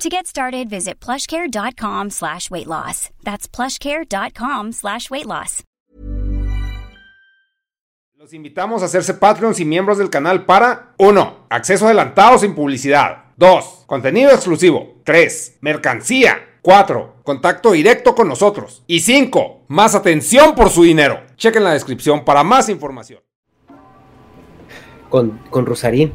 To get started, visit plushcare.com slash weight loss. That's plushcare.com slash weight loss. Los invitamos a hacerse Patreons y miembros del canal para 1. Acceso adelantado sin publicidad. 2. Contenido exclusivo. 3. Mercancía. 4. Contacto directo con nosotros. Y 5. Más atención por su dinero. Chequen la descripción para más información. Con, con Rosarín.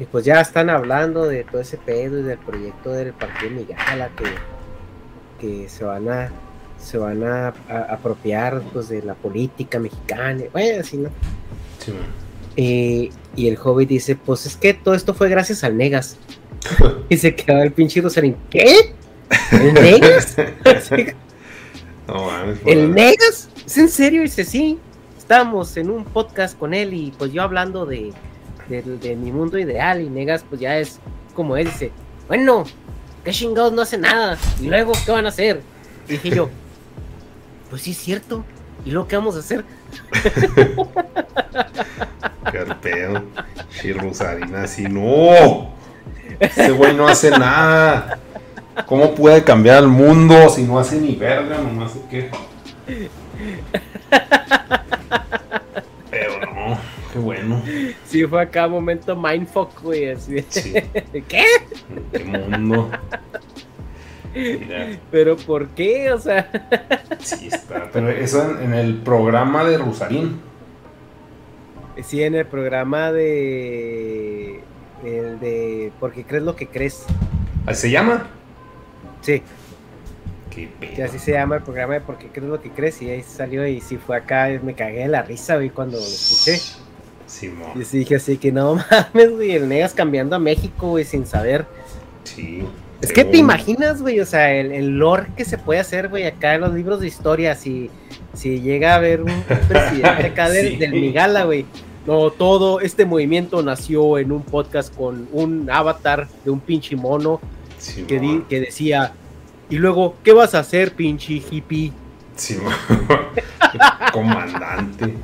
Y pues ya están hablando de todo ese pedo y del proyecto del partido Migala que, que se van a se van a, a- apropiar pues de la política mexicana, bueno, así, ¿no? Y, y el Hobbit dice, pues es que todo esto fue gracias al Negas. y se quedó el pinche Rosarín, ¿qué? ¿El Negas? No ¿El Negas? ¿Es en serio? Dice, sí. Estábamos en un podcast con él y pues yo hablando de, de, de mi mundo ideal y Negas pues ya es como él dice, bueno, ¿qué chingados no hace nada? ¿Y luego qué van a hacer? Y dije yo, pues sí es cierto. ¿Y luego qué vamos a hacer? Sí, Rosarina, así, no. Ese güey no hace nada. ¿Cómo puede cambiar el mundo si no hace ni verga? Nomás no, qué bueno. Sí, fue acá momento mindfuck, güey, así Sí. ¿qué? Qué mundo. Mira, ¿Pero por qué? O sea, sí está. Pero eso en, en el programa de Rosarín. sí, en el programa de... El de... Porque crees lo que crees. ¿Así se llama? Sí. Qué pedo. así se llama el programa de Porque crees lo que crees. Y ahí salió y sí fue acá. Me cagué de la risa, güey, cuando lo escuché. Simón. Y sí dije así que no mames, güey. El Negas cambiando a México, güey, sin saber. Sí. Es que te imaginas, güey, o sea, el, el lore que se puede hacer, güey, acá en los libros de historia. Si, si llega a haber un presidente acá del, Sí. del Migala, güey. No, todo este movimiento nació en un podcast con un avatar de un pinche mono que, di- que decía, y luego, ¿qué vas a hacer, pinche hippie? Simón. comandante.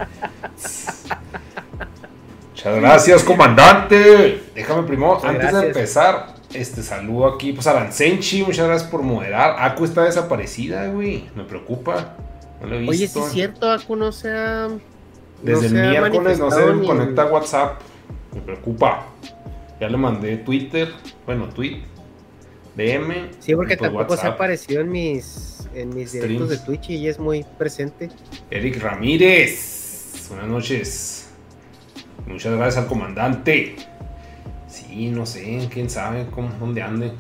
Muchas gracias, comandante. Déjame primero, Muchas antes de empezar, este saludo aquí, pues a Lancenchi, muchas gracias por moderar. Aku está desaparecida, güey. Me preocupa. No lo he visto. Oye, sí es cierto, Aku no se ha... Desde el miércoles no se ni- conecta a WhatsApp. Me preocupa. Ya le mandé Twitter, bueno, tweet, DM. Sí, porque pues tampoco se ha aparecido en mis, en mis directos de. Twitch y es muy presente. Eric Ramírez. Buenas noches. Muchas gracias al comandante. Sí, no sé, quién sabe cómo, dónde ande.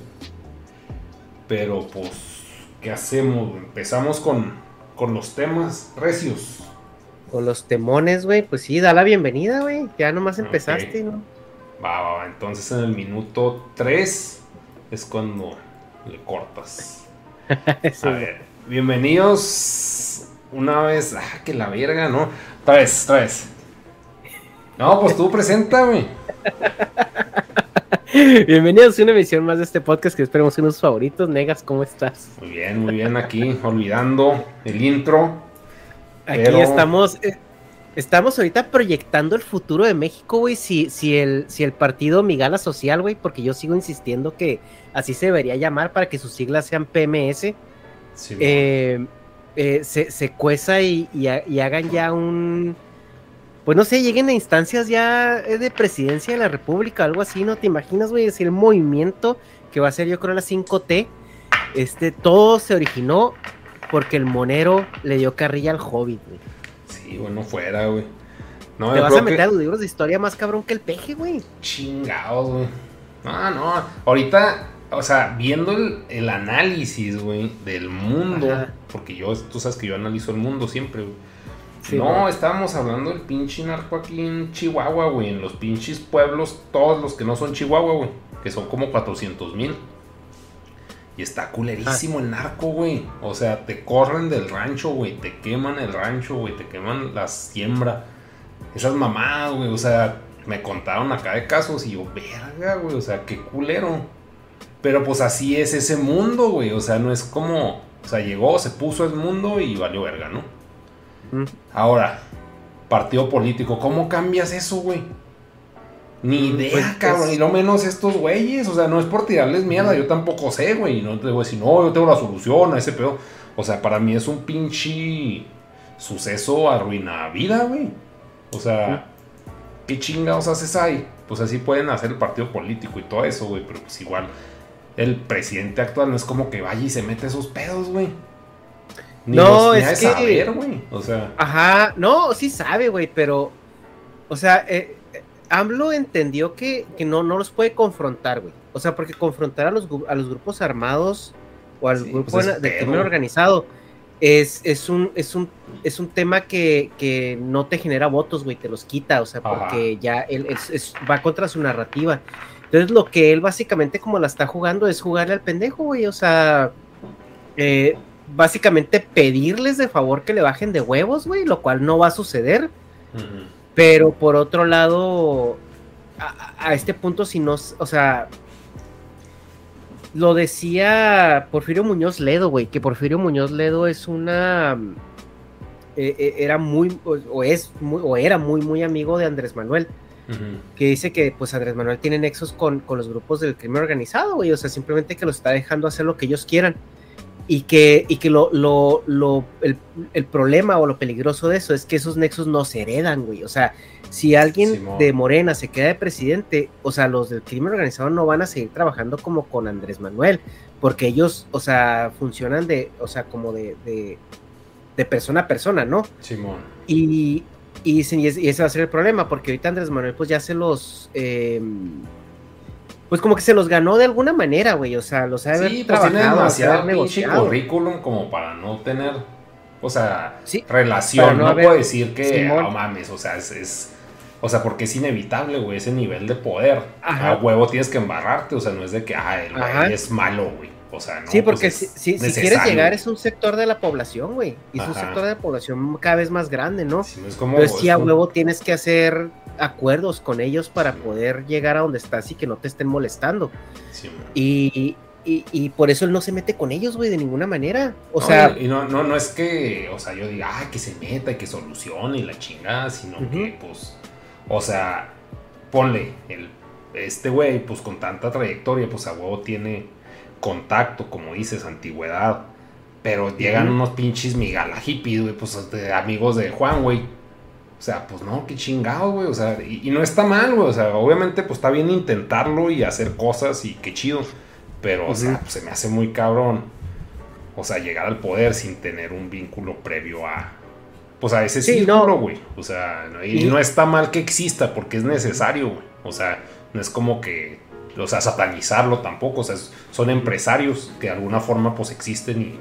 Pero pues, ¿qué hacemos? Empezamos con, con los temas recios. Con los temones, güey, pues sí, da la bienvenida, güey. Ya nomás empezaste, ¿no? Va, va, va. Entonces en el minuto 3 es cuando le cortas. Sí, A ver, bienvenidos una vez. Ah, que la verga, ¿no? Otra vez, otra vez. No, pues tú presenta, güey. Bienvenidos a una emisión más de este podcast que esperemos que unos favoritos. Negas, ¿cómo estás? Muy bien, muy bien aquí, olvidando el intro. Aquí estamos, eh, estamos ahorita proyectando el futuro de México, güey. Si, si, el, si el partido Migala Social, güey, porque yo sigo insistiendo que así se debería llamar para que sus siglas sean PMS. Eh, eh, se, se, cueza y, y hagan ya un pues no sé, lleguen a instancias ya eh, de presidencia de la República, algo así, ¿no? ¿Te imaginas, güey? Es el movimiento que va a ser, yo creo, la 5T. Este, todo se originó porque el monero le dio carrilla al hobbit, güey. Sí, bueno, fuera, güey. No, Te vas a meter a los libros de historia más cabrón que el peje, güey. Chingados, güey. No, no. Ahorita, o sea, viendo el, análisis, güey, del mundo, porque yo, tú sabes que yo analizo el mundo siempre, güey no, estábamos hablando del pinche narco aquí en Chihuahua, güey. En los pinches pueblos, todos los que no son Chihuahua, güey. Que son como 400 mil. Y está culerísimo el narco, güey. O sea, te corren del rancho, güey. Te queman el rancho, güey. Te queman la siembra. Esas mamadas, güey. O sea, me contaron acá de casos y yo, verga, güey. O sea, qué culero. Pero pues así es ese mundo, güey. O sea, no es como. O sea, llegó, se puso el mundo y valió verga, ¿no? Ahora, partido político, ¿cómo cambias eso, güey? Ni idea, pues, cabrón, y lo menos estos güeyes, o sea, no es por tirarles mierda, yo tampoco sé, güey, no te voy a decir, no, yo tengo la solución a ese pedo. O sea, para mí es un pinche suceso arruina vida, güey. O sea, ¿qué chingados haces ahí? Pues así pueden hacer el partido político y todo eso, güey, pero pues igual el presidente actual no es como que vaya y se mete esos pedos, güey no, es que. Saber, o sea. Ajá, no, sí sabe, güey, pero. O sea, eh, AMLO entendió que, no, no los puede confrontar, güey. O sea, porque confrontar a los, a los grupos armados o al grupo pues de crimen organizado es, es, un, es, un, es un tema que, no te genera votos, güey, te los quita, o sea, porque ya él va contra su narrativa. Entonces, lo que él básicamente, como la está jugando, es jugarle al pendejo, güey, o sea. Eh, básicamente pedirles de favor que le bajen de huevos, güey, lo cual no va a suceder. Pero por otro lado, a, este punto, si no, o sea, lo decía Porfirio Muñoz Ledo, güey, que Porfirio Muñoz Ledo es una. Eh, eh, era muy, o, es, muy, o era muy, muy amigo de Andrés Manuel. Que dice que pues Andrés Manuel tiene nexos con, con los grupos del crimen organizado, güey. O sea, simplemente que los está dejando hacer lo que ellos quieran y que, y que lo, lo, lo el, problema o lo peligroso de eso es que esos nexos no se heredan, güey. O sea, si alguien de Morena se queda de presidente, o sea, los del crimen organizado no van a seguir trabajando como con Andrés Manuel, porque ellos, o sea, funcionan de, o sea, como de, de, persona a persona, ¿no? Simón. Y, y, y, ese va a ser el problema, porque ahorita Andrés Manuel pues ya se los... Eh, pues como que se los ganó de alguna manera, güey. O sea, los sabe sí, pues tiene demasiado pinche currículum como para no tener, o sea, relación. No, puedo decir que, no mames, o sea, es, o sea, porque es inevitable, güey, ese nivel de poder. A huevo tienes que embarrarte, o sea, no es de que, ah, el güey es malo, güey. O sea, no, sí, porque pues si, si, quieres llegar es un sector de la población, güey. Y es un sector de la población cada vez más grande, ¿no? Es como, Entonces sí, a huevo tienes que hacer acuerdos con ellos para poder llegar a donde estás y que no te estén molestando. y, y, por eso él no se mete con ellos, güey, de ninguna manera. O sea. Y no, no, no es que, o sea, yo diga, ah, que se meta y que solucione y la chingada, sino que, pues, o sea, ponle, el, este güey, pues con tanta trayectoria, pues a huevo tiene contacto, como dices, antigüedad. Pero llegan unos pinches migala hippies, güey, pues de amigos de Juan, güey, o sea, pues no, qué chingado, güey. O sea, y, no está mal, güey. O sea, obviamente, pues está bien intentarlo y hacer cosas y qué chido. Pero, o sea, pues, se me hace muy cabrón. O sea, llegar al poder sin tener un vínculo previo a. Pues a ese círculo, güey. O sea, y, no está mal que exista porque es necesario, güey. O sea, no es como que. O sea, satanizarlo tampoco. O sea, son empresarios que de alguna forma, pues existen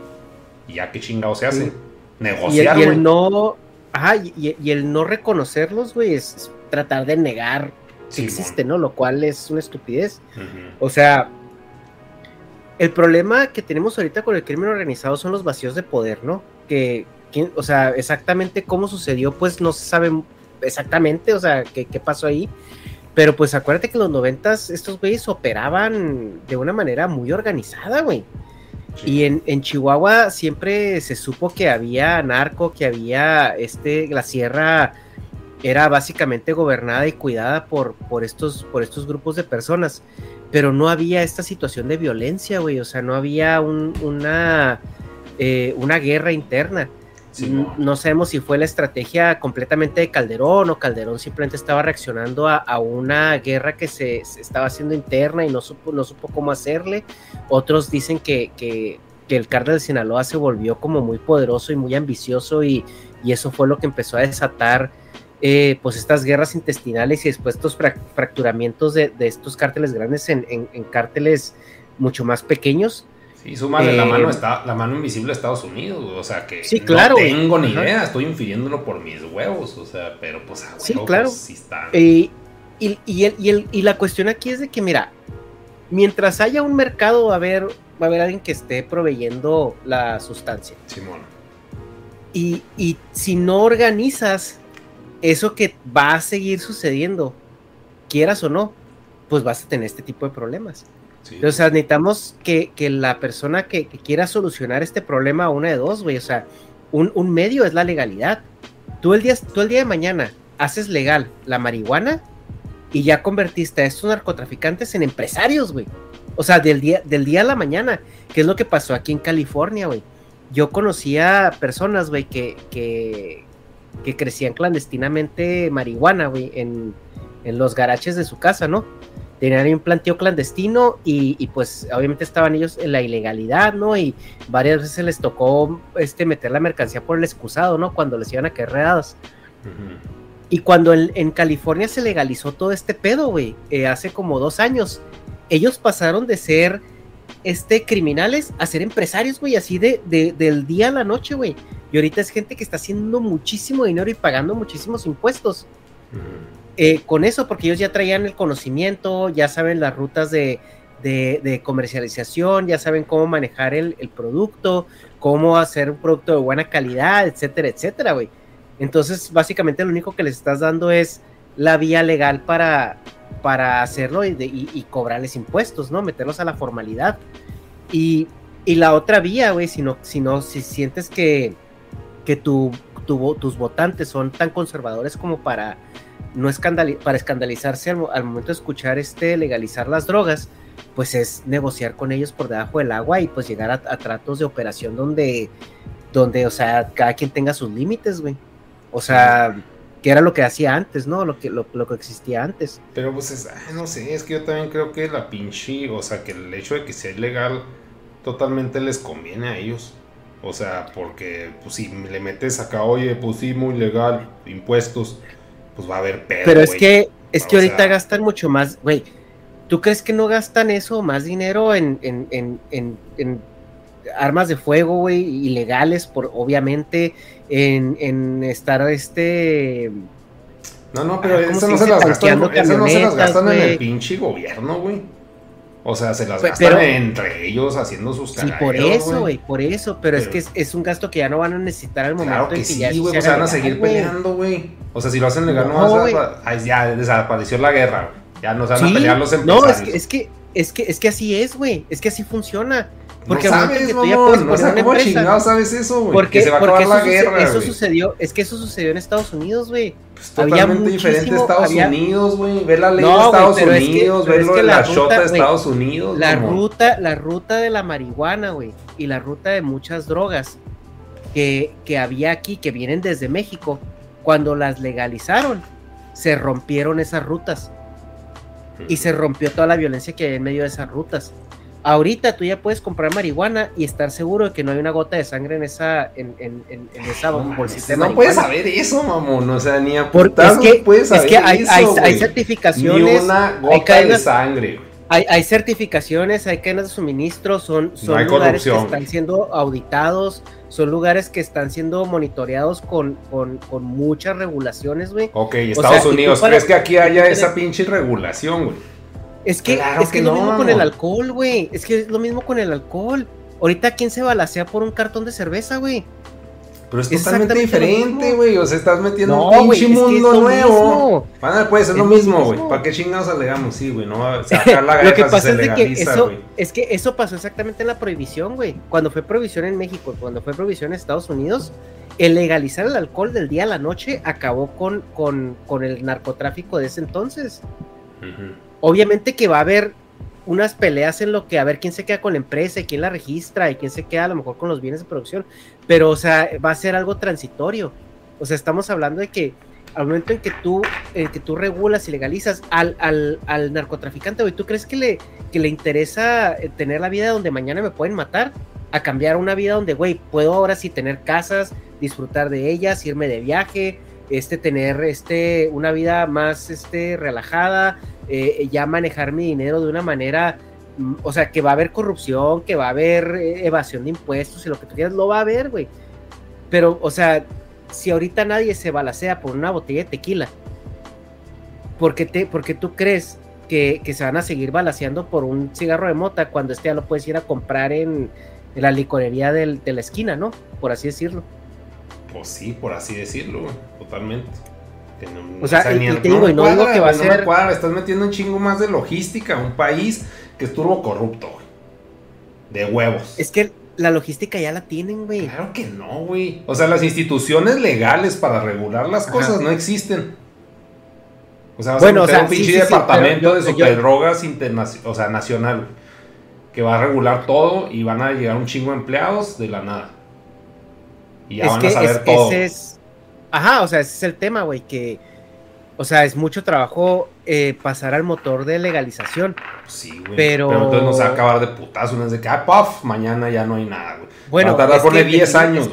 y, ya qué chingado se hace. Negociar, y, no Ajá, y, el no reconocerlos, güey, es, tratar de negar que existe, ¿no? Lo cual es una estupidez. O sea, el problema que tenemos ahorita con el crimen organizado son los vacíos de poder, ¿no? Que, o sea, exactamente cómo sucedió, pues no se sabe exactamente, o sea, qué, qué pasó ahí. Pero pues acuérdate que en los noventas estos güeyes operaban de una manera muy organizada, güey. Y en, en, Chihuahua siempre se supo que había narco, que había este, la sierra era básicamente gobernada y cuidada por, por, estos, por estos grupos de personas, pero no había esta situación de violencia, güey, o sea, no había una, eh, una guerra interna. No. sabemos si fue la estrategia completamente de Calderón o Calderón simplemente estaba reaccionando a, una guerra que se, estaba haciendo interna y no supo, no supo cómo hacerle. Otros dicen que, que, el cártel de Sinaloa se volvió como muy poderoso y muy ambicioso y, eso fue lo que empezó a desatar eh, pues estas guerras intestinales y después estos fracturamientos de, estos cárteles grandes en, cárteles mucho más pequeños. Sí, súmale la mano eh, está, la mano invisible de Estados Unidos, o sea que sí, claro, no tengo ni idea, estoy infiriéndolo por mis huevos, o sea, pero pues a sí, claro. Sí está. y, y, y, la cuestión aquí es de que, mira, mientras haya un mercado, va a haber, va a haber alguien que esté proveyendo la sustancia. Simón. Y, y si no organizas eso que va a seguir sucediendo, quieras o no, pues vas a tener este tipo de problemas. O sea, necesitamos que, la persona que, quiera solucionar este problema, una de dos, güey, o sea, un, medio es la legalidad. Tú el, día, tú el día de mañana haces legal la marihuana y ya convertiste a estos narcotraficantes en empresarios, güey. O sea, del día, del día a la mañana, que es lo que pasó aquí en California, güey. Yo conocía personas, güey, que, que, que crecían clandestinamente marihuana, güey, en, los garaches de su casa, ¿no? Tenían un planteo clandestino y, pues obviamente estaban ellos en la ilegalidad, ¿no? Y varias veces les tocó este, meter la mercancía por el excusado, ¿no? Cuando les iban a caer redadas. Y cuando en, California se legalizó todo este pedo, güey, eh, hace como dos años, ellos pasaron de ser este, criminales a ser empresarios, güey, así de, del día a la noche, güey. Y ahorita es gente que está haciendo muchísimo dinero y pagando muchísimos impuestos. Eh, con eso, porque ellos ya traían el conocimiento, ya saben las rutas de, comercialización, ya saben cómo manejar el, producto, cómo hacer un producto de buena calidad, etcétera, etcétera, güey. Entonces, básicamente lo único que les estás dando es la vía legal para, para hacerlo y, cobrarles impuestos, ¿no? Meterlos a la formalidad. Y, la otra vía, güey, si no, si no, si sientes que, que tu, tus votantes son tan conservadores como para no para escandalizarse al, momento de escuchar este legalizar las drogas, pues es negociar con ellos por debajo del agua y pues llegar a, tratos de operación donde, donde, o sea, cada quien tenga sus límites, güey. O sea, que era lo que hacía antes, ¿no? Lo que, lo, que existía antes. Pero pues no sé, es que yo también creo que la pinche, o sea, que el hecho de que sea ilegal totalmente les conviene a ellos. O sea, porque pues si le metes acá, oye, pues sí, muy legal, impuestos, pues va a haber pedo. Pero es que, es que ahorita gastan mucho más, güey. ¿Tú crees que no gastan eso, más dinero en, en, en, en, armas de fuego, güey, ilegales, por obviamente, en, estar este. No, no, pero eso no, se las gastan, eso no se las gastan en el pinche gobierno, güey. O sea, se las gastan entre ellos haciendo sus Sí, por eso, güey, por eso. Pero, es que es, un gasto que ya no van a necesitar al momento que en que sí, ya güey, pues van a seguir peleando, güey. O sea, si lo hacen legal, no, no a, ya desapareció la guerra, güey. Ya no se van a pelear los empresarios. No, es que, es que, es que, es que así es, güey. Es que así funciona. Porque no sabes, que tú ya puedes no sabes chingado sabes eso, güey. Porque, se va a acabar la guerra, Eso sucedió, es que eso sucedió en Estados Unidos, güey. Pues totalmente diferente a Estados Unidos, güey. Ver la ley de Estados Unidos, ver la, la shota de Estados Unidos. La ruta, la ruta de la marihuana, güey, y la ruta de muchas drogas que, que había aquí, que vienen desde México, cuando las legalizaron, se rompieron esas rutas. Y se rompió toda la violencia que hay en medio de esas rutas. Ahorita tú ya puedes comprar marihuana y estar seguro de que no hay una gota de sangre en esa, en, en, en, esa bolsita. No puedes saber eso, mamón. O sea, ni a es que, puedes saber es que hay, hay, hay, certificaciones. Ni una gota de sangre. Hay, hay, certificaciones, hay cadenas de suministro, son, son lugares que están siendo auditados, son lugares que están siendo monitoreados con, con, con muchas regulaciones, güey. Ok, Estados Unidos, ¿crees que aquí haya esa pinche regulación, güey? Es que, es que, lo mismo con el alcohol, güey. Es que es lo mismo con el alcohol. Ahorita, ¿quién se balacea por un cartón de cerveza, güey? Pero es totalmente diferente, güey. O sea, estás metiendo un pinche mundo nuevo. Bueno, pues es, lo mismo, güey. ¿Para qué chingados alegamos? Sí, güey. No sacar la Lo que pasa es que eso, es que eso pasó exactamente en la prohibición, güey. Cuando fue prohibición en México, cuando fue prohibición en Estados Unidos, el legalizar el alcohol del día a la noche acabó con, con, con el narcotráfico de ese entonces. Obviamente que va a haber unas peleas en lo que a ver quién se queda con la empresa y quién la registra y quién se queda a lo mejor con los bienes de producción, pero o sea, va a ser algo transitorio. O sea, estamos hablando de que al momento en que tú, que tú regulas y legalizas al, al, al narcotraficante, güey, ¿tú crees que le, que le interesa eh, tener la vida donde mañana me pueden matar? A cambiar una vida donde, güey, puedo ahora sí tener casas, disfrutar de ellas, irme de viaje, este, tener este, una vida más este, relajada, eh, ya manejar mi dinero de una manera, mm, o sea, que va a haber corrupción, que va a haber eh, evasión de impuestos y lo que tú quieras, lo va a haber, güey. Pero, o sea, si ahorita nadie se balacea por una botella de tequila, ¿por qué, te, porque tú crees que, se van a seguir balaseando por un cigarro de mota cuando este ya lo puedes ir a comprar en, la licorería de la esquina, ¿no? Por así decirlo. Pues sí, por así decirlo, totalmente o sea, y, te digo, y no digo que va a ser. estás metiendo un chingo más de logística, un país que es turbo corrupto, güey. De huevos. Es que la logística ya la tienen, güey. Claro que no, güey. O sea, las instituciones legales para regular las cosas no existen. O sea, vas bueno, a meter un pinche departamento de superdrogas internacional, o sea, nacional, que va a regular todo y van a llegar un chingo de empleados de la nada. Y ya van a saber todo. Ajá, o sea, ese es el tema, güey, que, o sea, es mucho trabajo eh, pasar al motor de legalización. Sí, güey. Pero... pero entonces nos va a acabar de putazo, no es de que, ah, puff, mañana ya no hay nada, güey. Bueno, va a tardar por 10 años.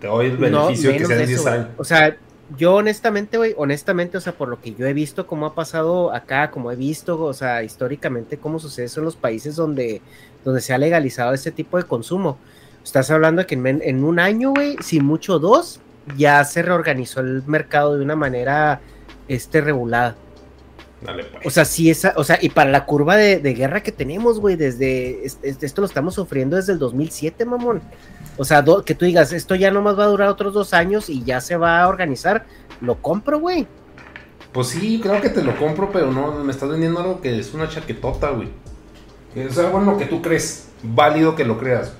Te doy el beneficio de que sean 10 años. O sea, yo honestamente, güey, honestamente, o sea, por lo que yo he visto cómo ha pasado acá, como he visto, o sea, históricamente cómo sucede eso en los países donde, donde se ha legalizado este tipo de consumo. Estás hablando de que en, en un año, güey, si mucho dos, ya se reorganizó el mercado de una manera este, regulada. Dale, pues. O sea, sí, esa, o sea, y para la curva de, guerra que tenemos, güey, desde, esto lo estamos sufriendo desde el 2007, mamón. O sea, que tú digas, esto ya nomás va a durar otros dos años y ya se va a organizar, lo compro, güey. Pues sí, creo que te lo compro, pero no, me estás vendiendo algo que es una chaquetota, güey. Es algo en lo que tú crees, válido que lo creas.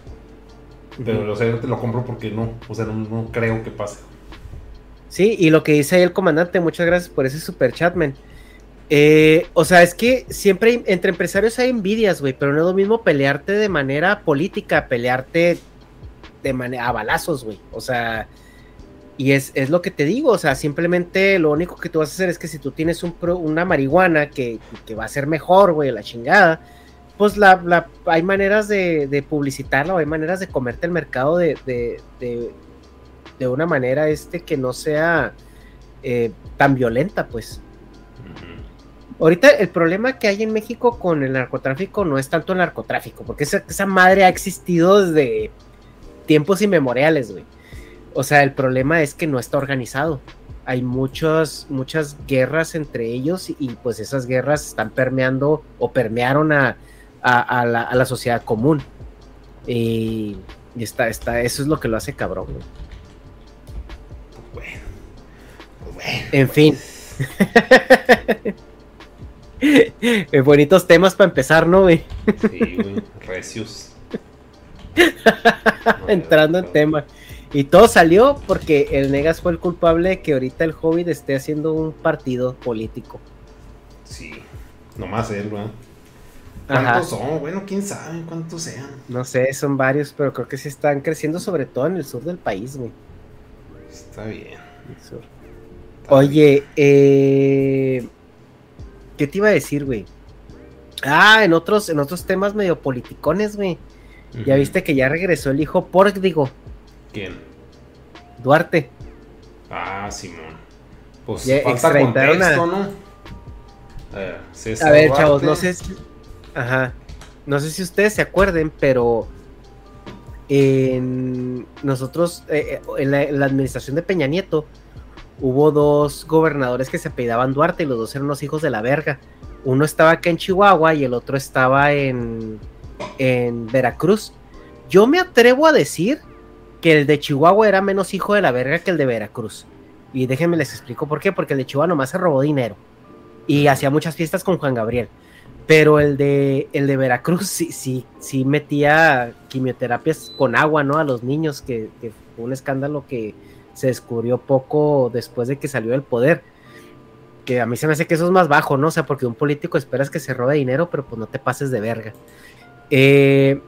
Pero, o sea, yo te lo compro porque no, o sea, no, creo que pase. Sí, y lo que dice ahí el comandante, muchas gracias por ese super chatman. Eh, o sea, es que siempre entre empresarios hay envidias, güey, pero no es lo mismo pelearte de manera política, pelearte de manera a balazos, güey. O sea, y es, es, lo que te digo, o sea, simplemente lo único que tú vas a hacer es que si tú tienes un una marihuana que, que va a ser mejor, güey, la chingada, pues la, hay maneras de, de, publicitarla o hay maneras de comerte el mercado de, de, una manera este que no sea eh, tan violenta, pues. Ahorita el problema que hay en México con el narcotráfico no es tanto el narcotráfico, porque esa, esa madre ha existido desde tiempos inmemoriales, güey. O sea, el problema es que no está organizado. Hay muchas, muchas guerras entre ellos y pues esas guerras están permeando o permearon a, a, la, sociedad común. Y, está, está, eso es lo que lo hace cabrón, pues pues En fin. Bonitos temas para empezar, ¿no, güey? sí, güey. Recios. Entrando en tema. Y todo salió porque el Negas fue el culpable de que ahorita el Hobbit esté haciendo un partido político. Sí, nomás él, güey. ¿Cuántos son? Bueno, quién sabe cuántos sean. No sé, son varios, pero creo que sí están creciendo sobre todo en el sur del país, güey. Está bien. Oye, eh... ¿qué te iba a decir, güey? Ah, en otros, en otros temas medio politicones, güey. Ya viste que ya regresó el hijo digo. ¿Quién? Duarte. Ah, Simón. Pues ya falta contexto, ¿no? a ver, chavos, no sé si Ajá. No sé si ustedes se acuerden, pero en nosotros, eh, eh, en, la, administración de Peña Nieto, hubo dos gobernadores que se apellidaban Duarte y los dos eran los hijos de la verga. Uno estaba acá en Chihuahua y el otro estaba en, en Veracruz. Yo me atrevo a decir que el de Chihuahua era menos hijo de la verga que el de Veracruz. Y déjenme les explico por qué, porque el de Chihuahua nomás se robó dinero y hacía muchas fiestas con Juan Gabriel. Pero el de, el de Veracruz sí, sí, sí metía quimioterapias con agua, ¿no? A los niños, que, fue un escándalo que se descubrió poco después de que salió del poder. Que a mí se me hace que eso es más bajo, ¿no? O sea, porque un político esperas que se robe dinero, pero pues no te pases de verga. Eh,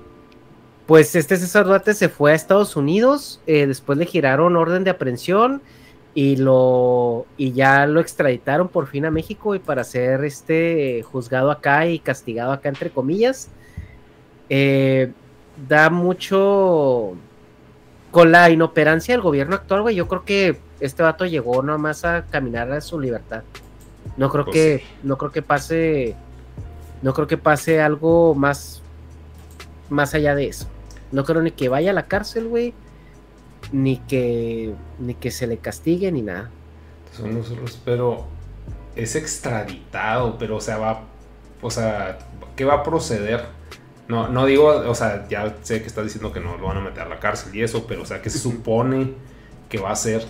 pues este sacerdote se fue a Estados Unidos, eh, después le giraron orden de aprehensión y lo y ya lo extraditaron por fin a México y para ser este juzgado acá y castigado acá entre comillas. Eh, da mucho con la inoperancia del gobierno actual, güey. Yo creo que este vato llegó nomás a caminar a su libertad. No creo Pues que sí. no creo que pase no creo que pase algo más más allá de eso. No creo ni que vaya a la cárcel, güey, ni que ni que se le castigue ni nada. Son los otros, pero es extraditado, pero o sea, va, o sea, ¿qué va a proceder? No, no digo, o sea, ya sé que estás diciendo que no lo van a meter a la cárcel y eso, pero o sea, ¿qué se supone que va a hacer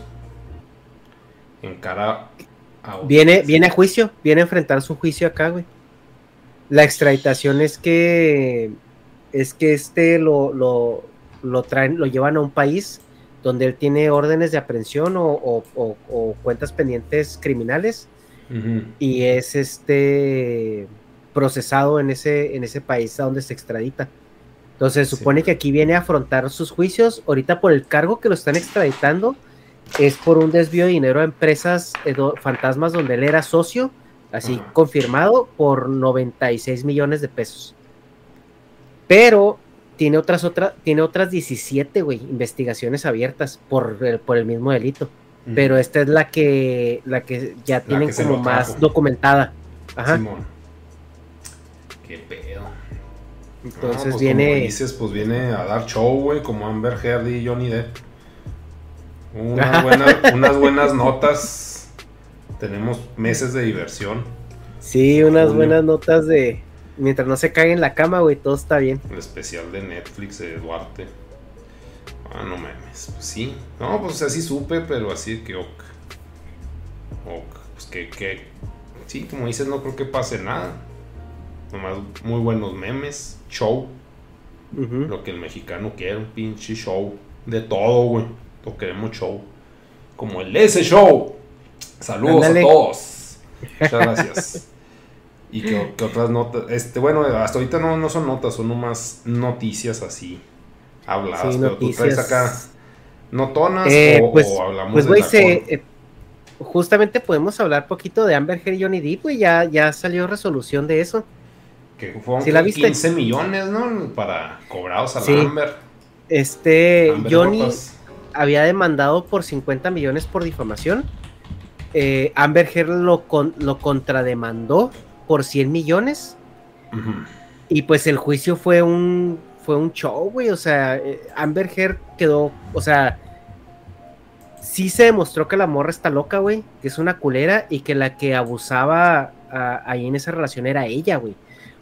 en cara a Viene, viene a juicio, viene a enfrentar su juicio acá, güey. La extraditación es que es que este lo, lo, lo traen, lo llevan a un país donde él tiene órdenes de aprehensión o, o- o- o cuentas pendientes criminales y es este procesado en ese, en ese país a donde se extradita. Entonces se Sí. supone que aquí viene a afrontar sus juicios. Ahorita por el cargo que lo están extraditando es por un desvío de dinero a empresas eh, do- fantasmas donde él era socio, así confirmado por 96 millones de pesos. Pero tiene otras, otra, tiene otras 17, güey, investigaciones abiertas por el, por el mismo delito. Pero esta es la que, la que ya tienen que se como más trajo. documentada. Ajá. Simón. Qué pedo. Entonces Ah, pues viene. Como dices, pues viene a dar show, güey, como Amber Heard y Johnny Depp. Unas buenas, unas buenas notas. Tenemos meses de diversión. Sí, unas Julio. buenas notas de. Mientras no se cague en la cama, güey, todo está bien. El especial de Netflix de Duarte. Ah, no mames. Pues sí. No, pues así supe, pero así que ok. Ok. Pues que, que. Sí, como dices, no creo que pase nada. Nomás muy buenos memes. Show. Lo que el mexicano quiere, un pinche show. De todo, güey. Lo queremos show. Como el ese show. Saludos Ándale. a todos. Muchas gracias. y que, que otras notas. Este, bueno, hasta ahorita no, no son notas, son nomás noticias así. Habladas. Sí, pero tú traes acá. ¿Notonas Eh, o, pues, o hablamos Pues, de güey, la se. eh, justamente podemos hablar poquito de Amber Heard y Johnny Depp, güey. Ya, ya salió resolución de eso. que fueron ¿sí la que viste? 15 millones, ¿no? Para cobrados a la Sí. Amber. Este. Amber Johnny había demandado por 50 millones por difamación. Eh, Amber Heard lo, con- lo contrademandó por 100 millones. Y pues el juicio fue un fue un show, güey. O sea, eh, Amber Heard quedó, o sea, sí se demostró que la morra está loca, güey, que es una culera y que la que abusaba ah, ahí en esa relación era ella, güey.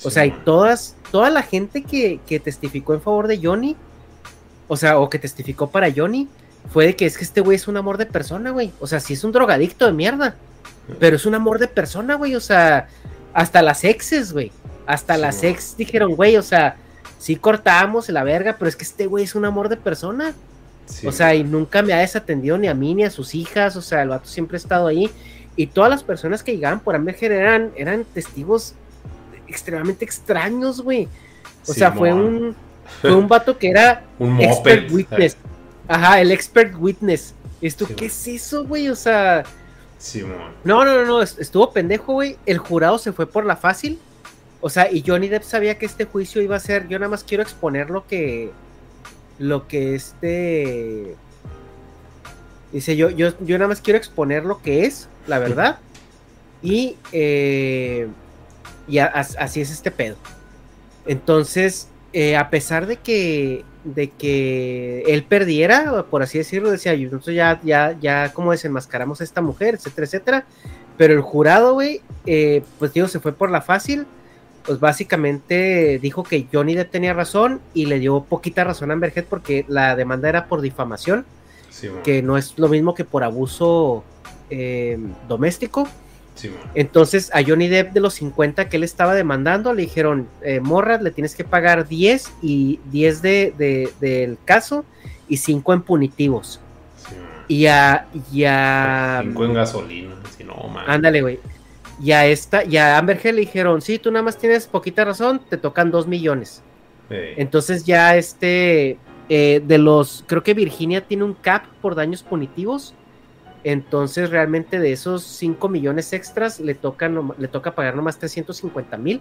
O Sí, sea, y todas, toda la gente que, que testificó en favor de Johnny, o sea, o que testificó para Johnny, fue de que es que este güey es un amor de persona, güey. O sea, sí es un drogadicto de mierda, pero es un amor de persona, güey. O sea, hasta las exes, güey. Hasta Sí, las ex dijeron, güey, o sea, sí cortamos la verga, pero es que este güey es un amor de persona. Sí, O sea, y nunca me ha desatendido ni a mí ni a sus hijas. O sea, el vato siempre ha estado ahí. Y todas las personas que llegaban por Amber Heard eran, eran testigos extremadamente extraños, güey. O sea, fue un, fue un vato que era un moped. expert witness. Ajá, el expert witness. Esto, Sí, ¿qué es eso, güey? O sea, Simón. no, no, no, no, est- estuvo pendejo, güey. El jurado se fue por la fácil. O sea, y Johnny Depp sabía que este juicio iba a ser. Yo nada más quiero exponer lo que. Lo que este. Dice, yo, yo, yo nada más quiero exponer lo que es, la verdad. Y. eh, y a- así es este pedo. Entonces, eh, a pesar de que. De que él perdiera, por así decirlo, decía nosotros ya, ya, ya como desenmascaramos a esta mujer, etcétera, etcétera. Pero el jurado, güey, eh, pues digo, se fue por la fácil pues básicamente dijo que Johnny Depp tenía razón y le dio poquita razón a Amber Heard porque la demanda era por difamación, Sí, que no es lo mismo que por abuso eh, doméstico. Sí. Entonces a Johnny Depp de los 50 que él estaba demandando le dijeron, eh, morra, le tienes que pagar 10 y 10 de, de- del caso y 5 en punitivos. Sí. Y a... Y a Cinco en gasolina. Si no, man. ándale, güey. Y a esta, y a Amber Heard le dijeron, sí, tú nada más tienes poquita razón, te tocan 2 millones. Entonces ya este, eh, de los, creo que Virginia tiene un cap por daños punitivos. Entonces realmente de esos 5 millones extras le toca, le toca pagar nomás 350 mil.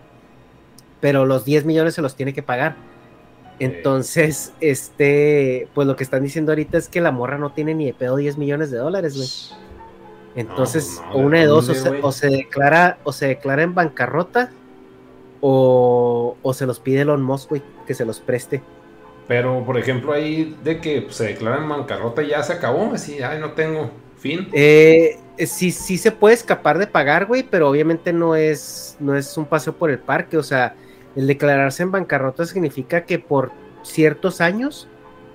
Pero los 10 millones se los tiene que pagar. Entonces, este, pues lo que están diciendo ahorita es que la morra no tiene ni de pedo 10 millones de dólares, güey. Entonces, No, no, o una de dos, o ¿dónde, se, güey? o se declara, o se declara en bancarrota, o, o se los pide Elon Musk, güey, que se los preste. Pero, por ejemplo, ahí de que se declaran bancarrota y ya se acabó. Así, ay, no tengo fin. Eh, sí, sí se puede escapar de pagar, güey, pero obviamente no es, no es un paseo por el parque. O sea, el declararse en bancarrota significa que por ciertos años,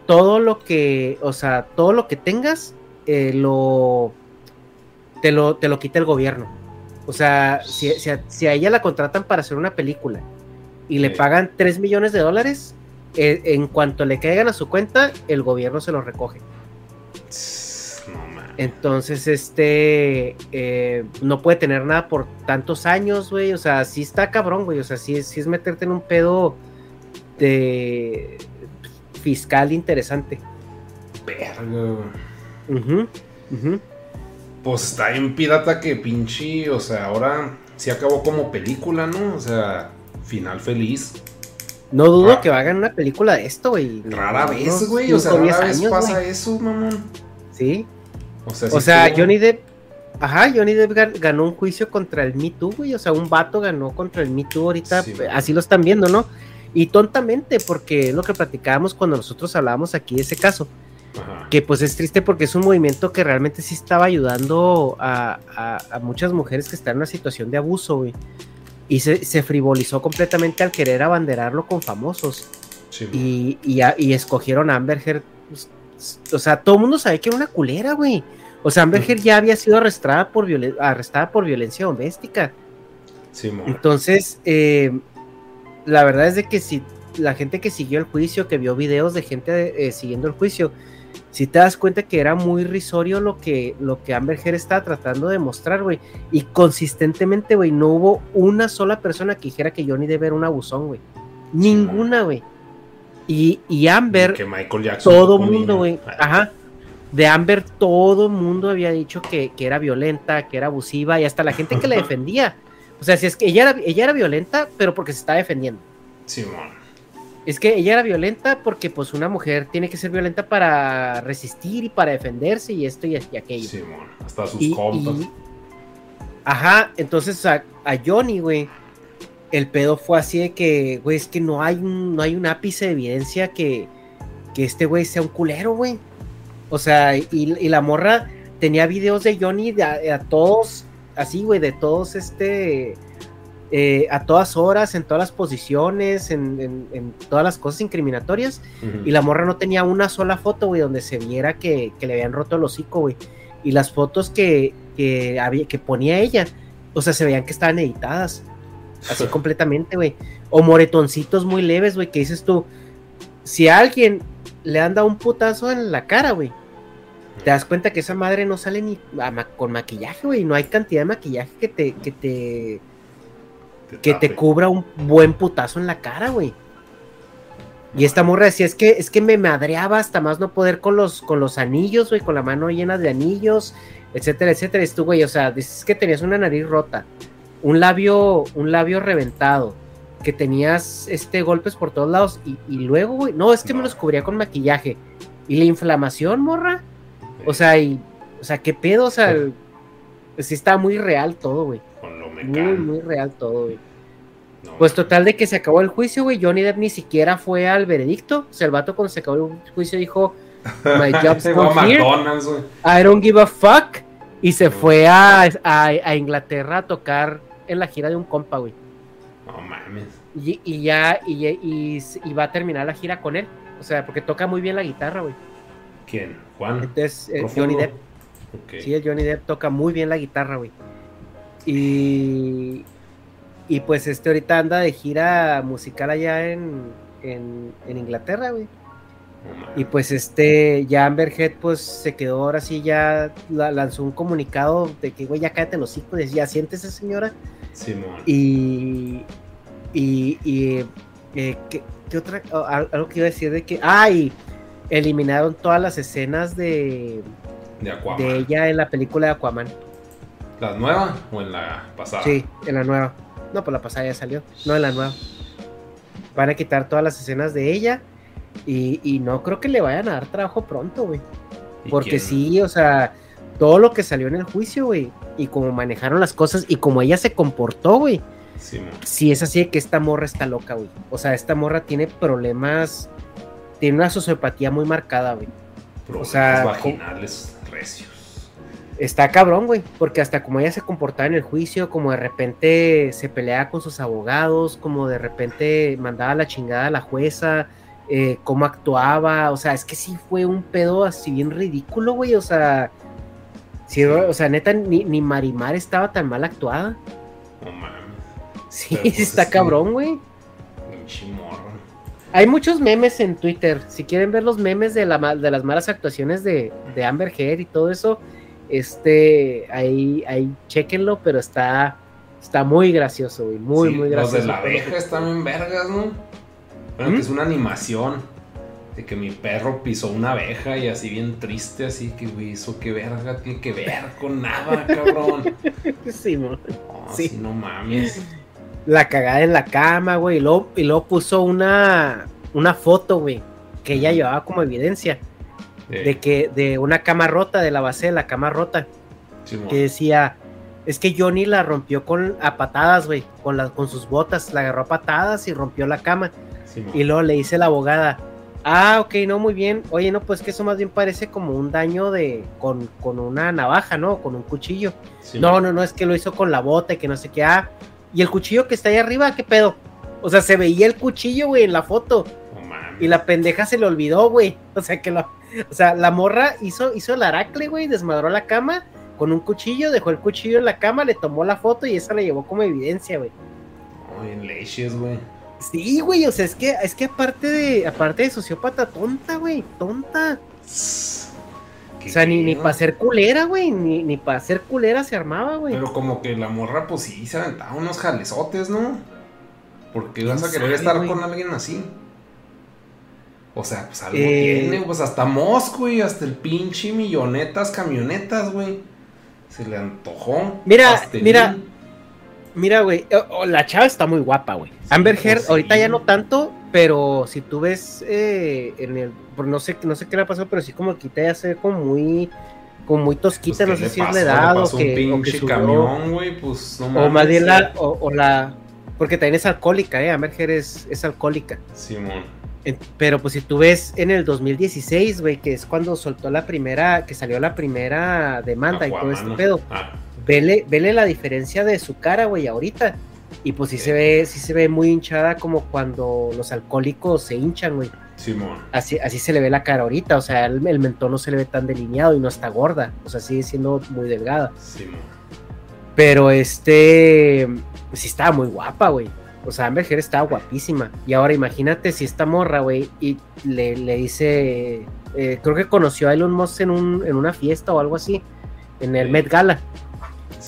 todo lo que, o sea, todo lo que tengas, eh, lo, te lo, te lo quita el gobierno. O sea, si, si a, si a ella la contratan para hacer una película y le Sí. pagan 3 millones de dólares, eh, en cuanto le caigan a su cuenta, el gobierno se los recoge. Man. Entonces, este eh, no puede tener nada por tantos años, güey. O sea, sí está cabrón, güey. O sea, sí, es- sí es meterte en un pedo de fiscal interesante. Verga, ujú. Pues está bien pirata que pinche, o sea, ahora sí acabó como película, ¿no? O sea, final feliz. No dudo Ah. que hagan una película de esto, güey. Rara vez, güey. O sea, rara vez años, pasa eso, mamón. Sí. O sea, O Johnny Depp. Ajá, Johnny Depp gan- ganó un juicio contra el Me Too, güey. O sea, un vato ganó contra el Me Too ahorita. Sí, así lo están viendo, ¿no? Y tontamente, porque es lo que platicábamos cuando nosotros hablábamos aquí de ese caso. Ajá. que pues es triste porque es un movimiento que realmente sí estaba ayudando a, a- a muchas mujeres que están en una situación de abuso, güey. Y se, se frivolizó completamente al querer abanderarlo con famosos. Sí, Y, y, a- y escogieron a Amber Heard. pues, o sea, todo el mundo sabía que era una culera, güey. O sea, Amber Heard ya había sido arrestada por, violen- arrestada por violencia doméstica. sí. Entonces, eh, la verdad es de que si la gente que siguió el juicio, que vio videos de gente eh, siguiendo el juicio, si te das cuenta que era muy risorio lo que, lo que Amber Heard estaba tratando de mostrar, güey. Y consistentemente, güey, no hubo una sola persona que dijera que Johnny Depp era un abusón, güey. Ninguna, güey. Y, y Amber, que Michael Jackson. todo mundo, güey. Ah, Ajá. De Amber, todo mundo había dicho que, que era violenta, que era abusiva, y hasta la gente que la defendía. O sea, si es que ella era, ella era violenta, pero porque se estaba defendiendo. Mo. Es que ella era violenta porque, pues, una mujer tiene que ser violenta para resistir y para defenderse, y esto y, y aquello. Mo. Hasta sus Y- compas. y- ajá, entonces a, a Johnny, güey, el pedo fue así de que, güey, es que no hay un, no hay un ápice de evidencia que, que este güey sea un culero, güey. O sea, y, y la morra tenía videos de Johnny de a, a todos, así, güey, de todos este, eh, a todas horas, en todas las posiciones, en, en- en todas las cosas incriminatorias. Y la morra no tenía una sola foto, güey, donde se viera que, que le habían roto el hocico, güey. Y las fotos que, que, había, que ponía ella, o sea, se veían que estaban editadas. Así completamente, güey. O moretoncitos muy leves, güey, que dices tú, si a alguien le han dado un putazo en la cara, güey, te das cuenta que esa madre no sale ni ma- con maquillaje, güey. No hay cantidad de maquillaje que te, que te, que te cubra un buen putazo en la cara, güey. Y esta morra decía, es que, es que me madreaba hasta más no poder con los, con los anillos, güey, con la mano llena de anillos, etcétera, etcétera. Y tú, güey, o sea, dices que tenías una nariz rota, un labio, un labio reventado, que tenías este golpes por todos lados, y, y luego, güey, no, es que me los cubría con maquillaje. Y la inflamación, morra. O sea, y, o sea, qué pedo, o sea, Sí. está muy real todo, güey. Muy, muy real todo, güey. No, Pues total de que se acabó el juicio, güey. Johnny Depp ni siquiera fue al veredicto. O sea, el vato cuando se acabó el juicio dijo, My job's not here. I don't give a fuck. Y se fue a, a- a Inglaterra a tocar en la gira de un compa, güey. No mames. Y, y ya, y, y, y va a terminar la gira con él. O sea, porque toca muy bien la guitarra, güey. ¿Quién? ¿Juan? Entonces, eh. Johnny Depp. Sí, el Johnny Depp toca muy bien la guitarra, güey. Y, y pues este ahorita anda de gira musical allá en, en, en Inglaterra, güey. Y pues este, ya Amber Heard pues se quedó ahora sí, ya la- lanzó un comunicado de que, güey, ya cállate los hijos, ya siéntese señora. Simón. Y, y, y eh, ¿qué, qué otra? al- algo que iba a decir de que, ay, eliminaron todas las escenas de, De Aquaman. de ella en la película de Aquaman. ¿La nueva o en la pasada? Sí, en la nueva. No, pues la pasada ya salió. No, en la nueva. Van a quitar todas las escenas de ella. Y, y no creo que le vayan a dar trabajo pronto, güey. ¿Y Porque quién? sí, o sea, todo lo que salió en el juicio, güey. Y como manejaron las cosas y como ella se comportó, güey. Simón. Sí, es así de que esta morra está loca, güey. O sea, esta morra tiene problemas. Tiene una sociopatía muy marcada, güey. Problemas sea, vaginales recios. Está cabrón, güey, porque hasta como ella se comportaba en el juicio, como de repente se peleaba con sus abogados, como de repente mandaba la chingada a la jueza, eh, cómo actuaba, o sea, es que sí fue un pedo así bien ridículo, güey, o sea, sí, o sea, neta, ni, ni Marimar estaba tan mal actuada. No mames. Sí, pues, está es cabrón, güey. Hay muchos memes en Twitter. Si quieren ver los memes de, la, de las malas actuaciones de, de Amber Heard y todo eso, este, ahí, ahí, chequenlo, pero está, está muy gracioso, güey. Muy, Sí, muy Los gracioso. de la abeja están en vergas, ¿no? Bueno, ¿Mm? que es una animación de que mi perro pisó una abeja y así bien triste, así que, güey, eso qué verga tiene que ver con nada, cabrón. Sí. No, Sí. sí, no mames. La cagada en la cama, güey. Y luego, y luego puso una, una foto, güey, que ella llevaba como evidencia de que de una cama rota, de la base de la cama rota. Simón. que decía, es que Johnny la rompió con a patadas, güey, con las con sus botas, la agarró a patadas y rompió la cama. Y luego le dice la abogada, ah, ok, no, muy bien. Oye, no, pues que eso más bien parece como un daño de con, con una navaja, ¿no? Con un cuchillo. No, no, no, es que lo hizo con la bota y que no sé qué. Ah, y el cuchillo que está ahí arriba, ¿qué pedo? O sea, se veía el cuchillo, güey, en la foto. Y la pendeja se le olvidó, güey. O sea, que lo, o sea, la morra hizo, hizo el aracle, güey, desmadró la cama con un cuchillo, dejó el cuchillo en la cama, le tomó la foto y esa la llevó como evidencia, güey. No, en leches, güey. Sí, güey, o sea, es que, es que aparte de, aparte de sociópata, tonta, güey, tonta. ¿Qué O sea, ni, ni para ser culera, güey, ni, ni para ser culera se armaba, güey. Pero como que la morra, pues sí, se aventaba unos jalezotes, ¿no? Porque ¿Quién vas a querer sabe, estar con alguien así. O sea, pues algo Eh. tiene, pues hasta Mosk, güey, hasta el pinche millonetas, camionetas, güey. Se le antojó. Mira, pastelín. mira. Mira, güey, la chava está muy guapa, güey. Amber pues Heard, sí. ahorita ya no tanto, pero si tú ves eh, en el, no sé, no sé qué le pasó, pero sí como que ya se ve como muy, como muy Pues, tosquita, ¿qué no sé si es la edad o que, un o que camión, güey, pues no o más bien la, o, o la, porque también es alcohólica, eh, Amber Heard es, es alcohólica. Simón. Pero pues si tú ves en el 2016, güey, que es cuando soltó la primera, que salió la primera demanda y todo este pedo, Ah, vele, vele la diferencia de su cara, güey, ahorita. Y pues sí se ve, sí se ve muy hinchada como cuando los alcohólicos se hinchan, güey. Simón. Así, así se le ve la cara ahorita, o sea, el, el mentón no se le ve tan delineado y no está gorda, o sea, sigue siendo muy delgada. Simón. Pero este, sí estaba muy guapa, güey. O sea, Amber Heard estaba guapísima. Y ahora imagínate si esta morra, güey, y le, le dice, eh, creo que conoció a Elon Musk en, un, en una fiesta o algo así, en el Sí. Met Gala.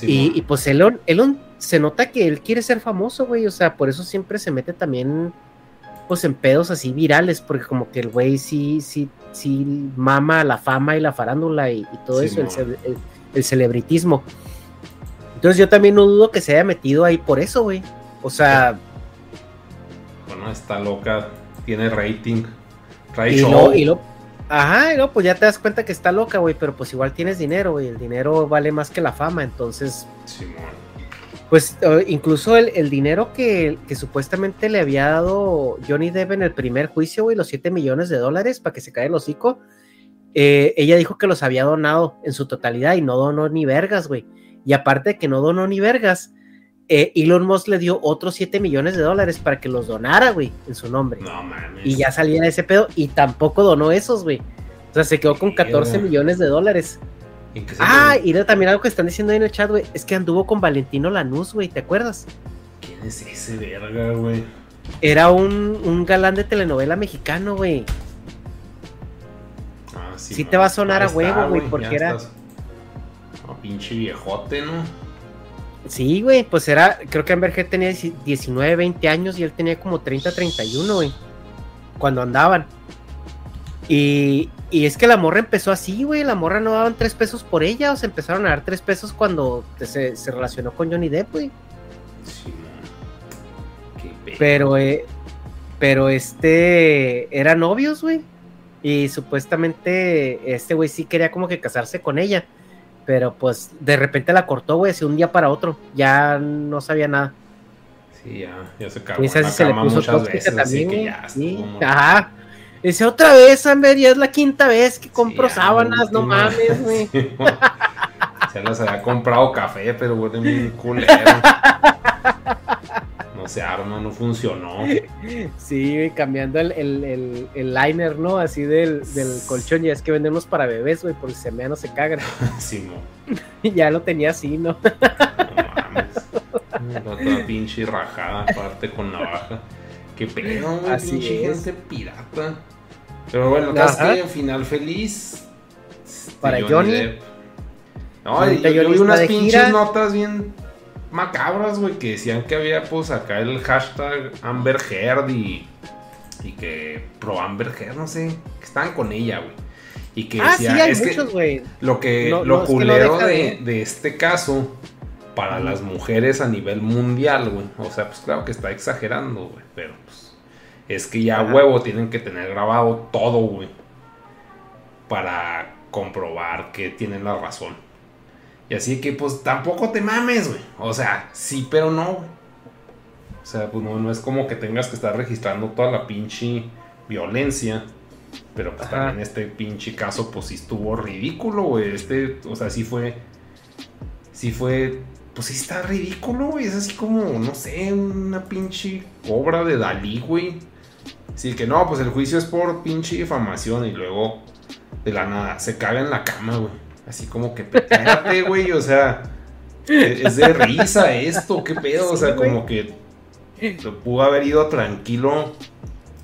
Y, y, pues Elon, Elon se nota que él quiere ser famoso, güey. O sea, por eso siempre se mete también, pues en pedos así virales, porque como que el güey sí, sí, sí mama la fama y la farándula y, y todo eso, el, el- el celebritismo. Entonces yo también no dudo que se haya metido ahí por eso, güey. O sea, Bueno, está loca, tiene rating. Lo, y lo- ajá, luego, pues ya te das cuenta que está loca, güey, pero pues igual tienes dinero, güey. El dinero vale más que la fama, entonces Simón. Pues incluso el, el dinero que, que supuestamente le había dado Johnny Depp en el primer juicio, güey, los 7 millones de dólares para que se caiga el hocico, eh, ella dijo que los había donado en su totalidad y no donó ni vergas, güey. Y aparte de que no donó ni vergas, eh, Elon Musk le dio otros 7 millones de dólares para que los donara, güey, en su nombre. No mames. Y ya salía ese pedo y tampoco donó esos, güey. O sea, se quedó con 14 Verga. millones de dólares. ¿En qué se Ah, y también algo que están diciendo ahí en el chat, güey, es que anduvo con Valentino Lanús, güey, ¿te acuerdas? ¿Quién es ese verga, güey? Era un, un galán de telenovela mexicano, güey. Ah, sí. Sí no. te va a sonar a huevo, güey, porque era- estás. No, pinche viejote, ¿no? Sí, güey, pues era, creo que Amber Heard tenía 19, 20 años y él tenía como 30, 31, güey, cuando andaban. Y, y es que la morra empezó así, güey, la morra no daban tres pesos por ella, o se empezaron a dar tres pesos cuando se, se relacionó con Johnny Depp, güey. Sí. Qué. Pero, eh, pero este, eran novios, güey. Y supuestamente este güey sí quería como que casarse con ella. Pero pues de repente la cortó, güey, así un día para otro. Ya no sabía nada. Sí, ya, ya se cagó sí se le puso muchas tóxica veces, también, que güey. ya Sí. Ajá. Dice otra vez, Amber, ya es la quinta vez que compro Sí, sábanas, no mames, güey. Sí. Se las había comprado café, pero huele bien culero. No se arma, no funcionó. Sí, cambiando el, el, el, el liner, ¿no? Así del, del colchón. Ya es que vendemos para bebés, güey, porque se mean o se cagan. Sí. Y ya lo tenía así, ¿no? No mames. Otra pinche rajada aparte con navaja. Qué pedo, güey. Así Pinche es. gente pirata. Pero bueno, casi final feliz. Para Johnny. Depp. No, yo, yo Johnny vi unas pinches gira. notas bien macabras, güey, que decían que había pues acá el hashtag Amber Heard y, y que pro Amber Heard, no sé, que estaban con ella, güey. Y que Ah, sí, decía, hay es que- muchos, lo que No, lo no, es que no culero de, de- de este caso para las mujeres a nivel mundial, güey. O sea, pues claro que está exagerando, güey. Pero pues es que ya Ajá. huevo tienen que tener grabado todo, güey. Para comprobar que tienen la razón. Y así que pues tampoco te mames, güey. O sea, sí, pero no, güey. O sea, pues no, no es como que tengas que estar registrando toda la pinche violencia. Pero pues Ajá. también este pinche caso, pues sí estuvo ridículo, güey. Este, o sea, sí fue. Sí fue. Pues sí está ridículo, güey. Es así como, no sé, una pinche obra de Dalí, güey. Sí, que no, pues el juicio es por pinche difamación y luego de la nada se caga en la cama, güey. Así como que, espérate, güey, o sea, es es de risa esto, qué pedo, o sea, como que pudo haber ido tranquilo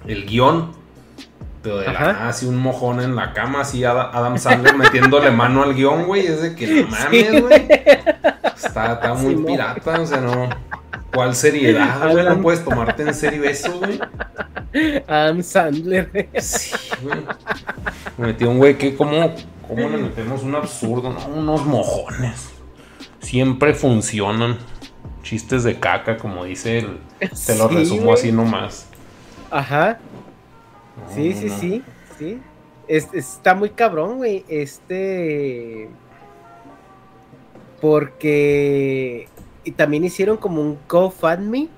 el guion, pero de la Ajá. nada así un mojón en la cama, así Ada- Adam Sandler metiéndole mano al guion, güey, es de que no mames, güey. Está, está muy Sí, pirata, o sea, no. ¿Cuál seriedad, güey? Adam- No puedes tomarte en serio eso, güey. Adam Sandler. Sí, güey. Me metió un güey que como, ¿cómo le metemos un absurdo? No, unos mojones. Siempre funcionan. Chistes de caca, como dice el. Te lo Sí, resumo güey. así nomás. Ajá. No, Sí, sí, no. sí, sí. Es- está muy cabrón, güey. Este. Porque. Y también hicieron como un GoFundMe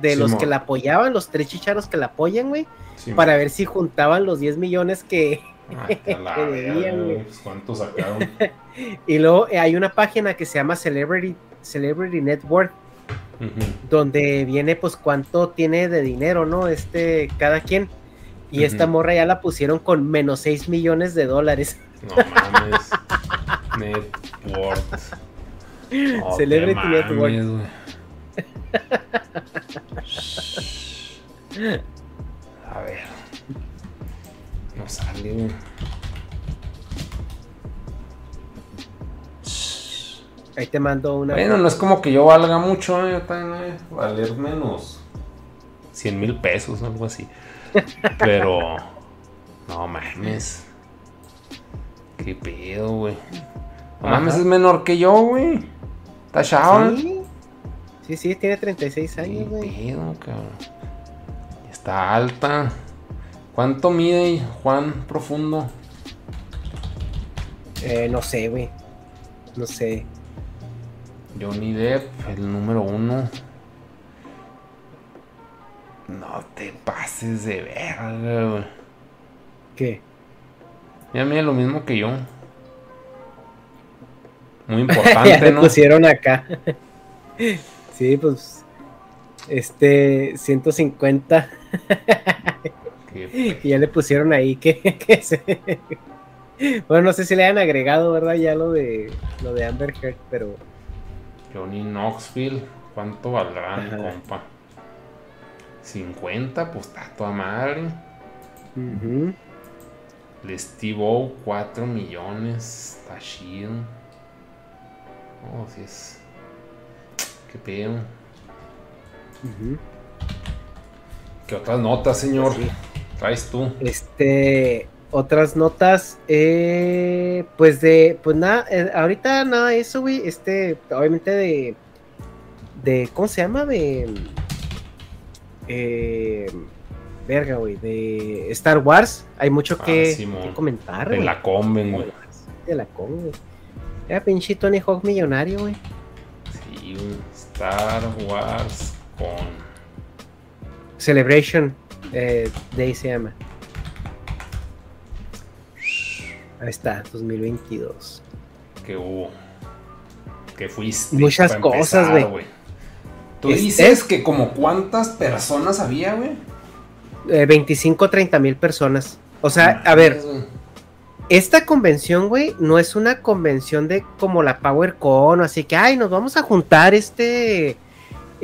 de los que la apoyaban, los tres chicharos que la apoyan, güey, Sí, para ver si juntaban los 10 millones que. Ay, que debían, ¿Cuántos sacaron? Y luego eh, hay una página que se llama Celebrity, Celebrity Network, Ujú. donde viene pues cuánto tiene de dinero, ¿no? Este, cada quien. Y esta Ujú. morra ya la pusieron con menos 6 millones de dólares. No mames. Net worth. No te Celebrity mames, Network. A ver. No sale, güey. Ahí te mando una. Bueno, no es como que yo valga mucho, ¿eh? yo también eh, valer menos 100 mil pesos o algo así. Pero, no mames. Qué pedo, güey. No Ajá. mames, es menor que yo, güey. Está chava. Sí, sí, sí, tiene 36 Qué años, güey. pedo, cabrón. Está alta. ¿Cuánto mide Juan Profundo? Eh, no sé, güey. No sé. Johnny Depp, el número uno. No te pases de verga, güey. ¿Qué? Ya mide lo mismo que yo. Muy ya importante, le ¿no? pusieron acá. sí, Sí, pues. Este, 150. y ya le pusieron ahí que, que se... Bueno, no sé si le han agregado, ¿verdad? Ya lo de lo de Amber Heard, pero. Johnny Knoxville, ¿cuánto valdrán, compa? 50, pues está toda madre. Uh El Steve O, 4 millones. Está chido. Oh, si es. Qué pedo. ¿Qué otras notas, señor? Traes tú. Este otras notas, eh, pues de, pues nada, eh, ahorita nada de eso, güey, este, obviamente de, de, ¿cómo se llama? De, eh, verga, güey, de Star Wars, hay mucho ah, que, comentar, De la Conven, güey. De la Conven, Era pinche Tony Hawk millonario, güey. Sí, Star Wars con... Celebration eh, se llama. Ahí está, 2022. Que hubo. Que fuiste. Muchas cosas, güey. Tú dices que como cuántas personas había, güey. 25 30 mil personas. O sea, a ver. Esta convención, güey, no es una convención de como la PowerCon, así que, ay, nos vamos a juntar este,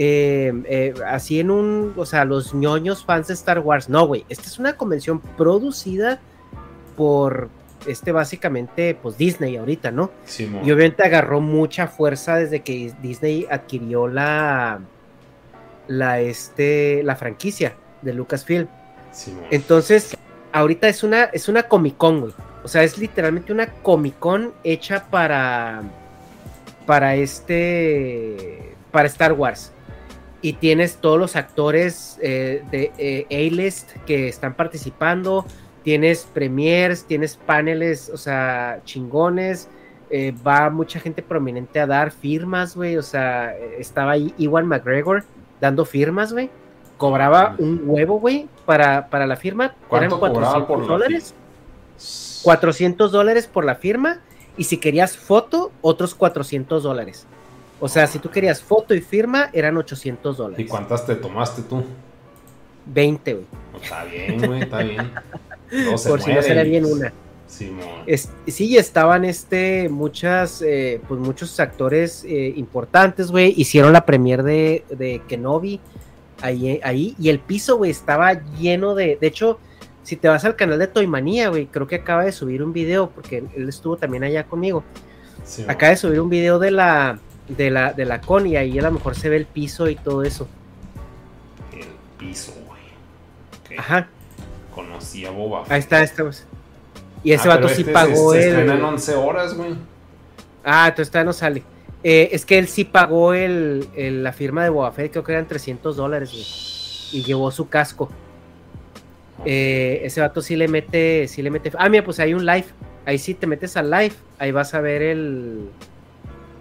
eh, eh, así en un, o sea, los ñoños fans de Star Wars. No, güey, esta es una convención producida por este básicamente, pues Disney ahorita, ¿no? y obviamente agarró mucha fuerza desde que Disney adquirió la, la, este, la franquicia de Lucasfilm. Entonces, ahorita es una, es una Comic Con, güey. O sea, es literalmente una Comic Con hecha para, para este, para Star Wars. Y tienes todos los actores eh, de eh, A-List que están participando tienes premiers, tienes paneles, o sea, chingones, eh, va mucha gente prominente a dar firmas, güey, o sea, estaba ahí Iwan McGregor dando firmas, güey, cobraba un huevo, güey, para, para la firma, eran 400 dólares, 400 dólares por la firma, y si querías foto, otros 400 dólares. O sea, si tú querías foto y firma, eran 800 dólares. ¿Y cuántas te tomaste tú? 20, güey. Está bien, güey, está bien. por si no se le bien una. sí, estaban este, muchas, eh, pues muchos actores eh, importantes, güey. Hicieron la premier de, de Kenobi ahí, ahí. Y el piso, güey, estaba lleno de. De hecho, si te vas al canal de Toymanía, güey, creo que acaba de subir un video, porque él estuvo también allá conmigo. acaba de subir un video de la, de la, de la con y ahí a lo mejor se ve el piso y todo eso. El piso, güey. Ajá conocía Boba Ahí está, este. Y ese ah, vato sí este pagó el. Se en 11 horas, güey. Ah, entonces todavía no sale. Eh, es que él sí pagó el, la firma de Boba Fett, creo que eran 300 dólares, güey. Y llevó su casco. Eh, ese vato sí le mete, sí le mete. Ah, mira, pues hay un live. Ahí sí te metes al live. Ahí vas a ver el.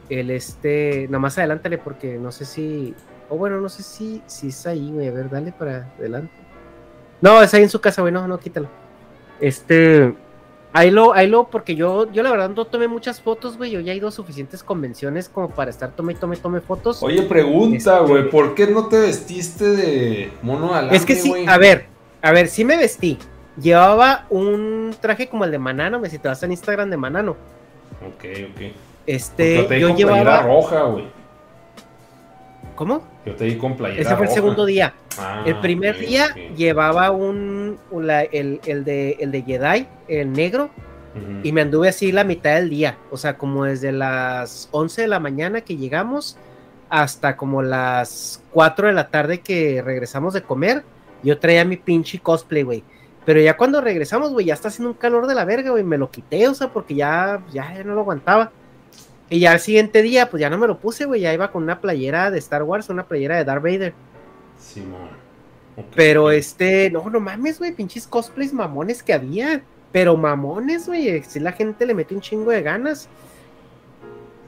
El este. Nomás adelántale porque no sé si. O bueno, no sé si, si es ahí, güey. A ver, dale para adelante. No, es ahí en su casa, güey, no, no, quítalo. Este. Ahí lo, ahí lo, porque yo, yo la verdad no tomé muchas fotos, güey. Yo ya he ido a suficientes convenciones como para estar tome, tome, tome fotos. Oye, pregunta, este, güey, ¿por qué no te vestiste de mono alambre, Es que sí, a ver, a ver, sí me vestí. Llevaba un traje como el de Manano, me si te vas en Instagram de Manano. Ok, ok. Este, yo llevaba. roja, güey. ¿Cómo? Yo te di con playera Ese fue el segundo día. Ah, el primer día llevaba un, el, de, el de Jedi, el negro, y me anduve así la mitad del día. O sea, como desde las 11 de la mañana que llegamos hasta como las 4 de la tarde que regresamos de comer, yo traía mi pinche cosplay, güey. Pero ya cuando regresamos, güey, ya está haciendo un calor de la verga, güey. Me lo quité, o sea, porque ya, ya no lo aguantaba. Y ya al siguiente día, pues ya no me lo puse, güey. Ya iba con una playera de Star Wars, una playera de Darth Vader. Simón. Pero este, no, no mames, güey, pinches cosplays mamones que había. Pero mamones, güey. Si la gente le mete un chingo de ganas.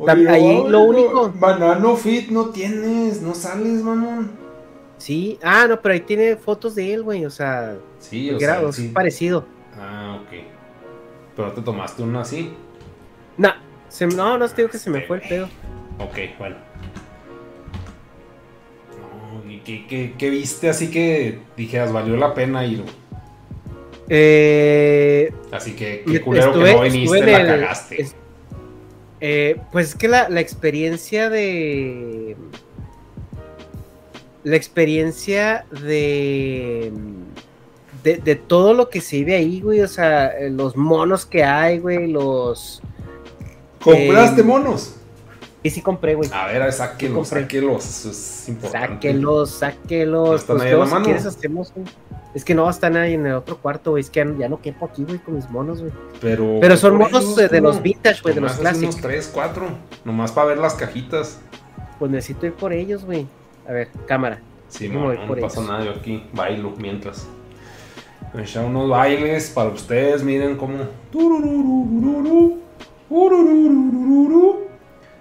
ahí lo único. Banano Fit no tienes, no sales, mamón. Sí, ah, no, pero ahí tiene fotos de él, güey. O sea, sí, o sea, sí. parecido. Ah, ok. Pero te tomaste uno así. No, no, no te digo que se me fue el pedo. Ok, bueno. ¿Qué, qué, qué, qué viste así que dijeras, valió la pena ir? Eh, Así que Y qué culero estuve- que no viniste, la el- cagaste. es- eh, pues es que la, la experiencia de. La experiencia de, de. de todo lo que se vive ahí, güey. O sea, los monos que hay, güey. Los. ¿Compraste eh, monos? Y sí compré, güey. A ver, sáquelos, compré. sáquelos. Eso es importante. Sáquelos, sáquelos. ¿Están Pues ahí en la si mano? hacemos Es que no, están ahí en el otro cuarto, güey. Es que ya, no quepo aquí, güey, con mis monos, güey. Pero, Pero son monos ellos, de los vintage, güey, de los clásicos. unos 3, 4. Nomás para ver las cajitas. Pues necesito ir por ellos, güey. A ver, cámara. Sí, No no, voy no, por pasa ellos. nada, yo aquí bailo mientras. Me echar unos bailes para ustedes, miren cómo.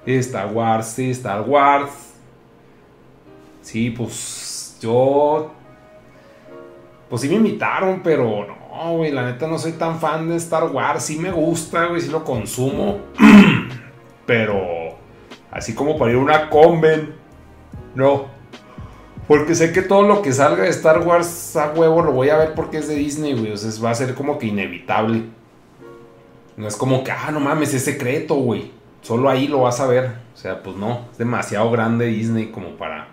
Star Wars, Star Wars. Sí, pues yo. Pues sí me invitaron, pero no, güey, la neta no soy tan fan de Star Wars. Sí me gusta, güey, sí lo consumo. pero así como para ir a una conven, no. Porque sé que todo lo que salga de Star Wars a huevo lo voy a ver porque es de Disney, güey. O sea, va a ser como que inevitable. No es como que, ah, no mames, es secreto, güey. Solo ahí lo vas a ver. O sea, pues no. Es demasiado grande Disney como para.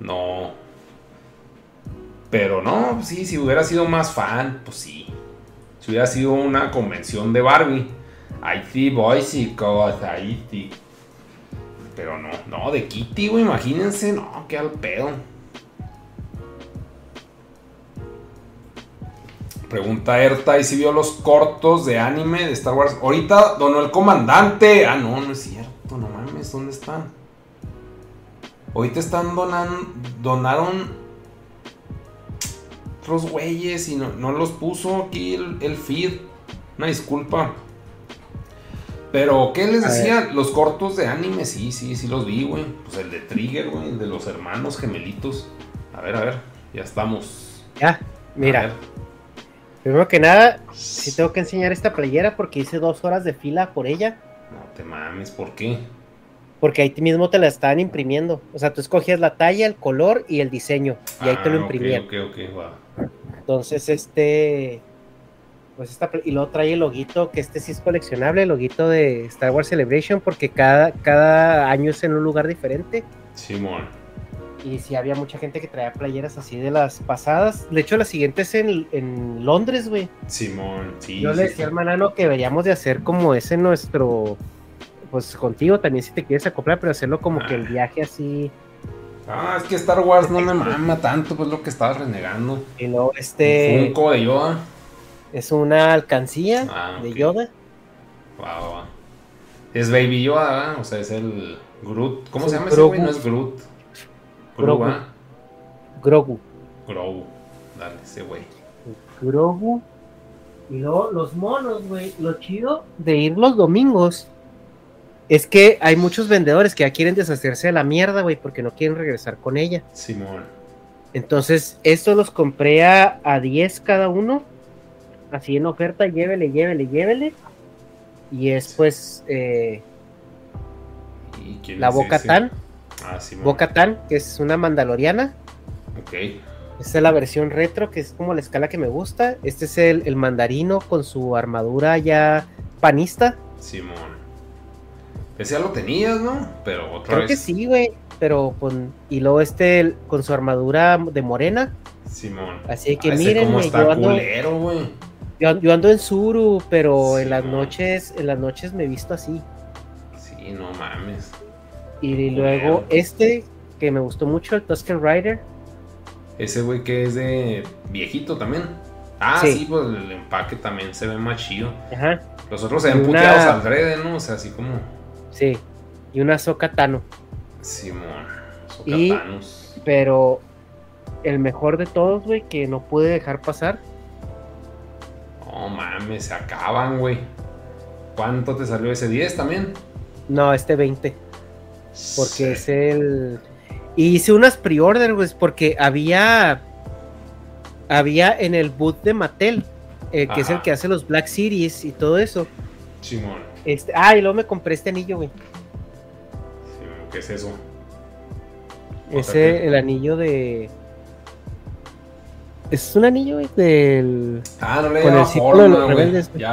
No. Pero no, sí, si hubiera sido más fan, pues sí. Si hubiera sido una convención de Barbie. Ahí sí, boys y cosas, ahí sí. Pero no, no, de Kitty, güey, imagínense, no, qué al pedo. Pregunta Erta, ¿y si vio los cortos de anime de Star Wars? Ahorita donó el comandante. Ah, no, no es cierto, no mames, ¿dónde están? Ahorita están donando, donaron otros güeyes y no, no los puso aquí el, el feed. Una disculpa. Pero, ¿qué les decía? Los cortos de anime, sí, sí, sí los vi, güey. Pues el de Trigger, güey, el de los hermanos gemelitos. A ver, a ver, ya estamos. Ya, A mira. Primero que nada, sí tengo que enseñar esta playera porque hice dos horas de fila por ella. No te mames, ¿por qué? Porque ahí mismo te la estaban imprimiendo. O sea, tú escogías la talla, el color y el diseño. Y ahí te lo Ah, ok, imprimían. Ok, ok, va. Entonces, este. Pues esta. Y luego trae el loguito, que este sí es coleccionable, el loguito de Star Wars Celebration, porque cada, cada año es en un lugar diferente. Simón. Y sí había mucha gente que traía playeras así de las pasadas. De hecho, la siguiente es en, en Londres, güey. Simón, sí. Yo sí, le sí. decía al manano que deberíamos de hacer como ese nuestro. Pues contigo también si te quieres acoplar, pero hacerlo como que el viaje así. Ah, es que Star Wars no me mama tanto, pues lo que estabas renegando. Y luego este Funko de Yoda. es una alcancía Ah, de. Yoda. Va. Es Baby Yoda, ¿verdad? O sea, es el Groot. ¿Cómo Es se un llama ese güey? No es Groot. Grogu. Grogu. Grogu. Dale, ese güey. Grogu. Y luego los monos, güey. Lo chido de ir los domingos es que hay muchos vendedores que ya quieren deshacerse de la mierda, güey, porque no quieren regresar con ella. Simón. Entonces, estos los compré a, a 10 cada uno. Así en oferta, llévele, llévele, llévele. Y es pues eh, ¿Y quién la es Boca? Tan. Ah, Tan, que es una mandaloriana. Ok. Esta es la versión retro, que es como la escala que me gusta. Este es el, el mandarino con su armadura ya panista. Simón. Ese ya lo tenías, ¿no? Pero otra Creo vez. que sí, güey. Pero con. Y luego este el- con su armadura de morena. Simón. Así que Ah, miren, cómo güey, está yo ando- culero, güey. Yo, yo ando en Suru, pero en las noches, en las noches me he visto así. Sí, no mames. Y luego este, que me gustó mucho, el Tusken Rider. Ese güey que es de viejito también. Ah, Sí. sí, pues el empaque también se ve más chido. Ajá, Los otros se ven una- puteados al drede, ¿no? O sea, así como. sí. Y una Soca Tano. Simón. Y- Socatanos. Pero el mejor de todos, güey, que no pude dejar pasar. No mames, se acaban, güey. ¿Cuánto te salió ese 10 también? No, este 20. Porque Sí. es el. Y hice unas pre-order, güey, porque había. Había en el boot de Mattel, eh, que es el que hace los Black Series y todo eso. Simón. Este, ah, y luego me compré este anillo, güey. Simón, ¿Qué es eso? Ese, el anillo de. Es un anillo güey, del. Ah, no le Con el círculo de los forma, güey. rebeldes, güey. Ya.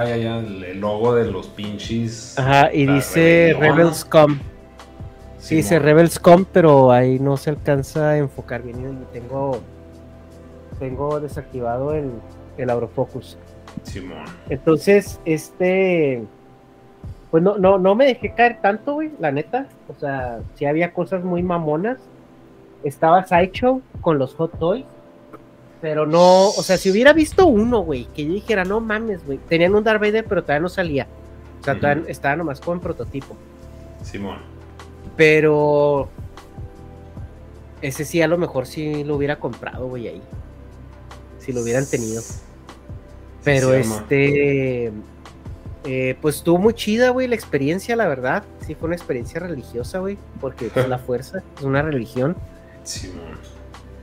Ay, ay, ay, el, logo de los pinches. Ajá, y dice Rebels.com. Sí, dice. Rebels.com, pero ahí no se alcanza a enfocar bien. Y tengo, tengo desactivado el, el autofocus. Simón. Entonces, este. Pues no, no, no me dejé caer tanto, güey, la neta. O sea, sí había cosas muy mamonas. Estaba Sideshow con los Hot Toys. Pero no, o sea, si hubiera visto uno, güey, que yo dijera, no mames, güey. Tenían un Darth Vader, pero todavía no salía. O sea, todavía estaba nomás como en prototipo. Simón. Pero. Ese sí, a lo mejor sí lo hubiera comprado, güey, ahí. Si lo hubieran tenido. Pero este. eh, pues estuvo muy chida, güey, la experiencia, la verdad. Sí, fue una experiencia religiosa, güey. Porque pues, la fuerza es una religión. Simón.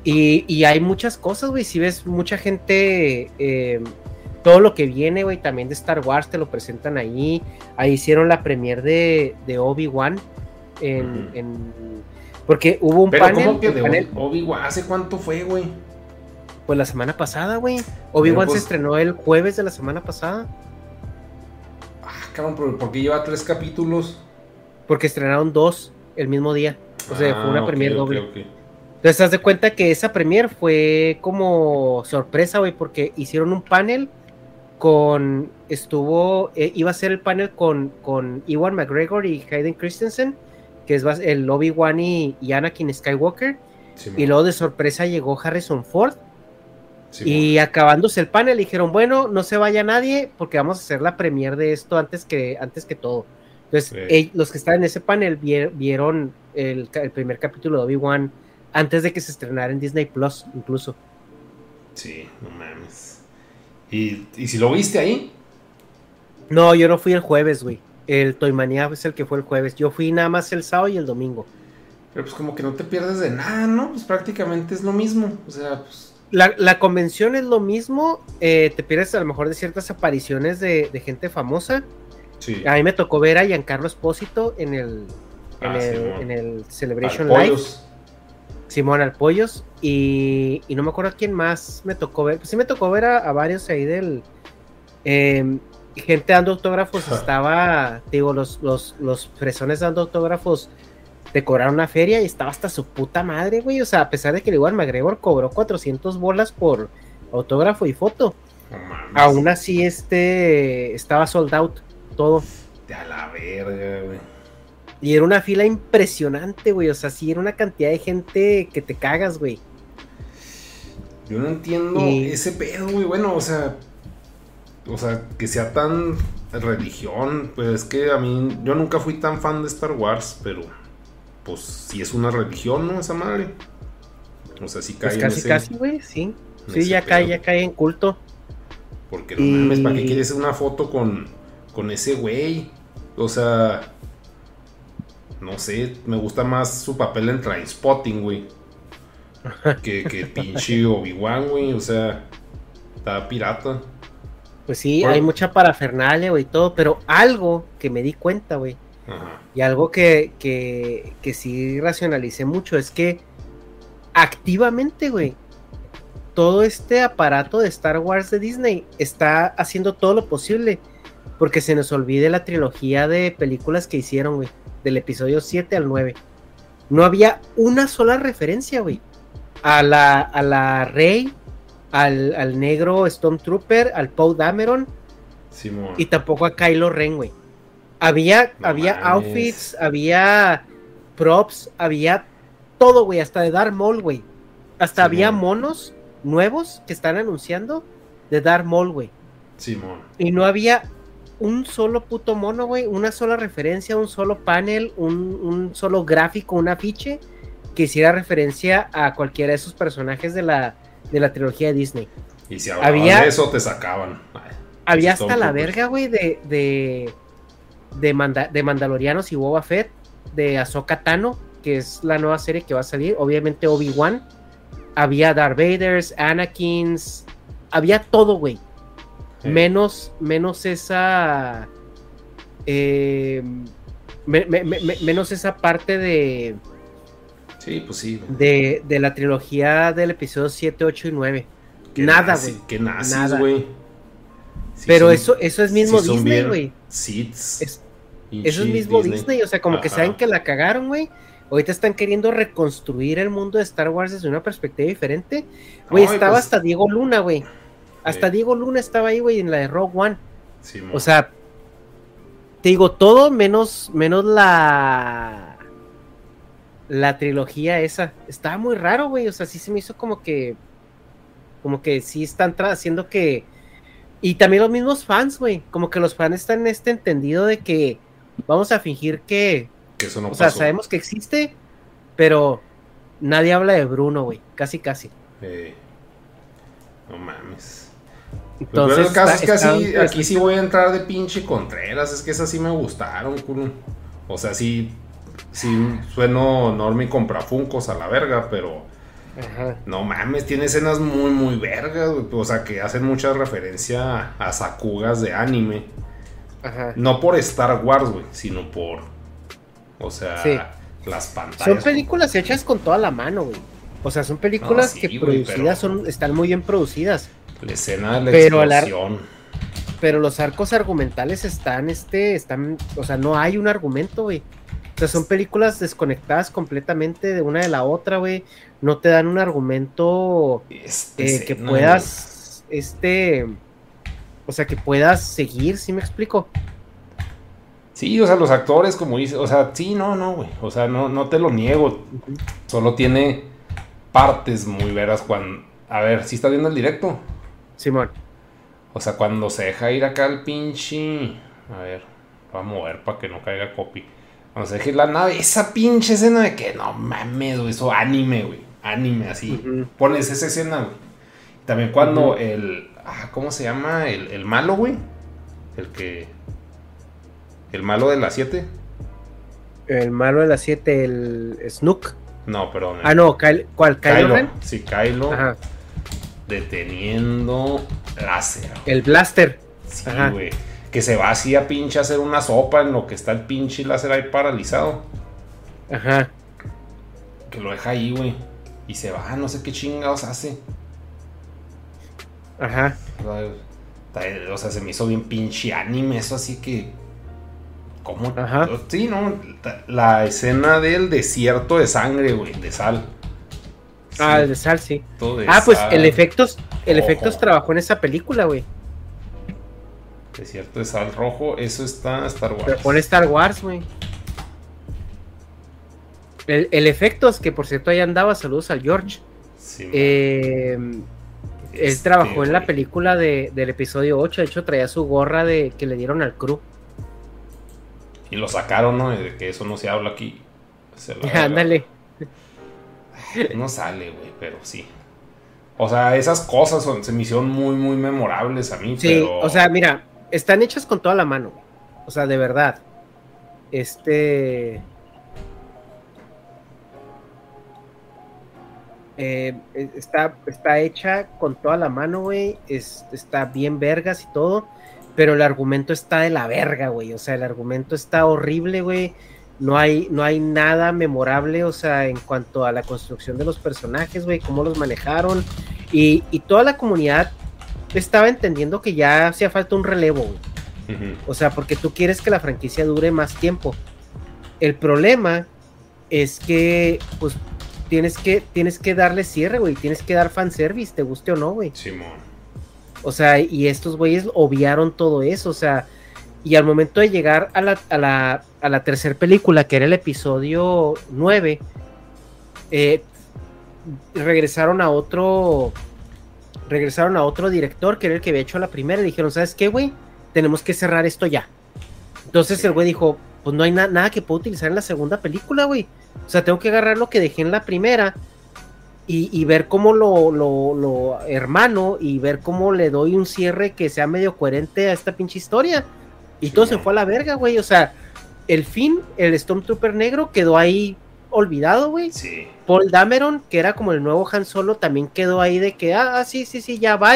Y, y hay muchas cosas, güey. Si ves mucha gente, eh, todo lo que viene, güey, también de Star Wars te lo presentan ahí. Ahí hicieron la premier de, de Obi-Wan. En, porque hubo un Pero, panel, ¿cómo que de Obi-Wan? ¿Hace cuánto fue, güey? pues la semana pasada, güey. Obi-Wan pues- se estrenó el jueves de la semana pasada. Ah, cabrón, ¿por por qué lleva tres capítulos? Porque estrenaron dos el mismo día. O sea, fue Ah, una ok, premier ok, doble. Entonces, haz de cuenta que esa premier fue como sorpresa, güey, porque hicieron un panel con. Estuvo. eh, iba a ser el panel con, con Ewan McGregor y Hayden Christensen, que es el Obi-Wan y, y Anakin Skywalker. Y luego de sorpresa llegó Harrison Ford. Y acabándose el panel, dijeron: Bueno, no se vaya nadie, porque vamos a hacer la premier de esto antes que, antes que todo. Entonces, Sí. los que estaban en ese panel vier- vieron el, el primer capítulo de Obi-Wan antes de que se estrenara en Disney Plus, incluso. Sí, no mames. ¿Y, y si lo viste ahí? No, yo no fui el jueves, güey. El Toymania es el que fue el jueves. Yo fui nada más el sábado y el domingo. Pero pues como que no te pierdes de nada, ¿no? Pues prácticamente es lo mismo. O sea, pues... La, la convención es lo mismo. eh, te pierdes a lo mejor de ciertas apariciones de, de gente famosa. Sí. A mí me tocó ver a Giancarlo Espósito en el, en, Ah, el, en Celebration Live. Simón Alpollos y, y no me acuerdo a quién más me tocó ver. Pues sí me tocó ver a, a varios ahí del... em, gente dando autógrafos. estaba, digo, los, los, los fresones dando autógrafos te cobraron una feria y estaba hasta su puta madre, güey. O sea, a pesar de que el igual McGregor cobró 400 bolas por autógrafo y foto. Mames. Aún así, este estaba sold out todo. De a la verga, güey. Y era una fila impresionante, güey. O sea, sí, era una cantidad de gente que te cagas, güey. Yo no entiendo Y- ese pedo, güey. Bueno, o sea... O sea, que sea tan religión. Pues es que a mí... Yo nunca fui tan fan de Star Wars, pero... Pues sí es una religión, ¿no? Esa madre. O sea, sí cae Pues en casi, ese- casi, güey, sí. en Sí, ya cae, ya cae en culto. Porque no Y- mames, ¿para qué quieres una foto con, con ese güey? O sea, no sé, me gusta más su papel en Trainspotting, güey. Que, que pinche Obi-Wan, güey. O sea, está pirata. Pues sí, hay mucha parafernalia, güey, todo, pero algo que me di cuenta, güey, Ajá. y algo que, que, que sí racionalicé mucho es que activamente, güey, todo este aparato de Star Wars de Disney está haciendo todo lo posible porque se nos olvide la trilogía de películas que hicieron, güey, del episodio 7 al 9. No había una sola referencia, güey, a la, a la Rey, al, al negro Stormtrooper, al Poe Dameron Simón. y tampoco a Kylo Ren, güey. Había, No había outfits, había props, había todo, güey, hasta de Darth Maul, güey. Hasta había mon. monos nuevos que están anunciando de Darth Maul, güey. Simón. Y no había un solo puto mono, güey, una sola referencia, un solo panel, un, un solo gráfico, un afiche que hiciera referencia a cualquiera de esos personajes de la, de la trilogía de Disney. Y si Había- de eso, te sacaban. Ay, Había hasta la verga, güey, de, de, de, Manda- de Mandalorianos y Boba Fett, de Ahsoka Tano, que es la nueva serie que va a salir, obviamente Obi-Wan. Había Darth Vaders, Anakins, había todo, güey. Sí. Menos, menos esa. eh, me- me- me- me- menos esa parte de, Sí, pues sí. de, de la trilogía del episodio 7, 8 y 9. Qué Nada, güey. Qué nazis, güey. Pero son- eso, eso es mismo Disney, güey. Es- Eso es mismo Disney. o sea, como que saben que la cagaron, güey. Ahorita están queriendo reconstruir el mundo de Star Wars desde una perspectiva diferente. Güey, estaba pues, hasta Diego Luna, güey. Hasta. Diego Luna estaba ahí, güey, en la de Rogue One. O sea, te digo, todo menos, menos la. La trilogía esa. Estaba muy raro, güey. O sea, sí se me hizo como que. Como que sí están haciendo que. Y también los mismos fans, güey. Como que los fans están en este entendido de que vamos a fingir que. que eso no O sea, sabemos que existe, pero nadie habla de Bruno, güey. Casi, casi. Eh, no mames. Entonces, Pero el caso está- es que así, está- aquí sí voy a entrar de pinche Contreras. Es que esas sí me gustaron, culo. O sea, sí, sí sueno Normie compra Funcos a la verga, pero Ajá. no mames, tiene escenas muy, muy vergas. O sea, que hacen mucha referencia a sakugas de anime. Ajá. No por Star Wars, güey, sino por. O sea, Sí. las pantallas. Son películas hechas con toda la mano, güey. O sea, son películas No, sí, que producidas pero- son, están muy bien producidas. La escena de la Pero explosión. Pero los arcos argumentales están, este, están, o sea, no hay un argumento, güey. O sea, son películas desconectadas completamente de una de la otra, güey. No te dan un argumento Esta eh, que puedas, este, o sea, que puedas seguir, ¿sí me explico? Sí, o sea, los actores, como dice, o sea, sí, no, no, güey. O sea, no, no te lo niego. Solo tiene partes muy veras cuando. A ver, si estás viendo el directo? Simón. O sea, cuando se deja ir acá el pinche. A ver, voy a mover para que no caiga copy. Cuando se deja ir la nave, esa pinche escena de que no mames, güey, eso anime, güey. Anime así. Pones esa escena, güey. También cuando el. ah, ¿Cómo se llama? El, el malo, güey. El que. El malo de las 7. El malo de las 7, el Snook. No, perdón. el- Ah, no, ¿cuál? ¿Kylo, Kylo. Sí, Kylo. Ajá. Deteniendo láser. El Blaster. Sí, güey. Que se va así a pinche hacer una sopa en lo que está el pinche láser ahí paralizado. Ajá. Que lo deja ahí, güey. Y se va, no sé qué chingados hace. Ajá. O sea, se me hizo bien pinche anime, eso así que. ¿Cómo? Ajá. Sí, no. La escena del desierto de sangre, güey, de sal. Ah, el de Sal, sí. de Ah, pues sal. el efectos, el Ojo. efectos trabajó en esa película, güey. Desierto de sal rojo, eso está Star Wars. Pero pone Star Wars, güey. El, el efectos, que por cierto ahí andaba, saludos al George. Sí, Eh, él Este, trabajó en la película de, del episodio 8, de hecho traía su gorra de que le dieron al crew. Y lo sacaron, ¿no? De que eso no se habla aquí. Ándale. No sale, güey, pero sí. O sea, esas cosas son, se me hicieron muy, muy memorables a mí. Sí, pero... o sea, mira, están hechas con toda la mano. güey. O sea, de verdad. Este. eh, eh, está, está hecha con toda la mano, güey. es- está bien vergas y todo. Pero el argumento está de la verga, güey. O sea, el argumento está horrible, güey. No hay, no hay nada memorable, o sea, en cuanto a la construcción de los personajes, güey, cómo los manejaron. Y, y toda la comunidad estaba entendiendo que ya hacía falta un relevo, güey. O sea, porque tú quieres que la franquicia dure más tiempo. El problema es que, pues, tienes que, tienes que darle cierre, güey. Tienes que dar fanservice, te guste o no, güey. Simón. O sea, y estos güeyes obviaron todo eso, o sea, y al momento de llegar a la, a la, a la tercera película, que era el episodio 9, eh, regresaron a otro, regresaron a otro director, que era el que había hecho la primera, y dijeron, ¿sabes qué, güey? Tenemos que cerrar esto ya. Entonces el güey dijo, pues no hay na- nada que pueda utilizar en la segunda película, güey. O sea, tengo que agarrar lo que dejé en la primera y, y ver cómo lo, lo, lo hermano y ver cómo le doy un cierre que sea medio coherente a esta pinche historia. Y todo se fue a la verga, güey. O sea, el fin, el Stormtrooper negro quedó ahí olvidado, güey. Sí. Paul Dameron, que era como el nuevo Han Solo, también quedó ahí de que, ah, sí, sí, sí, ya va.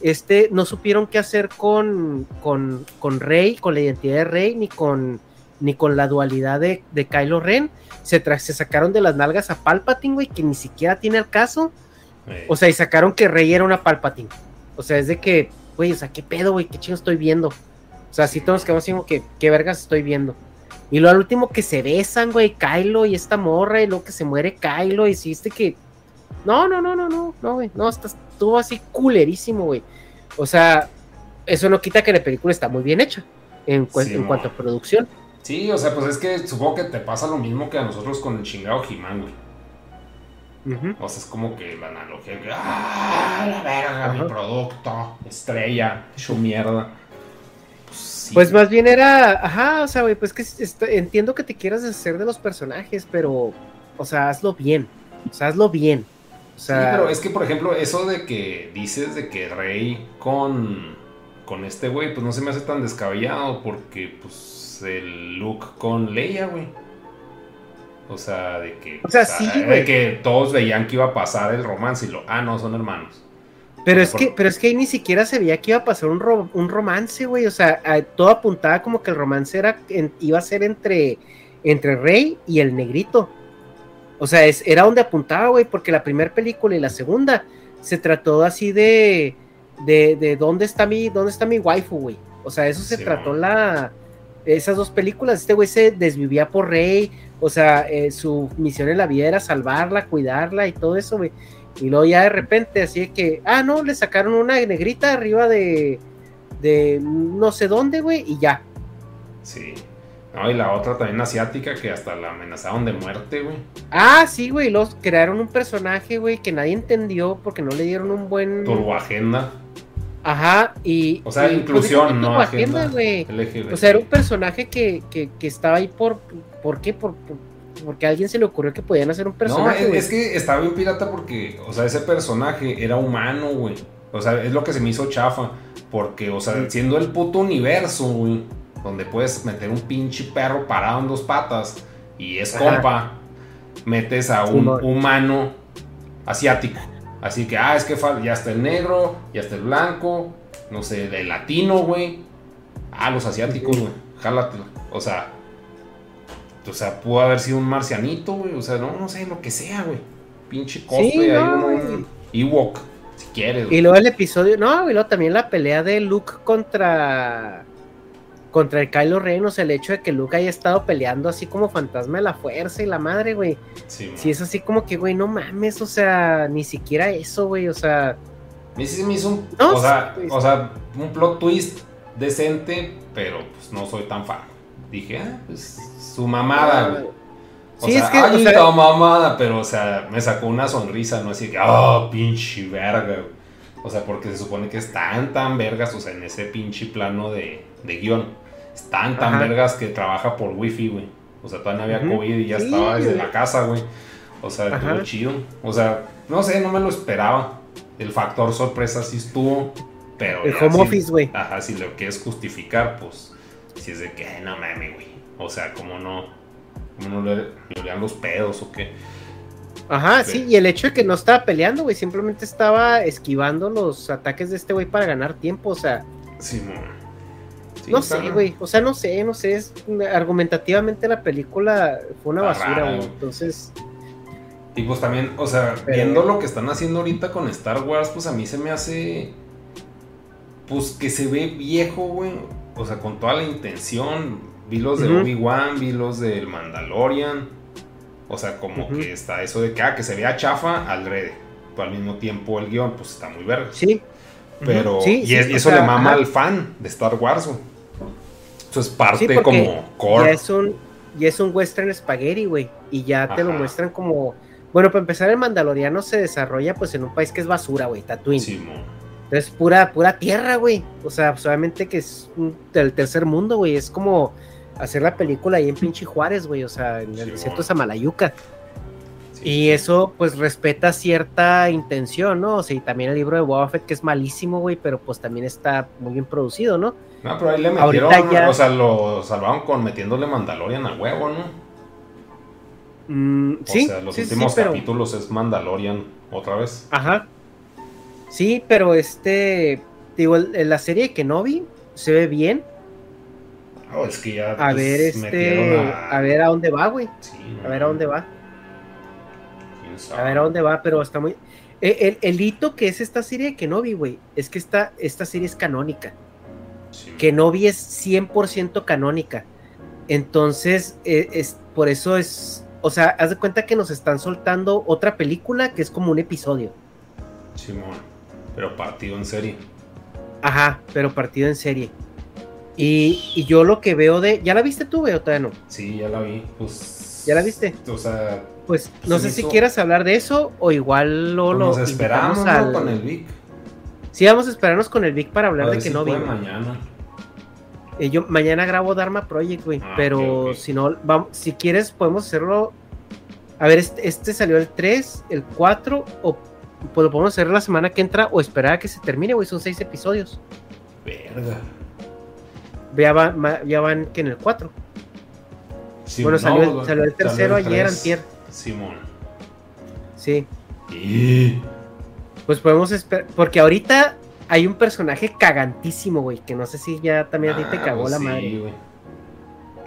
Este, no supieron qué hacer con, con, con Rey, con la identidad de Rey, ni con, ni con la dualidad de, de Kylo Ren. Se, tra- se sacaron de las nalgas a Palpatine, güey, que ni siquiera tiene el caso. O sea, y sacaron que Rey era una Palpatine. O sea, es de que, güey, o sea, qué pedo, güey, qué chingo estoy viendo. O sea, sí todos quedamos así como que, qué vergas estoy viendo. Y luego al último que se besan, güey, Kylo y esta morra, y luego que se muere Kylo, y este que. No, no, no, no, no, no, güey. No, está- estuvo así culerísimo, güey. O sea, eso no quita que la película está muy bien hecha en, cu- Sí, en mo. cuanto a producción. Sí, o sea, pues es que supongo que te pasa lo mismo que a nosotros con el chingado He-Man, güey. O sea, es como que la analogía que, ¡ah, la verga, mi Ajá. producto! Estrella, hecho mierda. Pues, sí. Pues más bien era, ajá, o sea, güey, pues que entiendo que te quieras deshacer de los personajes, pero, o sea, hazlo bien, o sea, hazlo bien. O Sí, sea, pero es que, por ejemplo, eso de que dices de que Rey con, con este güey, pues no se me hace tan descabellado porque, pues, el look con Leia, güey. O sea, de que... O sea, sí, de que todos veían que iba a pasar el romance y lo... Ah, no, son hermanos. Pero es por- que, pero es que ahí ni siquiera se veía que iba a pasar un, ro- un romance, güey, o sea, a- todo apuntaba como que el romance era, en- iba a ser entre, entre Rey y el negrito. O sea, es, era donde apuntaba, güey, porque la primera película y la segunda se trató así de, de, de dónde está mi, dónde está mi waifu, güey. O sea, eso se trató la, esas dos películas. Este güey se desvivía por Rey, o sea, eh, su misión en la vida era salvarla, cuidarla y todo eso, güey. Y luego ya de repente, así de que, ah, no, le sacaron una negrita arriba de, de no sé dónde, güey, y ya. Sí. No, y la otra también asiática que hasta la amenazaron de muerte, güey. Ah, sí, güey, los crearon un personaje, güey, que nadie entendió porque no le dieron un buen... Turbo agenda. Ajá, y... O sea, y, inclusión, no agenda. güey. LGBT. O sea, era un personaje que, que, que estaba ahí por... ¿Por qué? Por, por- porque a alguien se le ocurrió que podían hacer un No, personaje, es, güey. es que estaba bien pirata porque, o sea, ese personaje era humano, güey. O sea, es lo que se me hizo chafa. Porque, o sea, siendo el puto universo, güey, donde puedes meter un pinche perro parado en dos patas y es Ajá. compa, metes a un humano asiático. Así que, ah, es que ya está el negro, ya está el blanco, no sé, el latino, güey. Ah, los asiáticos, güey, jálatelo. O sea, o sea, pudo haber sido un marcianito, güey. O sea, no, no sé, lo que sea, güey. Pinche cosplay, Sí, hay no, un, güey. un Ewok, si quieres. Y güey. luego el episodio, no, y luego también la pelea de Luke contra contra el Kylo Ren, o sea, el hecho de que Luke haya estado peleando así como fantasma de la fuerza y la madre, güey. Sí. Sí, es así como que, güey, no mames, o sea, ni siquiera eso, güey, o sea, mí sí me hizo un, No, o, sea, sí, o sea, un plot twist decente, pero pues no soy tan fan. Dije, ah, pues su mamada, güey. O Sí, sea, es que, ay, o sea- esta mamada, pero o sea, me sacó una sonrisa, no así que, ah, pinche verga, güey. O sea, porque se supone que están tan vergas, o sea, en ese pinche plano de, de guion. Están tan Ajá. vergas que trabaja por wifi, güey. O sea, todavía no había. COVID y ya Sí, estaba desde güey. la casa, güey. O sea, estuvo chido. O sea, no sé, no me lo esperaba. El factor sorpresa sí estuvo, pero... el home sí- office, güey. Ajá, si lo quieres justificar, pues si es de que, "Ay, no mames, güey. O sea, como no, como no le, le olían los pedos o qué. Ajá, Sí. y el hecho de que no estaba peleando, güey, simplemente estaba esquivando los ataques de este güey para ganar tiempo, o sea, Sí. Sí, no sé, güey, o sea, no sé, no sé, es, argumentativamente la película fue una basura, güey, güey. entonces, Y pues también, o sea, Pero- viendo lo que están haciendo ahorita con Star Wars, pues a mí se me hace. Pues que se ve viejo, güey. O sea, con toda la intención. Vi los de Ujú. Obi-Wan, vi los del Mandalorian. O sea, como que está eso de que, ah, que se vea chafa al red. Pero al mismo tiempo el guion, pues está muy verde. Sí. Pero. Sí, y, sí, es- y o eso sea, le mama al fan de Star Wars, güey. Eso es parte Sí, como core. Ya es un, ya es un western spaghetti, güey. Y ya te lo muestran como. Bueno, para empezar, el Mandaloriano se desarrolla pues en un país que es basura, güey, Tatooine. Simón. Entonces, pura, pura tierra, güey. O sea, solamente que es un- del tercer mundo, güey. Es como hacer la película ahí en pinche Juárez, güey. O sea, en el Sí, desierto de Samalayuca. Sí, Y sí. eso, pues, respeta cierta intención, ¿no? O sea, y también el libro de Boba Fett, que es malísimo, güey, pero pues también está muy bien producido, ¿no? No, pero ahí le metieron, ya- o sea, lo salvaron con metiéndole Mandalorian a huevo, ¿no? Mm, O sí, sea, los últimos pero... capítulos es Mandalorian otra vez. Ajá. Sí, pero este, digo, la serie de Kenobi se ve bien. Es que ya A pues, ver, este, metieron a... ver a dónde va, güey. Sí, A ver a dónde va. A ver a dónde va, pero está muy... El, el- el hito que es esta serie de Kenobi, güey, es que esta, esta serie es canónica. Sí. Kenobi es 100% canónica. Entonces, eh, es, por eso es... O sea, haz de cuenta que nos están soltando otra película que es como un episodio. Simón. Pero partido en serie. Ajá, pero partido en serie. Y, y yo lo que veo de... ¿Ya la viste tú, o todavía no? Sí, ya la vi. Pues. ¿Ya la viste? O sea, Pues no Se sé si quieras hablar de eso o igual lo, pues lo nos esperamos ¿no? al- con el Vic. Sí, vamos a esperarnos con el Vic para hablar A de ver si puede güey. mañana. Eh, yo mañana grabo Dharma Project, güey. Ah, pero si no, vamos, si quieres podemos hacerlo. A ver, este, este salió el 3, el 4, o pues lo podemos hacer la semana que entra o esperar a que se termine, güey. Son seis episodios. Verga. Ya, va- ya van que en el 4. Sí, bueno, no, salió, el, güey, salió el tercero el ayer, antier. Simón. Sí. Y... Pues podemos esperar. Porque ahorita hay un personaje cagantísimo, güey. Que no sé si ya también a ti te Ah, cagó pues la sí, madre. güey.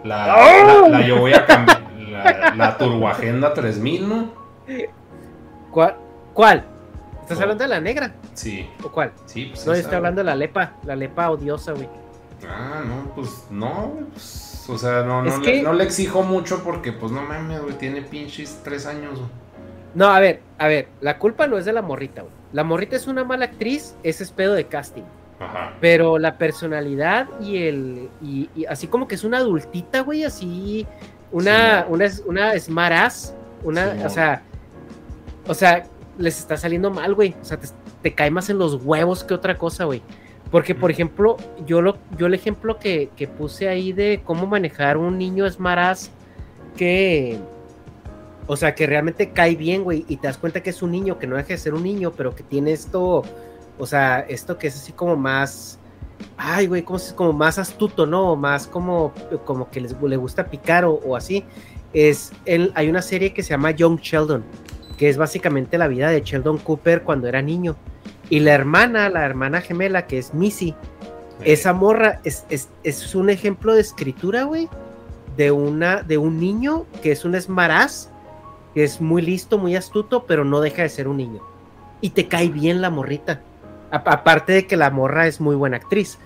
La, ¡Oh! la, la yo voy a cambiar. La, la Turboagenda 3000, ¿no? ¿Cuál? ¿Cuál? ¿Estás Oh. hablando de la negra? Sí, ¿O cuál? sí, pues No, yo estoy hablando de la lepa. La lepa odiosa, güey. Ah, no, pues no, pues, o sea, no, no, que- le, no le exijo mucho porque, pues no mames, güey, tiene pinches tres años, güey. No, a ver, a ver. La culpa no es de la morrita, güey. La morrita es una mala actriz. Ese es pedo de casting. Ajá. Pero la personalidad y el. Y, y así como que es una adultita, güey. Así. Una, Sí. una, una smart ass. Una. Sí, o sea. O sea, les está saliendo mal, güey. O sea, te, te cae más en los huevos que otra cosa, güey. Porque, por ejemplo, yo lo, yo el ejemplo que, que puse ahí de cómo manejar un niño smart ass que. O sea, que realmente cae bien, güey. Y te das cuenta que es un niño, que no deja de ser un niño, pero que tiene esto. O sea, esto que es así como más. Ay, güey, como, como más astuto, ¿no? Más como, como que les, le gusta picar o, o así. Es el, hay una serie que se llama Young Sheldon, que es básicamente la vida de Sheldon Cooper cuando era niño. Y la hermana, la hermana gemela, que es Missy, esa morra es, es, es un ejemplo de escritura, güey, de, una, de un niño que es un esmaraz, que es muy listo, muy astuto, pero no deja de ser un niño. Y te cae bien la morrita. A- aparte de que la morra es muy buena actriz,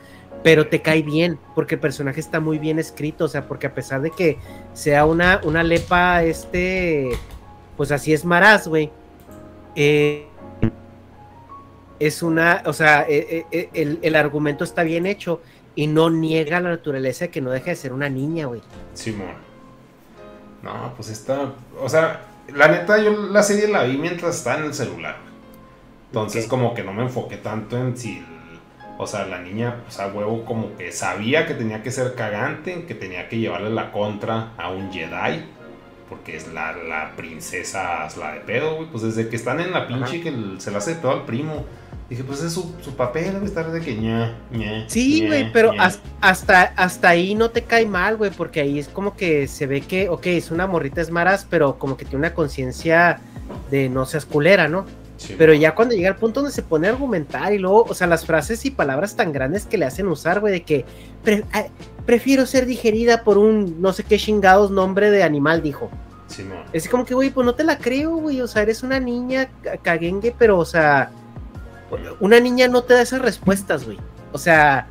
pero te cae bien, porque el personaje está muy bien escrito, o sea, porque a pesar de que sea una, una lepa, este, pues así es maraz, güey. eh, es una, o sea, eh, eh, el, el argumento está bien hecho y no niega la naturaleza de que no deja de ser una niña, güey. Simón. No, pues está. O sea, la neta, yo la serie la vi mientras estaba en el celular. Entonces, como que no me enfoqué tanto en si. O sea, la niña, o sea, huevo, como que sabía que tenía que ser cagante, que tenía que llevarle la contra a un Jedi. Porque es la, la princesa, es la de pedo, güey. Pues desde que están en la pinche que se la hace de pedo al primo. Dije, pues es su, su papel, debe estar de que ña, ña. Sí, ña, güey, pero ña. hasta, hasta ahí no te cae mal, güey, porque ahí es como que se ve que, ok, es una morrita esmaraz, pero como que tiene una conciencia de no seas culera, ¿no? Sí, Pero ya cuando llega el punto donde se pone a argumentar y luego, o sea, las frases y palabras tan grandes que le hacen usar, güey, de que pre- ah, prefiero ser digerida por un no sé qué chingados nombre de animal, dijo. Simón. Es como que, güey, pues no te la creo, güey. O sea, eres una niña ca- caguengue, pero, o sea, una niña no te da esas respuestas, güey. O sea,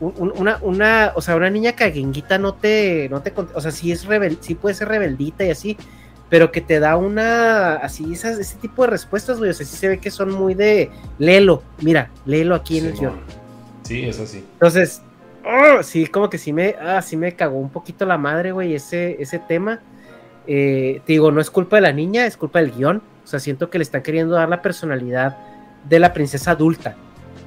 un- un- una, una, o sea, una niña caguenguita no te, no te, o sea, sí es rebel, sí puede ser rebeldita y así, pero que te da una, así, esas, ese tipo de respuestas, güey. O sea, sí se ve que son muy de, léelo, mira, léelo aquí en el guion. Sí, eso sí. Entonces, ¡ah! sí, como que sí me, ah, sí me cagó un poquito la madre, güey, ese, ese tema. Eh, te digo, no es culpa de la niña, es culpa del guion. O sea, siento que le están queriendo dar la personalidad de la princesa adulta.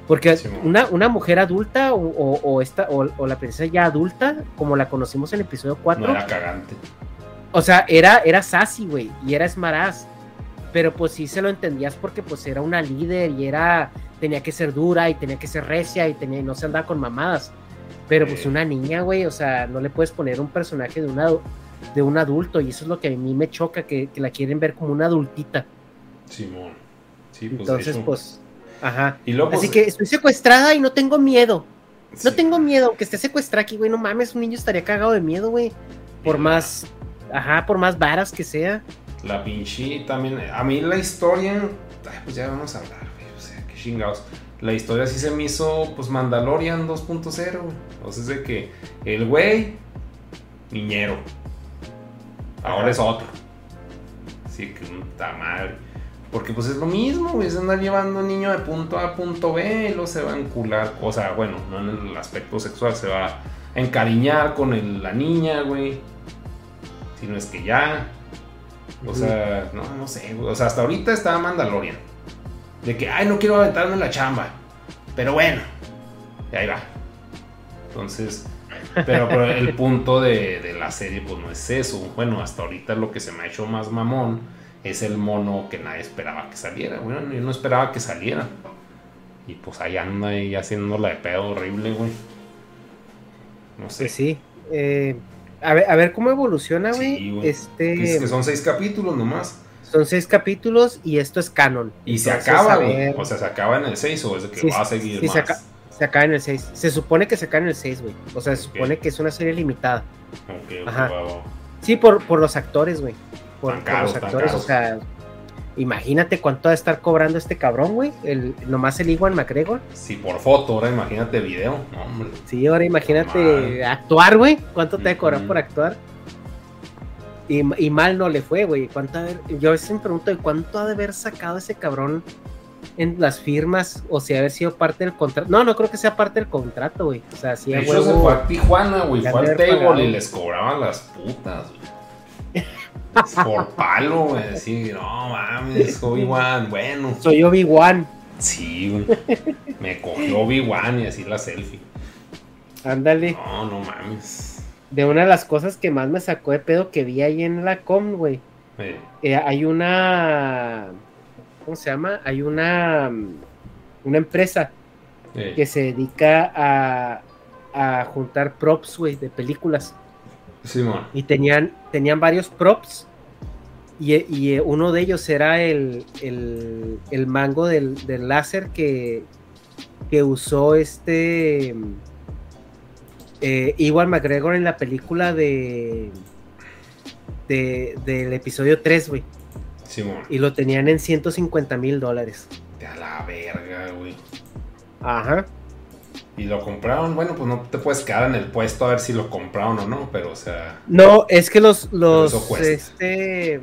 Porque Sí, una, una mujer adulta o, o- o esta, o, o la princesa ya adulta, como la conocimos en el episodio 4, No era cagante. o sea, era, era sassy, güey, y era esmaraz. Pero pues sí se lo entendías porque pues era una líder y era, tenía que ser dura y tenía que ser recia y, tenía, no se andaba con mamadas. Pero pues una niña, güey, o sea, no le puedes poner un personaje de, una, de un adulto y eso es lo que a mí me choca, que, que la quieren ver como una adultita. Simón. Sí, pues. Entonces, eso. pues, ajá. Y luego, Así pues, que estoy secuestrada y no tengo miedo. No sí. tengo miedo, aunque esté secuestrada aquí, güey, no mames, un niño estaría cagado de miedo, güey. Por Y más, ajá, por más varas que sea. La pinche también. A mí la historia. Ay, pues ya vamos a hablar, güey. O sea, qué chingados. La historia sí se me hizo, pues, Mandalorian 2.0. güey. O sea, es de que el güey, niñero. Ahora Ajá. es otro. Así que, puta madre. Porque, pues, es lo mismo, güey. Es andar llevando a un niño de punto A a punto B y luego se va a encular. O sea, bueno, no en el aspecto sexual, se va a encariñar con el- la niña, güey. Si no es que ya. O sea, no, no sé, güey. O sea, hasta ahorita estaba Mandalorian. De que, ay, no quiero aventarme la chamba. Pero bueno. Y ahí va. Entonces, pero, pero el punto de, de la serie, pues no es eso. Bueno, hasta ahorita lo que se me ha hecho más mamón es el mono que nadie esperaba que saliera. Bueno, yo no esperaba que saliera. Y pues ahí anda ahí haciéndola de pedo horrible, güey. No sé. Pues sí. eh, a, ver, a ver cómo evoluciona, güey. Sí, güey. este, Que, que son seis capítulos nomás. son seis capítulos y esto es canon. Y se acaba, güey. O sea, se acaba en el 6 o es que Sí, va a seguir sí, más. se acaba. Se acaba en el 6. Se supone que se acaba en el 6, güey. O sea, se supone que es una serie limitada. Ajá. Sí, por, por los actores, güey. Por, los actores, o sea. Imagínate cuánto va a estar cobrando este cabrón, güey. El, nomás el Iwan McGregor. Si por foto, ahora imagínate video. No, hombre. Sí, ahora imagínate actuar, güey. ¿Cuánto te va a cobrar por actuar? Y, y mal no le fue, güey. ¿Cuánto ha de haber- Yo a veces me pregunto, ¿de cuánto ha de haber sacado ese cabrón en las firmas? O si haber sido parte del contrato. No, no creo que sea parte del contrato, güey. O sea, sí, De hecho, se fue a Tijuana, güey. Fue al table y les cobraban las putas, güey. Por palo, güey. Así, no mames, Obi-Wan. Bueno, Soy Obi-Wan. sí, güey. Me cogió Obi-Wan y así la selfie. Ándale. No, no mames. De una de las cosas que más me sacó de pedo que vi ahí en la com, güey. Eh, eh, hay una. ¿Cómo se llama? Hay una. mm, Una empresa que se dedica a, a juntar props, güey, de películas. Simón. Y tenían, tenían varios props. Y, y, eh, uno de ellos era el, el, el mango del, del láser que, que usó este. Eh, Iwan McGregor en la película de. de del episodio 3, güey. Simón. Y lo tenían en 150 mil dólares. A la verga, güey. Ajá. Y lo compraron. Bueno, pues no te puedes quedar en el puesto a ver si lo compraron o no, pero o sea. No, es que los, los, este,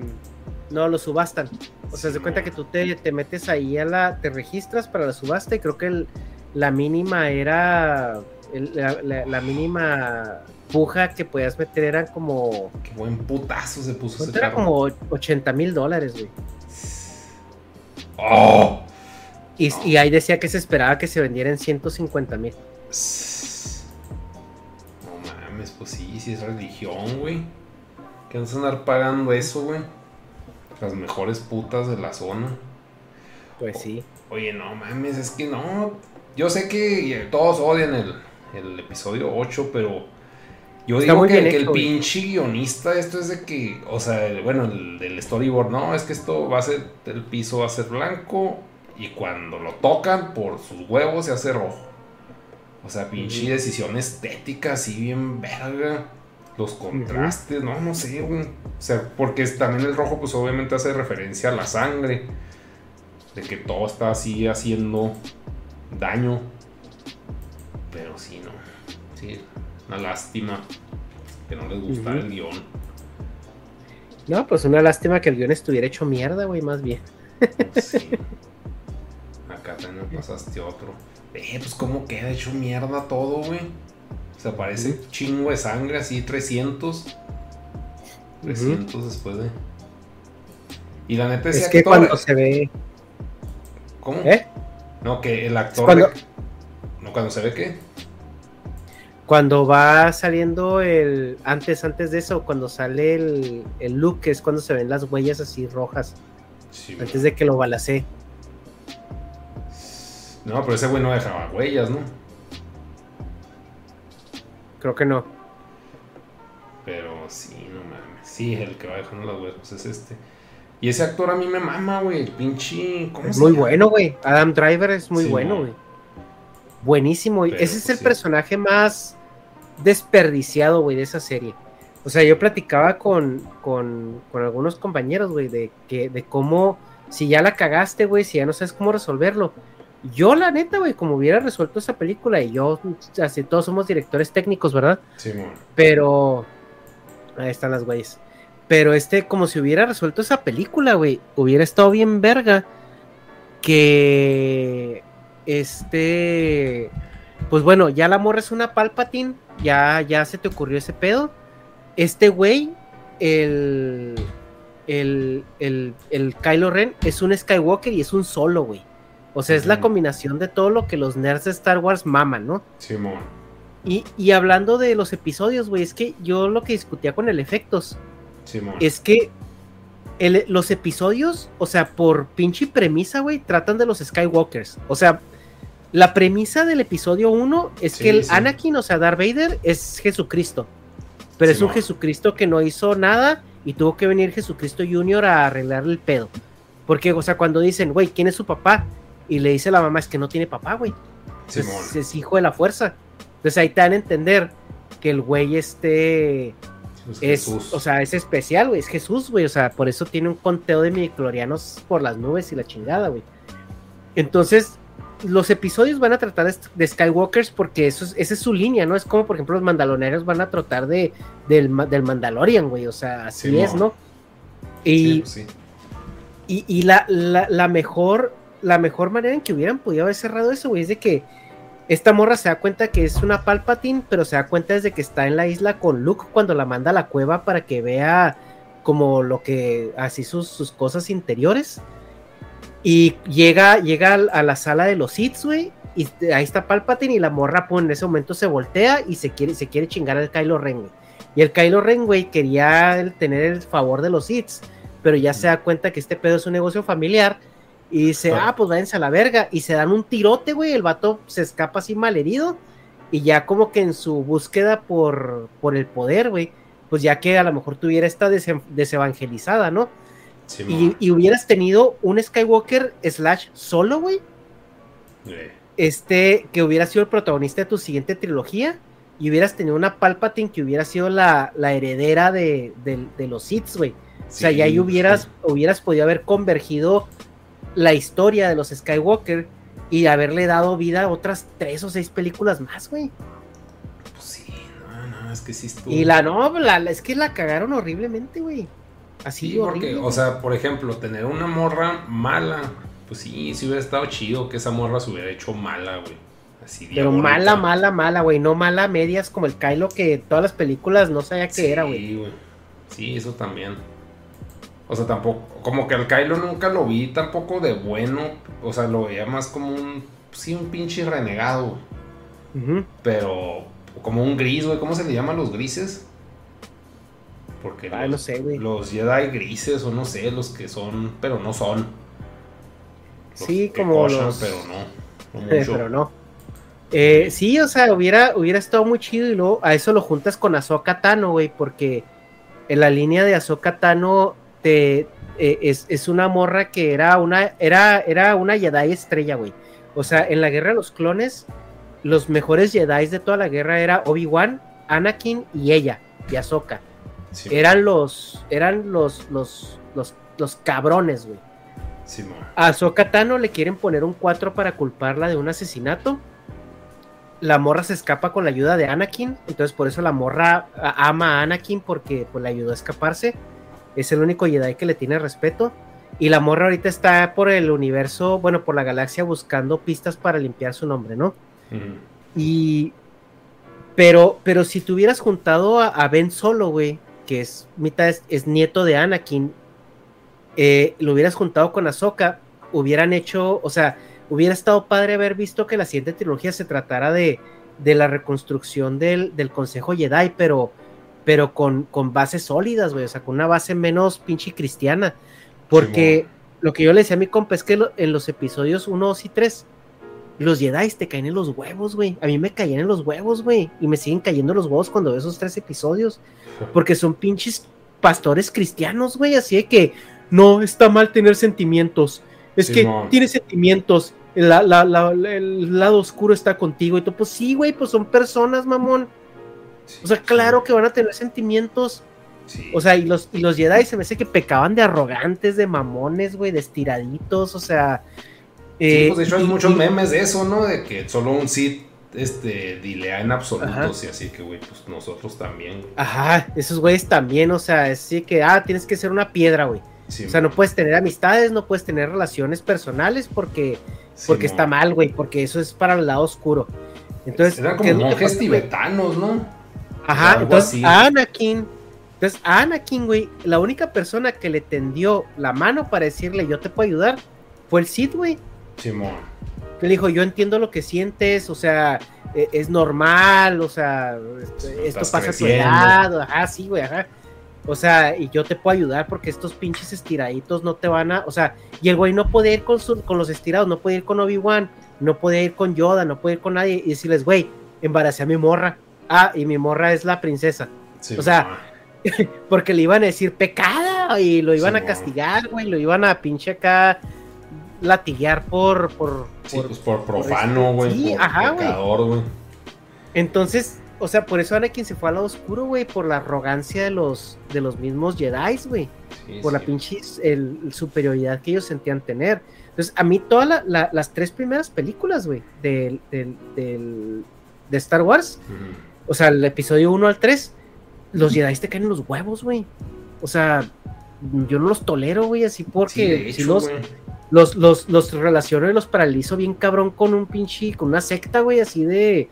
no, los subastan. O sea, se Sí, cuenta que tú te, te metes ahí a la, te registras para la subasta y creo que el- la mínima era, el- la, la- la mínima puja que podías meter eran como, Qué buen putazo se puso ese ¿cuánto era carro. como 80 mil dólares, güey. ¡Oh! Y, y ahí decía que se esperaba que se vendiera en 150 mil. No mames, pues sí, sí es religión, güey. ¿Qué vas a andar pagando eso, güey? Las mejores putas de la zona. Pues sí. Oye, no mames, es que no. Yo sé que todos odian el, el episodio 8, pero yo Está digo que, el hecho, pinche guionista, esto es de que, o sea, el- bueno, el del storyboard, no, es que esto va a ser, el piso va a ser blanco y cuando lo tocan por sus huevos se hace rojo. O sea, pinche decisión estética así bien verga. los contrastes, no, no sé, güey. O sea, porque también el rojo, pues obviamente hace referencia a la sangre. De que todo está así haciendo daño. Pero sí, no. Sí, una lástima que no les gustara el guion. No, pues una lástima que el guion estuviera hecho mierda, güey, más bien. Sí. Acá también pasaste otro. Eh, pues cómo queda hecho mierda todo, güey. O sea, parece chingo de sangre, así 300. 300 después de. Y la neta es que cuando se ve. ¿Cómo? ¿Eh? No, que el actor. Cuando... No, cuando se ve qué. Cuando va saliendo el. Antes, antes de eso, cuando sale el, el look, es cuando se ven las huellas así rojas. Sí, antes de que lo balacé. No, pero ese güey no dejaba huellas, ¿no? Creo que no. Pero sí, no mames. Sí, el que va dejando las huevos es este. Y ese actor a mí me mama, güey. Pinche. ¿cómo es muy bueno, güey. Adam Driver es muy bueno, güey. Buenísimo. Ese es pues el personaje más desperdiciado, güey, de esa serie. O sea, yo platicaba con, con, con algunos compañeros, güey, de, que, de cómo, si ya la cagaste, güey, si ya no sabes cómo resolverlo, yo, la neta, güey, como hubiera resuelto esa película, y yo, así todos somos directores técnicos, ¿verdad? Sí, Pero. Ahí están las güeyes. Pero este, como si hubiera resuelto esa película, güey, hubiera estado bien verga. Que. Este. Pues bueno, ya la morra es una Palpatine. Ya, ya se te ocurrió ese pedo. Este güey, el. El, el, el Kylo Ren es un Skywalker y es un solo, güey. O sea, es la combinación de todo lo que los nerds de Star Wars maman, ¿no? Simón. Y, y hablando de los episodios, güey, es que yo lo que discutía con el efectos Simón. es que los episodios, o sea, por pinche premisa, güey, tratan de los Skywalkers. O sea, la premisa del episodio 1 es que el Anakin, o sea, Darth Vader, es Jesucristo. Pero es un Jesucristo que no hizo nada y tuvo que venir Jesucristo Junior a arreglarle el pedo. Porque, o sea, cuando dicen, güey, ¿quién es su papá? Y le dice a la mamá, es que no tiene papá, güey. Es, es, hijo de la fuerza. Entonces ahí te dan a entender que el güey este es, o sea, es especial, güey, es Jesús, güey, o sea, por eso tiene un conteo de midiclorianos por las nubes y la chingada, güey. Entonces, los episodios van a tratar de Skywalkers porque eso es, esa es su línea, ¿no? Es como, por ejemplo, los mandaloneros van a tratar de, del, del Mandalorian, güey, o sea, así es, ¿no? Y, pues y, y la, la, la, mejor la mejor manera en que hubieran podido haber cerrado eso, güey, es de que esta morra se da cuenta que es una Palpatine, pero se da cuenta desde que está en la isla con Luke cuando la manda a la cueva para que vea como lo que, así sus, sus cosas interiores. Y llega, llega a la sala de los Sith, güey, y ahí está Palpatine y la morra, pues en ese momento se voltea y se quiere, se quiere chingar al Kylo Ren, güey. Y el Kylo Ren, güey, quería tener el favor de los Sith, pero ya se da cuenta que este pedo es un negocio familiar y dice, ah, pues váyanse a la verga. Y se dan un tirote, güey. El vato se escapa así mal herido. Y ya como que en su búsqueda por, por el poder, güey. Pues ya que a lo mejor tuviera esta desevangelizada, ¿no? y, hubieras tenido un Skywalker slash solo, güey. Este, que hubiera sido el protagonista de tu siguiente trilogía. Y hubieras tenido una Palpatine que hubiera sido la, heredera de, los Sith, güey. o sea, ya ahí hubieras, hubieras podido haber convergido la historia de los Skywalker y haberle dado vida a otras tres o seis películas más, güey. Pues sí, no, no, es que sí estuvo. Y la no, la, es que la cagaron horriblemente, güey. Así sí, porque, o sea, por ejemplo, tener una morra mala, pues sí, sí hubiera estado chido que esa morra se hubiera hecho mala, güey. Así Pero mala, mala, mala, güey. No mala medias como el Kylo que todas las películas no sabía qué era, güey. Sí, güey. Sí, eso también. O sea, tampoco, como que al Kylo nunca lo vi tampoco de bueno. O sea, lo veía más como un, sí, un pinche renegado. Pero como un gris, güey. ¿Cómo se le llaman los grises? Porque ah, los, sé, güey. los Jedi grises o no sé, los que son, pero no son. sí, como los... Pero no. no pero no. Eh, sí, o sea, hubiera, hubiera estado muy chido y luego a eso lo juntas con Ahsoka Tano, güey, porque en la línea de Ahsoka Tano eh, es, una morra que era una, era, era una Jedi estrella, güey. O sea, en la guerra de los clones, los mejores Jedi de toda la guerra era Obi-Wan, Anakin y ella. y Ahsoka. eran los, eran los, los, los, los cabrones, güey. a Ahsoka Tano le quieren poner un 4 para culparla de un asesinato. La morra se escapa con la ayuda de Anakin, entonces por eso la morra ama a Anakin porque pues, le ayudó a escaparse. Es el único Jedi que le tiene respeto. Y la morra ahorita está por el universo, bueno, por la galaxia buscando pistas para limpiar su nombre, ¿no? Y. Pero, pero si te hubieras juntado a, Ben Solo, güey, que es mitad es, nieto de Anakin, eh, lo hubieras juntado con Ahsoka, hubieran hecho, o sea, hubiera estado padre haber visto que la siguiente trilogía se tratara de, de la reconstrucción del, del Consejo Jedi, pero, pero con, con bases sólidas, güey, o sea, con una base menos pinche cristiana. Porque lo que yo le decía a mi compa es que en los episodios 1, 2 y 3, los Jedi te caen en los huevos, güey. A mí me caían en los huevos, güey. Y me siguen cayendo los huevos cuando veo esos tres episodios. Porque son pinches pastores cristianos, güey. Así de que no está mal tener sentimientos. Es que tiene sentimientos. el lado oscuro está contigo. Y tú, pues sí, güey, pues son personas, mamón. O sea, claro que van a tener sentimientos. O sea, y los, y los Jedi se me hace que pecaban de arrogantes, de mamones, güey, de estiraditos, o sea. Eh, pues de hecho hay muchos memes de eso, ¿no? De que solo un Sith este, dilea en absolutos y así que, güey, pues nosotros también. Ajá, esos güeyes también, o sea, así que, ah, tienes que ser una piedra, güey. o sea, no puedes tener amistades, no puedes tener relaciones personales porque, porque está mal, güey, porque eso es para el lado oscuro. Entonces, eran como monjes tibetanos, ¿no? Ajá, entonces Anakin entonces, a Anakin, güey, la única persona que le tendió la mano para decirle yo te puedo ayudar fue el Sith, güey. Simón. le dijo, yo entiendo lo que sientes, o sea, e, es normal, o sea, este, esto pasa a tu edad, ajá, sí, güey, ajá. O sea, y yo te puedo ayudar porque estos pinches estiraditos no te van a, o sea, y el güey no puede ir con, con los estirados, no puede ir con Obi-Wan, no puede ir con Yoda, no puede ir con nadie y decirles, güey, embaracé a mi morra. Ah, y mi morra es la princesa. o sea, porque le iban a decir pecado y lo iban a castigar, güey, lo iban a pinche acá latiguear por por pues por, profano, güey, sí, ajá, güey. Entonces, o sea, por eso Anakin se fue al lado oscuro, güey, por la arrogancia de los de los mismos Jedi, güey. por la pinche el, superioridad que ellos sentían tener. Entonces, a mí todas las tres primeras películas, güey, del, de Star Wars, o sea, el episodio 1 al 3, los Jedi te caen en los huevos, güey. O sea, yo no los tolero, güey, así porque si los, los, los, los relaciono y los paralizo bien cabrón con un pinche, con una secta, güey, así de,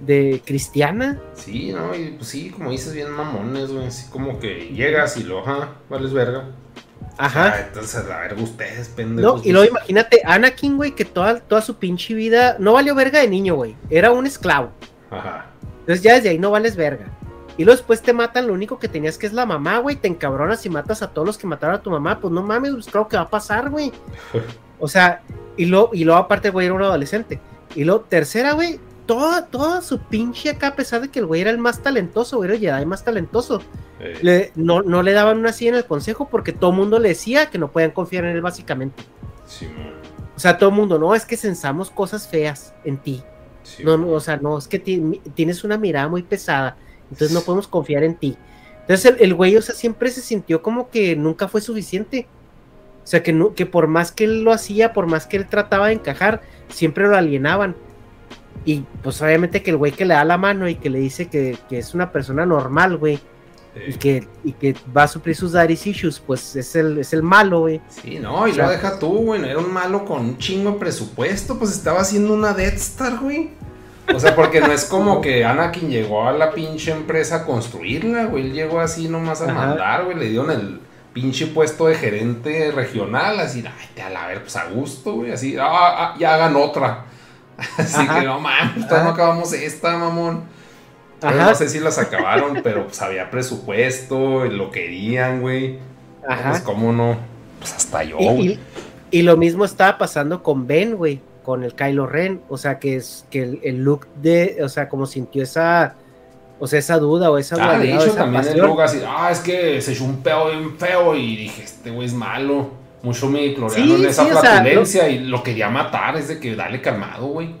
de cristiana. Sí, no, y pues sí, como dices, bien mamones, güey, así como que llegas y lo, ajá, vales verga. Ajá. Ah, entonces, a ver, ustedes, pendejos. No, y luego imagínate, Anakin, güey, que toda, toda su pinche vida no valió verga de niño, güey. Era un esclavo. Ajá. Entonces ya desde ahí no vales verga. Y luego después te matan, lo único que tenías que es la mamá, güey. Te encabronas y matas a todos los que mataron a tu mamá. Pues no mames, pues claro que va a pasar, güey. O sea, y luego, y luego aparte, güey, era un adolescente. Y luego, tercera, güey, toda, toda su pinche acá, a pesar de que el güey era el más talentoso, güey, era el Jedi más talentoso. Le, no, no le daban una así en el consejo porque todo el mundo le decía que no podían confiar en él, básicamente. Sí, o sea, todo el mundo, no, es que censamos cosas feas en ti. No, no, o sea, no, es que tienes una mirada muy pesada entonces no podemos confiar en ti. Entonces el, güey, o sea, siempre se sintió como que nunca fue suficiente. O sea, que, no, que por más que él lo hacía, por más que él trataba de encajar, siempre lo alienaban. Y pues obviamente que el güey que le da la mano y que le dice que, es una persona normal, güey. Y, que, y que va a suplir sus daddy issues, pues es el, es el malo, güey. Sí, no, y lo deja tú, güey. era un malo con un chingo de presupuesto, pues estaba haciendo una Death Star, güey. O sea, porque no es como que Anakin llegó a la pinche empresa a construirla, güey. Él llegó así nomás a mandar, güey. Le dieron el pinche puesto de gerente regional, así, ay, te a la ver, pues a gusto, güey. Así, ah, ah ya hagan otra. Así que no mames, todavía no acabamos esta, mamón. No sé si las acabaron, pero pues había presupuesto, lo querían, güey. Ajá. Pues cómo no, pues hasta yo, güey. y, lo mismo estaba pasando con Ben, güey con el Kylo Ren, o sea, que es que el, look de, o sea, como sintió esa, o sea, esa duda o esa Ah, de hecho, también el look así, ah, es que se echó un pedo bien feo y dije, este güey es malo. Mucho me clorearon en esa flatulencia y lo quería matar, es de que dale calmado, güey.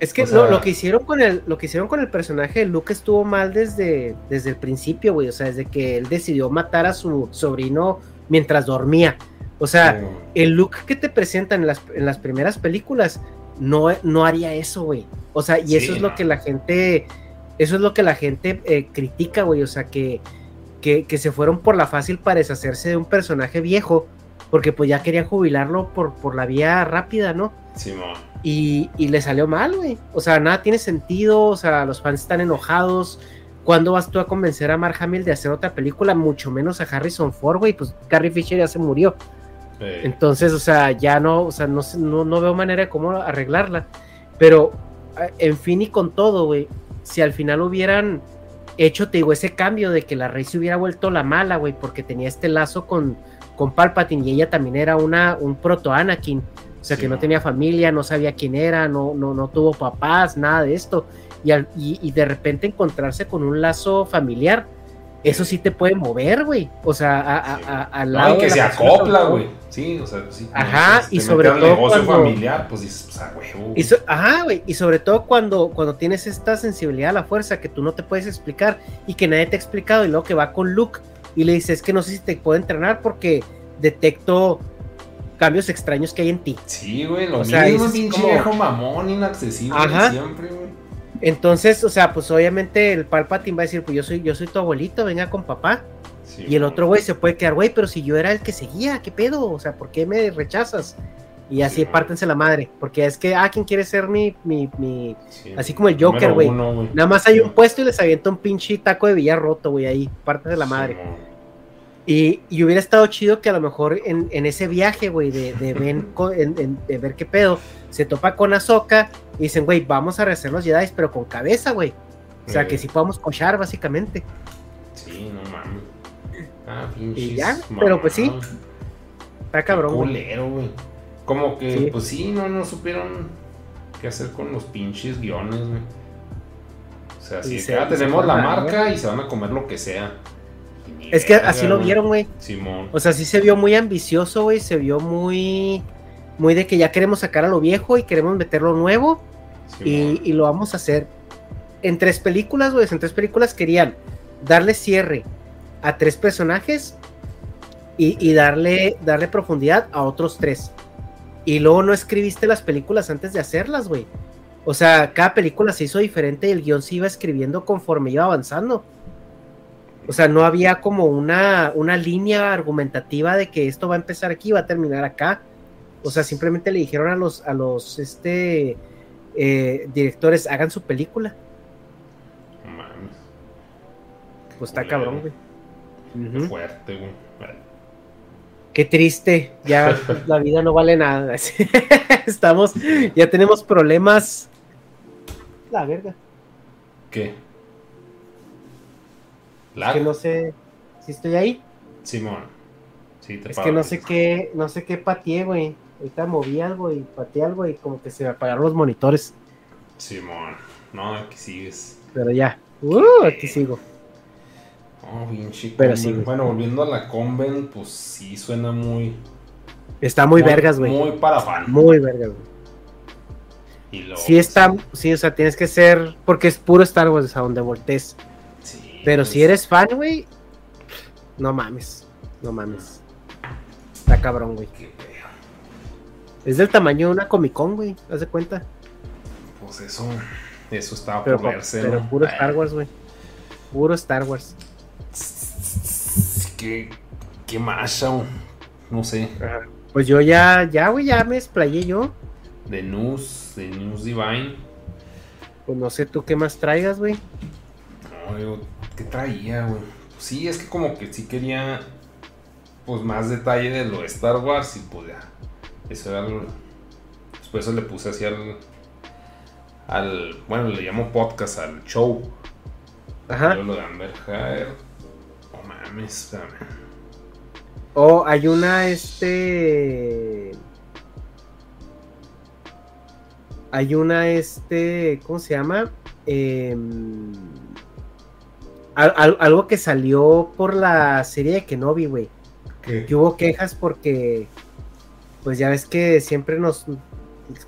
Es que lo, que hicieron con el, lo que hicieron con el personaje de Luke estuvo mal desde, desde el principio, güey. O sea, desde que él decidió matar a su sobrino mientras dormía. O sea, el Luke que te presentan en las, en las primeras películas no, no haría eso, güey. O sea, y eso es lo que la gente, eso es lo que la gente eh, critica, güey. O sea, que, que, que, se fueron por la fácil para deshacerse de un personaje viejo, porque pues ya querían jubilarlo por, por la vía rápida, ¿no? Y, y, le salió mal, güey. O sea, nada tiene sentido, o sea, los fans están enojados. ¿Cuándo vas tú a convencer a Mark Hamill de hacer otra película? Mucho menos a Harrison Ford, güey. Pues Carrie Fisher ya se murió. Entonces, o sea, ya no, o sea, no, no, no veo manera de cómo arreglarla. Pero, en fin y con todo, güey, si al final hubieran hecho, te digo, ese cambio de que la rey se hubiera vuelto la mala, güey, porque tenía este lazo con, con Palpatine y ella también era una, un proto Anakin, o sea, que no tenía familia, no sabía quién era, no, no, no tuvo papás, nada de esto, y, y de repente encontrarse con un lazo familiar, eso sí te puede mover, güey. O sea, a, al lado. que se acopla, güey. Sí, o sea, sí. Ajá, y sobre todo. negocio familiar, pues dices, pues, a huevo. ajá, güey. Y sobre todo cuando, cuando tienes esta sensibilidad a la fuerza que tú no te puedes explicar y que nadie te ha explicado, y luego que va con Luke y le dices, es que no sé si te puedo entrenar porque detecto cambios extraños que hay en ti. Sí, güey, lo o mismo, es pinche viejo mamón, inaccesible Ajá. siempre, güey. Entonces, o sea, pues obviamente el Palpatine va a decir, pues yo soy, yo soy tu abuelito, venga con papá. y el otro güey se puede quedar, güey, pero si yo era el que seguía, ¿qué pedo? O sea, ¿por qué me rechazas? Y así pártense la madre, porque es que, ah, ¿quién quiere ser mi, mi, mi... así como el Joker, güey. Nada más hay un puesto y les avienta un pinche taco de billar roto, güey, ahí, pártense la madre. Y, y, hubiera estado chido que a lo mejor en, en ese viaje, güey, de, de, de, ver qué pedo, se topa con Ahsoka y dicen, güey, vamos a rehacer los Jedi, pero con cabeza, güey. O sea, que si podamos cochar, básicamente. Sí, no mames. Ah, y ya, pero pues sí. Está cabrón. güey. Como que, pues sí, no, no supieron qué hacer con los pinches guiones, güey. O sea, si ya tenemos la marca y se van a comer lo que sea. Es que así lo vieron, güey. Simón. O sea, sí se vio muy ambicioso, güey. Se vio muy. Muy de que ya queremos sacar a lo viejo y queremos meter lo nuevo. Y, lo vamos a hacer. En tres películas, güey. En tres películas querían darle cierre a tres personajes y, darle, darle profundidad a otros tres. Y luego no escribiste las películas antes de hacerlas, güey. O sea, cada película se hizo diferente y el guion se iba escribiendo conforme iba avanzando. O sea, no había como una, una línea argumentativa de que esto va a empezar aquí y va a terminar acá. O sea, simplemente le dijeron a los, a los este, eh, directores, hagan su película. Pues está cabrón, güey. Fuerte, güey. Qué triste, ya la vida no vale nada. Estamos, ya tenemos problemas. La verga. ¿Qué? Es que no sé si estoy ahí. Simón. Sí, te es que no sé qué, no sé qué pateé, güey. Ahorita moví algo y pateé algo y como que se me apagaron los monitores. Simón. No, aquí sigues. Pero ya. Uh, aquí sigo. Oh, bien chico. Pero sí, bueno, volviendo a la Conven, pues sí suena muy. Está muy, vergas, güey. Muy para fan. Muy vergas, güey. Y sí está, sí, o sea, tienes que ser, porque es puro Star Wars a donde voltees. Pero si pues. eres fan, güey, no mames, no mames. Está cabrón, güey. Es del tamaño de una Comic Con, güey, haz de cuenta. Pues eso, eso estaba por verse. Pero puro Star Wars, güey. Puro Star Wars. ¿Qué, qué más, No sé. Pues yo ya, ya, güey, ya me explayé yo. De News, de News Divine. Pues no sé tú qué más traigas, güey. No, yo ¿Qué traía, güey? sí, es que como que sí quería pues más detalle de lo de Star Wars y pues ya. Eso era algo. Después eso le puse así al. al bueno, le llamo podcast al show. Ajá. lo de Amber Heard. Oh mames, espérame. Oh, hay una este. Hay una este. ¿Cómo se llama? Eh algo que salió por la serie de Kenobi, güey. Que hubo quejas porque, pues ya ves que siempre nos,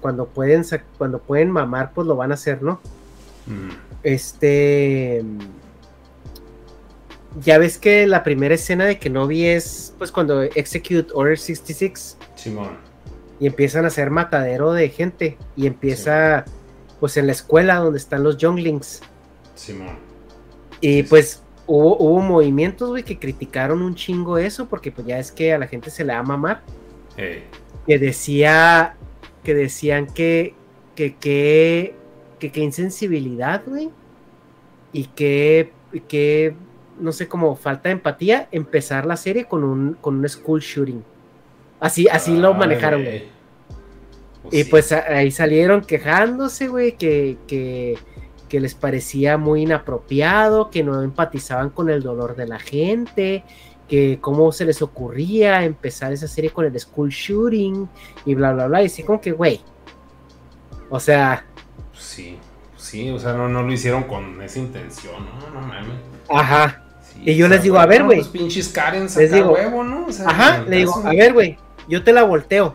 cuando pueden, cuando pueden mamar, pues lo van a hacer, ¿no? Mm, Este. Ya ves que la primera escena de Kenobi es pues cuando Execute Order 66 Simón. y empiezan a hacer matadero de gente y empieza pues en la escuela donde están los Younglings Simón. Y pues hubo, hubo movimientos güey que criticaron un chingo eso porque pues ya es que a la gente se le va a mamar Ey, que decía que decían que que que que, que insensibilidad güey. Y que que no sé como falta de empatía empezar la serie con un con un school shooting. Así así lo manejaron güey. Pues y sí. pues ahí salieron quejándose, güey, que, que, que les parecía muy inapropiado, que no empatizaban con el dolor de la gente, que cómo se les ocurría empezar esa serie con el school shooting y bla, bla, bla. Y así como que, güey. O sea, sí, sí, o sea, no, no lo hicieron con esa intención, no, no mames. ajá, Sí, Y yo les sea, digo, a ver, güey. Pues pinches Karen Les digo, huevo, ¿no? O sea, ajá, le digo, a ver, güey, yo te la volteo.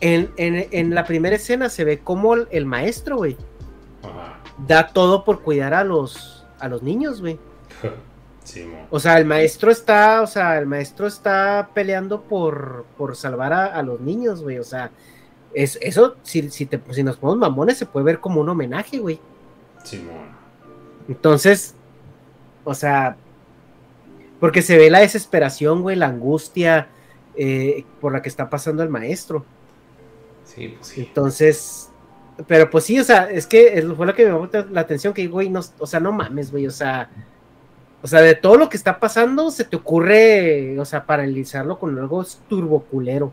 En, en, en la primera escena se ve como el, el maestro, güey. Da todo por cuidar a los, a los niños, güey. Sí. O sea, el maestro está, o sea, el maestro está peleando por, por salvar a, a los niños, güey. O sea, es, eso, si, si, te, si nos ponemos mamones, se puede ver como un homenaje, güey. Sí. Entonces, o sea, porque se ve la desesperación, güey, la angustia eh, por la que está pasando el maestro. Sí, pues sí. Entonces, pero pues sí, o sea, es que fue lo que me llamó la atención, que, güey, no, o sea, no mames, güey, o sea, o sea, de todo lo que está pasando, se te ocurre, o sea, paralizarlo con algo turboculero.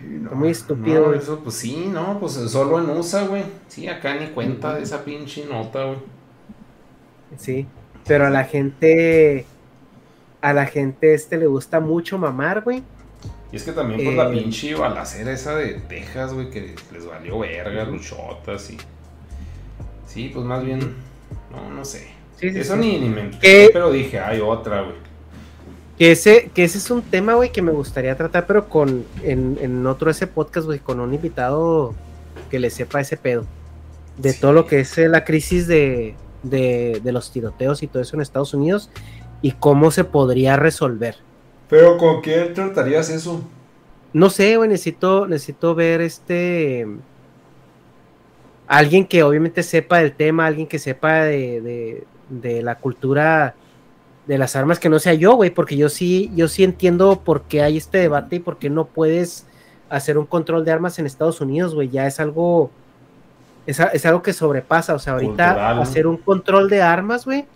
No, muy estúpido, no, eso, pues sí, no, pues solo en USA, güey. Sí, acá ni cuenta de esa pinche nota, güey. Sí, pero a la gente, a la gente este le gusta mucho mamar, güey. Y es que también, pues, la Eh. pinche balacera esa de Texas, güey, que les valió verga, luchotas y... Sí, pues más bien, no, no sé. Sí, sí, Eso sí. ni, ni me... ¿Qué? Pero dije, hay otra, güey. Que ese, que ese es un tema, güey, que me gustaría tratar, pero con, en, en otro ese podcast, güey, con un invitado que le sepa ese pedo. De todo lo que es eh, la crisis de, de, de los tiroteos y todo eso en Estados Unidos y cómo se podría resolver. Pero ¿con quién tratarías eso? No sé, güey, necesito, necesito ver este. Alguien que obviamente sepa del tema, alguien que sepa de, de, de la cultura de las armas, que no sea yo, güey, porque yo sí, yo sí entiendo por qué hay este debate y por qué no puedes hacer un control de armas en Estados Unidos, güey. Ya es algo. Es, es algo que sobrepasa. O sea, ahorita hacer un control de armas, güey,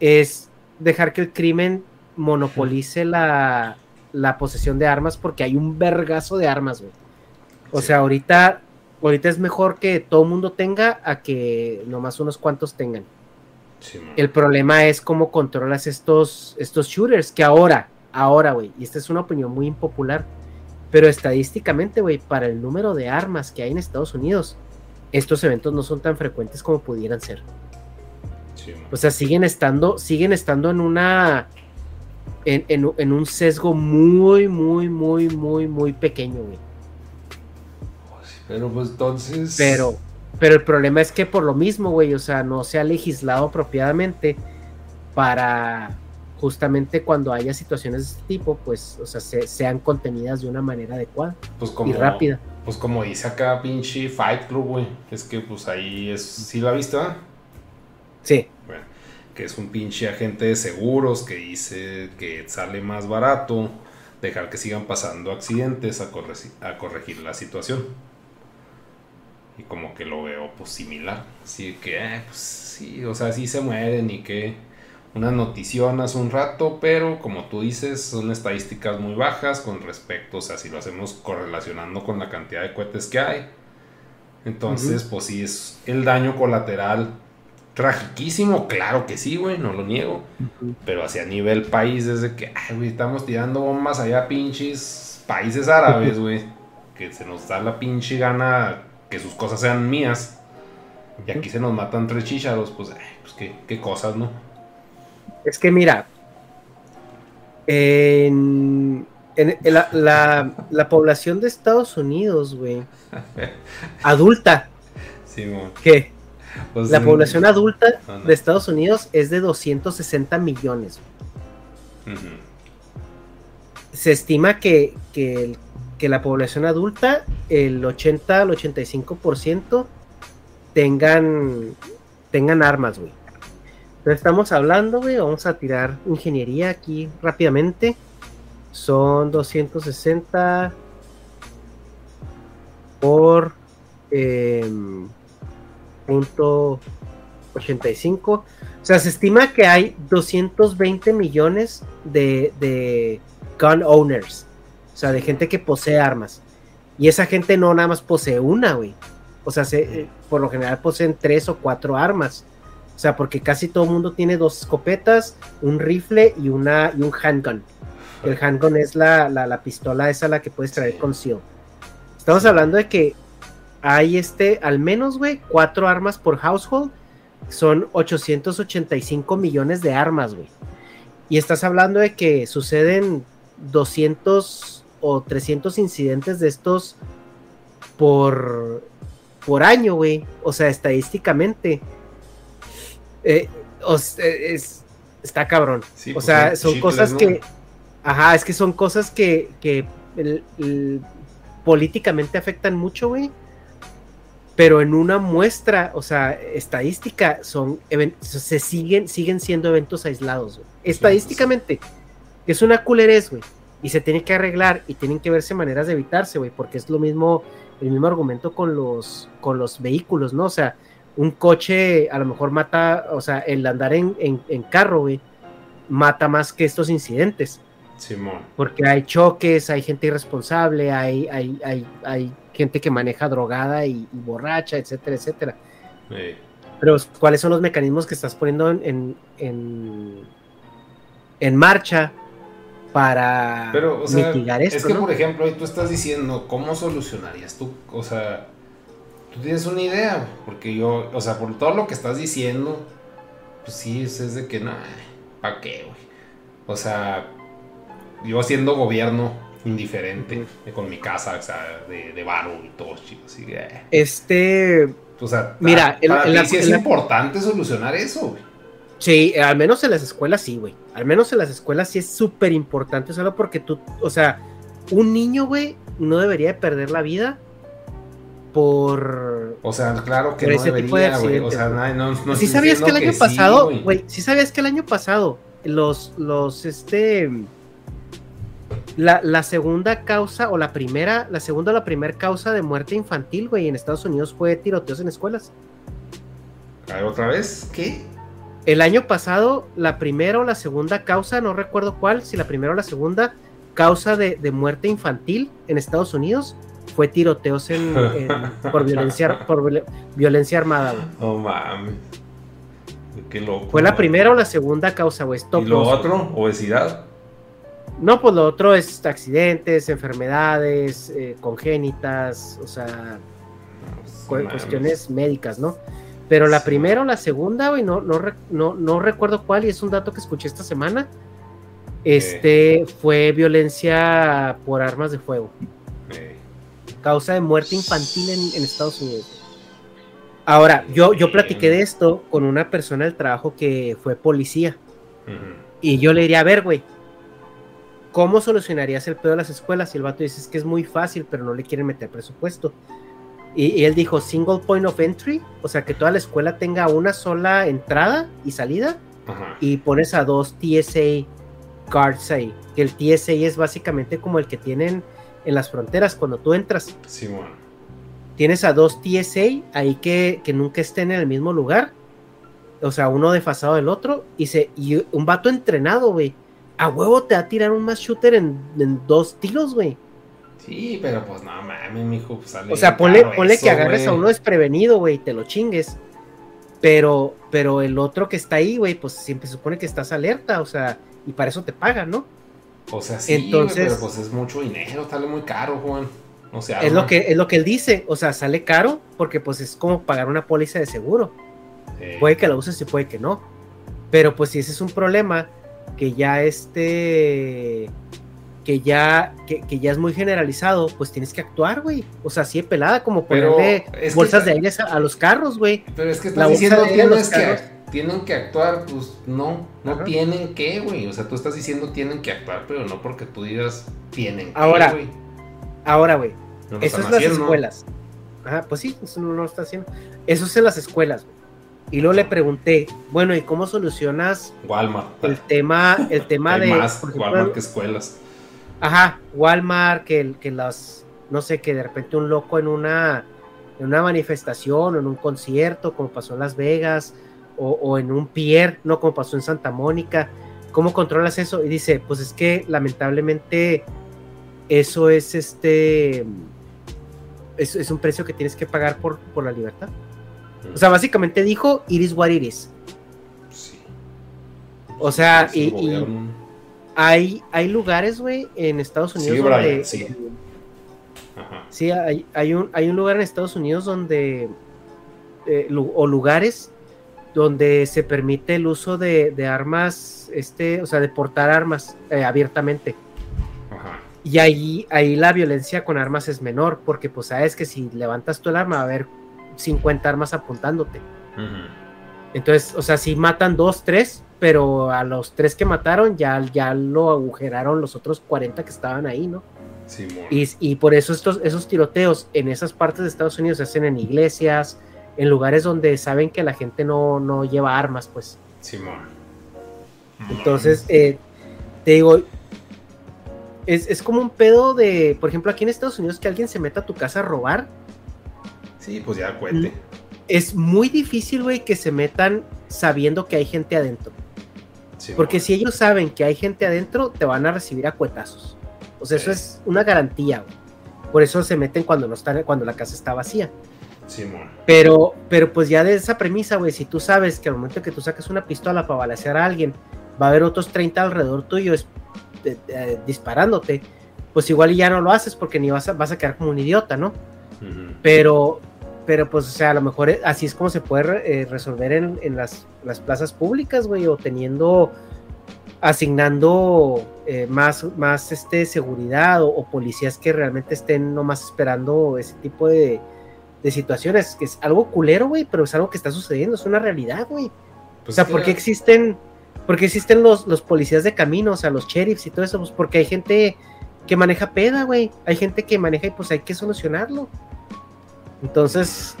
es dejar que el crimen monopolice la, la posesión de armas porque hay un vergazo de armas, güey. O Sí. sea, ahorita, ahorita es mejor que todo mundo tenga a que nomás unos cuantos tengan. Sí. El problema es cómo controlas estos, estos shooters, que ahora, ahora, güey, y esta es una opinión muy impopular, pero estadísticamente, güey, para el número de armas que hay en Estados Unidos, estos eventos no son tan frecuentes como pudieran ser. Sí. O sea, siguen estando, siguen estando en una. En, en- en un sesgo muy, muy, muy, muy, muy pequeño, güey. Pero pues entonces... Pero, pero el problema es que por lo mismo, güey, o sea, no se ha legislado apropiadamente para justamente cuando haya situaciones de este tipo, pues, o sea, se- sean contenidas de una manera adecuada Pues como, y rápida. Pues como dice acá pinche Fight Club, güey. Es que pues ahí es... ¿Sí la viste? Sí, Bueno, que es un pinche agente de seguros que dice que sale más barato dejar que sigan pasando accidentes a, corregi- a corregir la situación. Y como que lo veo pues similar. Así que, eh, pues sí, o sea, sí se mueren y que unas noticionas un rato, pero como tú dices, son estadísticas muy bajas con respecto, o sea, si lo hacemos correlacionando con la cantidad de cohetes que hay. Entonces, pues sí, es el daño colateral tragiquísimo, claro que sí, güey, no lo niego. Pero hacia nivel país, desde que, ay, güey, estamos tirando bombas allá, pinches países árabes, güey. Que se nos da la pinche gana que sus cosas sean mías. Y aquí se nos matan tres chícharos, pues, ay, pues qué, qué cosas, ¿no? Es que mira, en- en, la, la, la, población de Estados Unidos, güey, adulta, sí, ¿qué? Pues la población adulta de Estados Unidos es de 260 millones. Se estima que, que, que, la población adulta, el 80 al 85% tengan, tengan armas, güey. Entonces estamos hablando, güey, vamos a tirar ingeniería aquí rápidamente. Son 260 por eh, punto 85. O sea, se estima que hay 220 millones de, de gun owners. O sea, de gente que posee armas. Y esa gente no nada más posee una, güey. O sea, se, eh, por lo general poseen tres o cuatro armas. O sea, porque casi todo el mundo tiene dos escopetas, un rifle y, una, y un handgun. El handgun es la, la, pistola esa la que puedes traer con conceal. Estamos hablando de que hay este, al menos, güey, cuatro armas por household. Son 885 millones de armas, güey. Y estás hablando de que suceden 200 o 300 incidentes de estos por, por año, güey. O sea, estadísticamente. Eh, es, está cabrón. o sea, son cosas que Ajá, es que son cosas que, que políticamente afectan mucho, güey. Pero en una muestra, o sea, estadística, son se siguen, siguen siendo eventos aislados, güey. Estadísticamente, es una culerez, güey. Y se tiene que arreglar y tienen que verse maneras de evitarse, güey, porque es lo mismo, el mismo argumento con los, con los vehículos, ¿no? O sea, un coche a lo mejor mata, o sea, el andar en, en, en carro, güey, mata más que estos incidentes. Porque hay choques, hay gente irresponsable, hay, hay, hay, hay gente que maneja drogada y, borracha, etcétera, etcétera. Pero, ¿cuáles son los mecanismos que estás poniendo en, en, en marcha para mitigar esto? Es que, por ejemplo, tú estás diciendo, ¿cómo solucionarías tú? O sea, tú tienes una idea, porque yo, o sea, por todo lo que estás diciendo, pues sí, es, de que, no, ¿para qué, güey? O sea, yo haciendo gobierno indiferente con mi casa, o sea, de, de varo y todo, chicos. Eh. Este. O sea, mira, para, sí es importante solucionar eso, güey. Sí, al menos en las escuelas sí, güey. Al menos en las escuelas sí es súper importante, solo porque tú, o sea, un niño, güey, no debería perder la vida por. O sea, claro que no ese debería, güey. O sea, no, no, ¿Sí sabías que el año pasado, güey, sí sabías que el año pasado los, los, este la, segunda causa, o la primera, la segunda o la primera causa de muerte infantil, güey, en Estados Unidos fue tiroteos en escuelas. ¿Otra vez? ¿Qué? El año pasado, la primera o la segunda causa, no recuerdo cuál, si la primera o la segunda causa de, muerte infantil en Estados Unidos fue tiroteos en, por violencia por violencia armada. Oh mames. Qué loco. Fue la primera o la segunda causa, güey. ¿Y lo otro? ¿Obesidad? No, pues lo otro es accidentes, enfermedades eh, congénitas, o sea, cuestiones médicas, ¿no? Pero la primera o la segunda, güey, no, no, no, recuerdo cuál, y es un dato que escuché esta semana. Este fue violencia por armas de fuego. Causa de muerte infantil en, Estados Unidos. Ahora, yo, yo platiqué de esto con una persona del trabajo que fue policía. Y yo le diría, a ver, güey, ¿cómo solucionarías el pedo de las escuelas? Y el vato dice, es que es muy fácil, pero no le quieren meter presupuesto. Y, él dijo, single point of entry, o sea, que toda la escuela tenga una sola entrada y salida, y pones a dos TSA guards ahí, que el TSA es básicamente como el que tienen en las fronteras cuando tú entras. Sí, bueno. Tienes a dos TSA ahí que, que nunca estén en el mismo lugar, o sea, uno desfasado del otro, y, se, y un vato entrenado, güey a huevo te va a tirar un más shooter en, dos tiros, güey. Sí, pero pues no mames, mijo. Pues o sea, ponle, que agarres a uno desprevenido, güey, y te lo chingues. Pero, pero el otro que está ahí, güey, pues siempre supone que estás alerta, o sea, y para eso te pagan, ¿no? O sea, sí, Entonces, pero pues es mucho dinero, sale muy caro, Juan. O sea, es lo que es lo que él dice, o sea, sale caro porque pues es como pagar una póliza de seguro. Puede que la uses y puede que no. Pero pues si ese es un problema, que ya este que ya, que, que ya es muy generalizado, pues tienes que actuar, güey. O sea, así de pelada, como Pero ponerle es que bolsas de aire a, a los carros, güey. Pero es que La estás bolsa diciendo de tienes los que, tienen que actuar, pues no, no Ajá. tienen que, güey. O sea, tú estás diciendo tienen que actuar, pero no porque tú digas tienen que, Ahora, güey. Ahora, güey, No eso es están las escuelas. Ajá, pues sí, eso no lo está haciendo. Eso es en las escuelas, güey. Y luego le pregunté, bueno, ¿y cómo solucionas Walmart. el tema, el tema de, más por ejemplo, Walmart que escuelas. Ajá, Walmart, que, que las, no sé, que de repente un loco en una, en una manifestación o en un concierto, como pasó en Las Vegas, o, o en un pier, no como pasó en Santa Mónica, ¿cómo controlas eso? Y dice, pues es que lamentablemente eso es este, es, es un precio que tienes que pagar por, por la libertad. O sea, básicamente dijo, it is what it is. Sí. O sea, Sí, y, hay, hay lugares, güey, en Estados Unidos Sí, donde... Brian, sí. Ajá. Sí, hay, hay, un, hay un lugar en Estados Unidos donde, eh, o lugares donde se permite el uso de, de armas, este, o sea, de portar armas eh, abiertamente. Ajá. Y ahí, ahí la violencia con armas es menor, porque pues sabes que si levantas tú el arma va a haber 50 armas apuntándote. Entonces, o sea, si matan dos, tres, pero a los tres que mataron ya, ya lo agujeraron los otros 40 que estaban ahí, ¿no? Simón. Y, y por eso estos, esos tiroteos en esas partes de Estados Unidos se hacen en iglesias, en lugares donde saben que la gente no, no lleva armas, pues. Simón. Entonces, eh, te digo, es, es como un pedo de, por ejemplo, aquí en Estados Unidos que alguien se meta a tu casa a robar, Sí, pues ya cuente. es muy difícil, güey, que se metan sabiendo que hay gente adentro. Porque si ellos saben que hay gente adentro, te van a recibir a cuetazos. O sea, eso Sí. es una garantía, güey. Por eso se meten cuando no están, cuando la casa está vacía. Simón. Pero, pero pues ya de esa premisa, güey, si tú sabes que al momento que tú sacas una pistola para balacear a alguien, va a haber otros 30 alrededor tuyo es- eh, eh, disparándote, pues igual ya no lo haces porque ni vas a, vas a quedar como un idiota, ¿no? Pero, pero pues, o sea, a lo mejor eh, así es como se puede eh, resolver en, en las, las plazas públicas, güey, o teniendo, asignando eh, más, más este, seguridad o, o policías que realmente estén nomás esperando ese tipo de, de situaciones, que es algo culero, güey, pero es algo que está sucediendo, es una realidad, güey. Pues o sea, ¿por qué existen, por qué existen los, los policías de camino, o sea, los sheriffs y todo eso? Pues porque hay gente que maneja peda, güey. Hay gente que maneja y pues hay que solucionarlo. Entonces,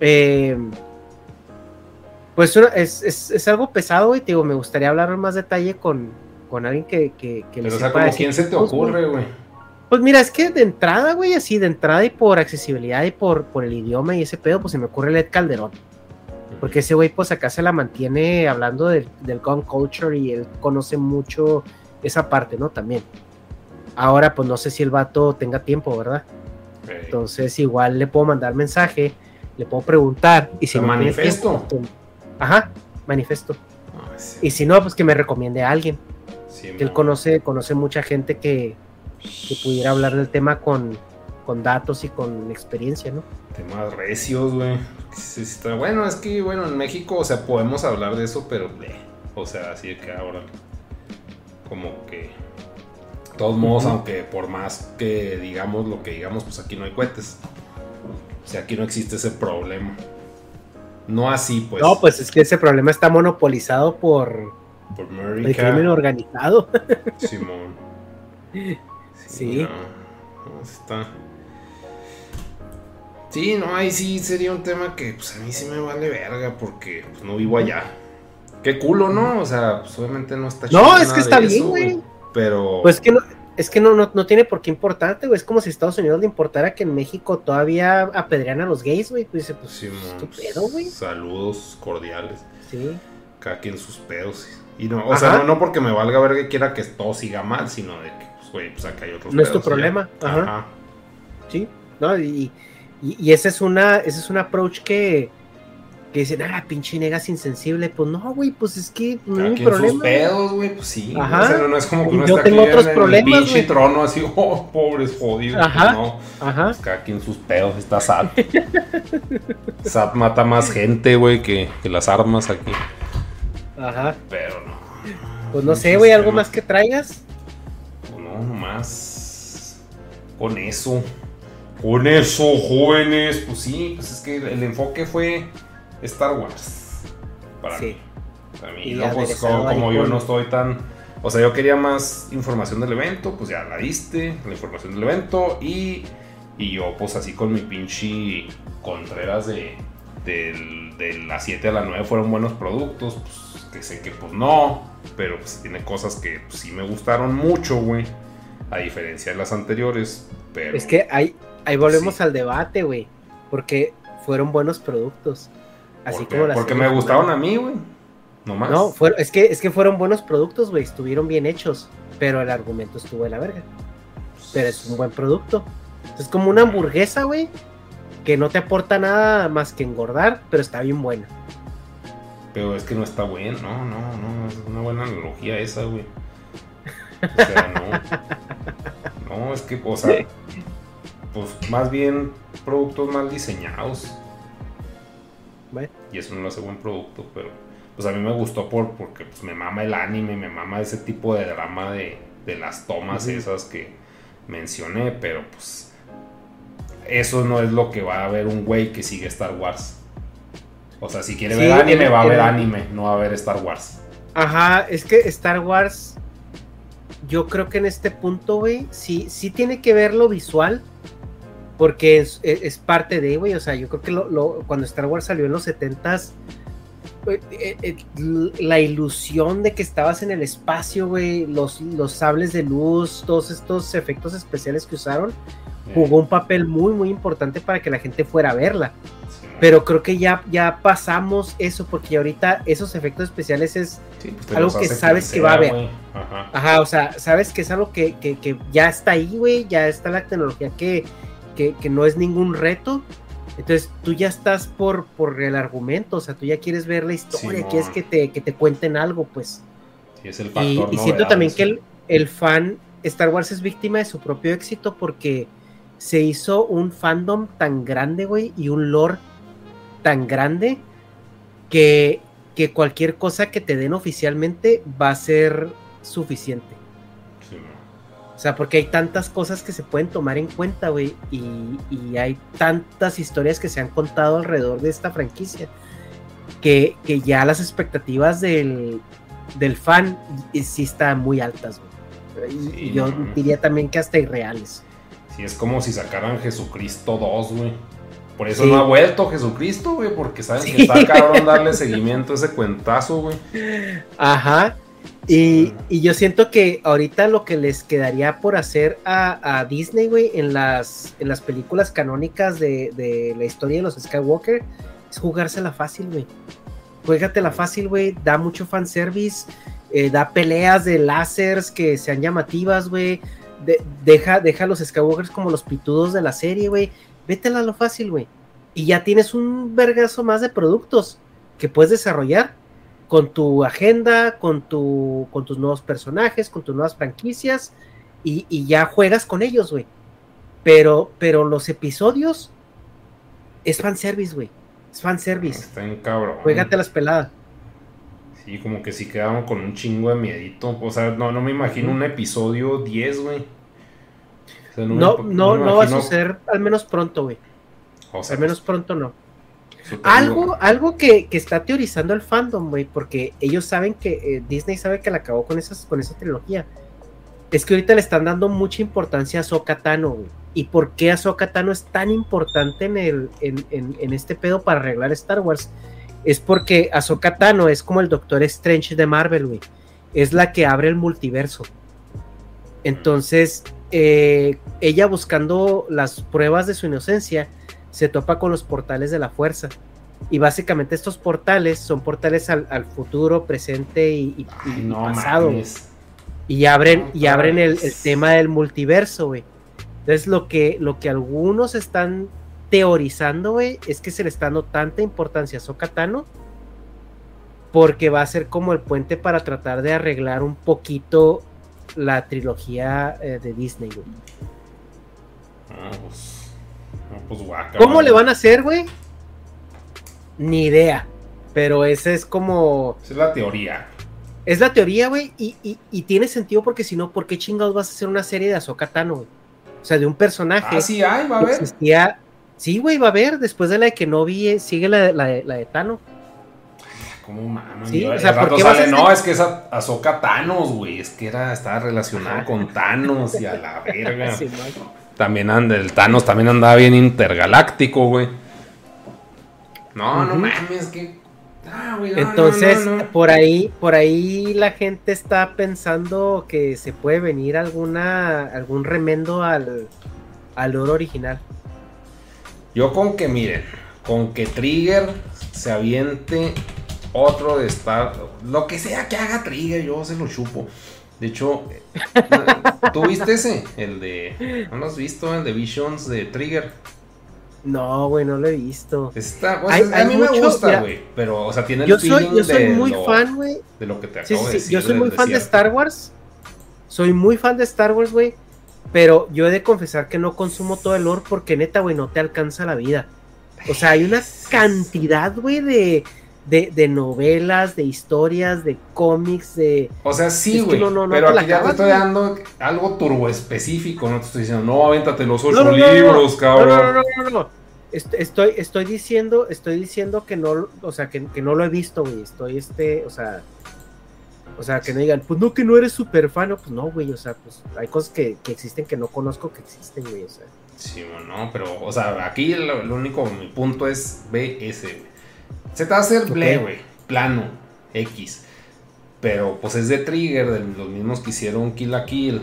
eh, pues es, es, es algo pesado, güey. Te digo, me gustaría hablar en más detalle con, con alguien que, que, que Pero, o sea, sepa como decir, quién se te ocurre, güey. Pues mira, es que de entrada, güey, así de entrada y por accesibilidad y por, por el idioma y ese pedo, pues se me ocurre el Ed Calderón. Porque ese güey, pues acá se la mantiene hablando del, del gun culture y él conoce mucho esa parte, ¿no? También. Ahora, pues no sé si el vato tenga tiempo, ¿verdad? Entonces, igual le puedo mandar mensaje, le puedo preguntar. Y si ¿Te no manifiesto? tiempo, pues, ajá, manifiesto. Ah, sí. Y si no, pues que me recomiende a alguien. Que él conoce, conoce mucha gente que, que pudiera hablar del tema con, con datos y con experiencia, ¿no? Temas recios, güey. Bueno, es que, bueno, en México, o sea, podemos hablar de eso, pero, bleh. o sea, así de que ahora, como que, todos modos, aunque por más que digamos lo que digamos, pues aquí no hay cohetes. O sea, aquí no existe ese problema. No así, pues. no, pues es que ese problema está monopolizado por por el crimen organizado. Simón. Sí. no, no, está. Sí, no, ahí sí sería un tema que pues a mí sí me vale verga porque pues, no vivo allá. Qué culo, ¿no? O sea, pues obviamente no está No, chido es nada que está bien, güey. Pero Pues que no, es que no, no, no tiene por qué importarte, güey. Es como si Estados Unidos le importara que en México todavía apedrean a los gays, güey. Pues dice, pues, ¿qué pedo, güey? saludos cordiales. Sí. Cada quien sus pedos. Y no, o Ajá. sea, no, no porque me valga verga y quiera que todo siga mal, sino de que, pues, güey, pues acá hay otros No es tu problema, ajá. Ajá. Sí, ¿no? Y, y, y ese es una, ese es un approach que, que dicen, ah, pinche negas insensible. Pues no, güey, pues es que no mi quien sus problema. pedos, güey, pues sí. Ajá. O sea, no, no es como que uno yo está tengo aquí otros en problemas, el pinche trono así, oh, pobres jodidos. Ajá. No, Ajá. pues cada quien sus pedos, está SAT. SAT mata más gente, güey, que, que las armas aquí. Ajá. Pero no. Pues no sé, güey, algo más que traigas. No, nomás más con eso. Con eso, jóvenes. Pues sí, pues es que el enfoque fue Star Wars. Para mí. Para mí. Y no, pues, como, yo no estoy tan. O sea, yo quería más información del evento, pues ya la diste, la información del evento. Y, y yo, pues así con mi pinche Contreras de, del- de las 7 a las 9 fueron buenos productos. Pues que sé que pues no, pero pues tiene cosas que pues, sí me gustaron mucho, güey. A diferencia de las anteriores. Pero Es que ahí, ahí volvemos Sí. al debate, güey. Porque fueron buenos productos. Así porque, como me gustaron a mí, güey. No más. No, fueron- es, que, es que fueron buenos productos, güey. Estuvieron bien hechos. Pero el argumento estuvo de la verga. Pero es un buen producto. Es como una hamburguesa, güey. Que no te aporta nada más que engordar, pero está bien buena. Pero es que no está bueno, no, no, no, es una buena analogía esa, güey. O sea, no. No, es que, o sea, pues más bien productos mal diseñados. Y eso no lo hace buen producto, pero pues a mí me gustó por, porque pues, me mama el anime, me mama ese tipo de drama de, de las tomas esas que mencioné, pero pues eso no es lo que va a ver un güey que sigue Star Wars. O sea, si quiere Sí, ver anime, va a ver anime, no va a ver Star Wars. Ajá, es que Star Wars, yo creo que en este punto, güey, sí, sí tiene que ver lo visual, porque es, es- es parte de, güey, o sea, yo creo que lo, lo- cuando Star Wars salió en los 70s, güey, eh, eh, l- la ilusión de que estabas en el espacio, güey, los, los sables de luz, todos estos efectos especiales que usaron, jugó un papel muy, muy importante para que la gente fuera a verla. Pero creo que ya, ya pasamos eso, porque ahorita esos efectos especiales es Sí, algo que sabes que va a haber. Ajá. Ajá, o sea, sabes que es algo que, que- que ya está ahí, güey, ya está la tecnología que, que, que no es ningún reto. Entonces tú ya estás por, por el argumento, o sea, tú ya quieres ver la historia, quieres que te, que te cuenten algo, pues. Sí, es el Y, factor y siento también sí. que el, el fan Star Wars es víctima de su propio éxito porque se hizo un fandom tan grande, güey, y un lore tan grande que, que cualquier cosa que te den oficialmente va a ser suficiente. O sea, porque hay tantas cosas que se pueden tomar en cuenta, güey, y, y hay tantas historias que se han contado alrededor de esta franquicia, que, que ya las expectativas del, del fan y- sí están muy altas, güey. Sí, yo no. diría también que hasta irreales. Sí, es como si sacaran Jesucristo 2, güey. Por eso Sí. no ha vuelto Jesucristo, güey, porque saben Sí. que está cabrón darle seguimiento a ese cuentazo, güey. Ajá. Y, y yo siento que ahorita lo que les quedaría por hacer a, a Disney, güey, en las, en las películas canónicas de, de la historia de los Skywalker, es jugársela fácil, güey. Juégatela fácil, güey. Da mucho fanservice. eh, da peleas de láseres que sean llamativas, güey. de- deja, deja a los Skywalkers como los pitudos de la serie, güey. Vétela a lo fácil, güey. Y ya tienes un vergazo más de productos que puedes desarrollar con tu agenda, con, tu, con tus nuevos personajes, con tus nuevas franquicias, y, y ya juegas con ellos, güey. Pero, pero los episodios es fanservice, güey. Es fanservice. Está en cabrón. Juégate las peladas. Sí, como que sí quedaron con un chingo de miedito. O sea, no, no me imagino un episodio 10, güey. O sea, me- No, no, me no va a suceder, al menos pronto, güey. O sea, Al menos pues, pronto no. Algo, algo que, que está teorizando el fandom, güey, porque ellos saben que eh, Disney sabe que la acabó con, esas, con esa trilogía. Es que ahorita le están dando mucha importancia a Ahsoka Tano, güey. ¿Y por qué Ahsoka Tano es tan importante en, el, en, en- este pedo para arreglar Star Wars? Es porque Ahsoka Tano es como el Doctor Strange de Marvel, güey. Es la que abre el multiverso. Entonces, eh, ella buscando las pruebas de su inocencia, se topa con los portales de la fuerza. Y básicamente estos portales son portales al, al futuro, presente y, y- Ay, y no pasado. Y abren, No y abren el, tema del multiverso, güey. Entonces lo que, lo que algunos están teorizando, güey, es que se le está dando tanta importancia a Sokatano porque va a ser como el puente para tratar de arreglar un poquito la trilogía eh, de Disney, güey. No, pues guaca. ¿Cómo le van a hacer, güey? Ni idea. Pero esa es como. Esa es la teoría. Es la teoría, güey, y, y, y, tiene sentido porque si no, ¿por qué chingados vas a hacer una serie de Ahsoka Tano, güey? O sea, de un personaje. Ah, sí hay, va a haber. Existía... Sí, güey, va a haber. Después de la de que no vi, sigue la, la, la de Tano. ¿Cómo mames? Sí, o sea, ¿por qué sale, vas a no, es que es a- Ahsoka Thanos, güey. Es que era, estaba relacionado con Thanos y a la verga. Sí. También anda, el Thanos también andaba bien intergaláctico, güey. No, no mames, que. Ah, güey, no, no, Entonces, no, no. por ahí, por ahí la gente está pensando que se puede venir alguna, algún remendo al, al oro original. Yo con que, miren, con que Trigger se aviente otro de Star. Lo que sea que haga Trigger, yo se lo chupo. De hecho, ¿tú viste ese? El de. ¿No lo has visto? El de Visions de Trigger. No, güey, no lo he visto. Está, pues, Hay- a hay mí me gusta, güey. Pero, o sea, tiene el Yo soy, yo soy de muy lo- fan, güey. de lo que te acabo sí, de sí, decir. Yo soy muy fan de. Star Wars. Soy muy fan de Star Wars, güey. Pero yo he de confesar que no consumo todo el lore porque neta, güey, no te alcanza la vida. O sea, hay una cantidad, güey, de, de, de novelas, de historias, de cómics, de... O sea, sí, güey. no, no, no pero aquí ya te estoy güey. dando algo turbo específico. No te estoy diciendo, no, avéntate los ocho libros, cabrón. No, no, no, no, no. Est- Estoy, estoy diciendo, estoy diciendo que no, o sea, que, que no lo he visto, güey. Estoy, este, o sea, o sea, que no digan, pues no, que no eres súper fan, pues no, güey, o sea, pues hay cosas que, que existen que no conozco que existen, güey, o sea. Sí, bueno, no, pero, o sea, aquí lo, lo único, mi punto es BS, güey. Se te va a hacer Ok. ble, güey, plano, X. Pero, pues es de Trigger, de los mismos que hicieron Kill la Kill.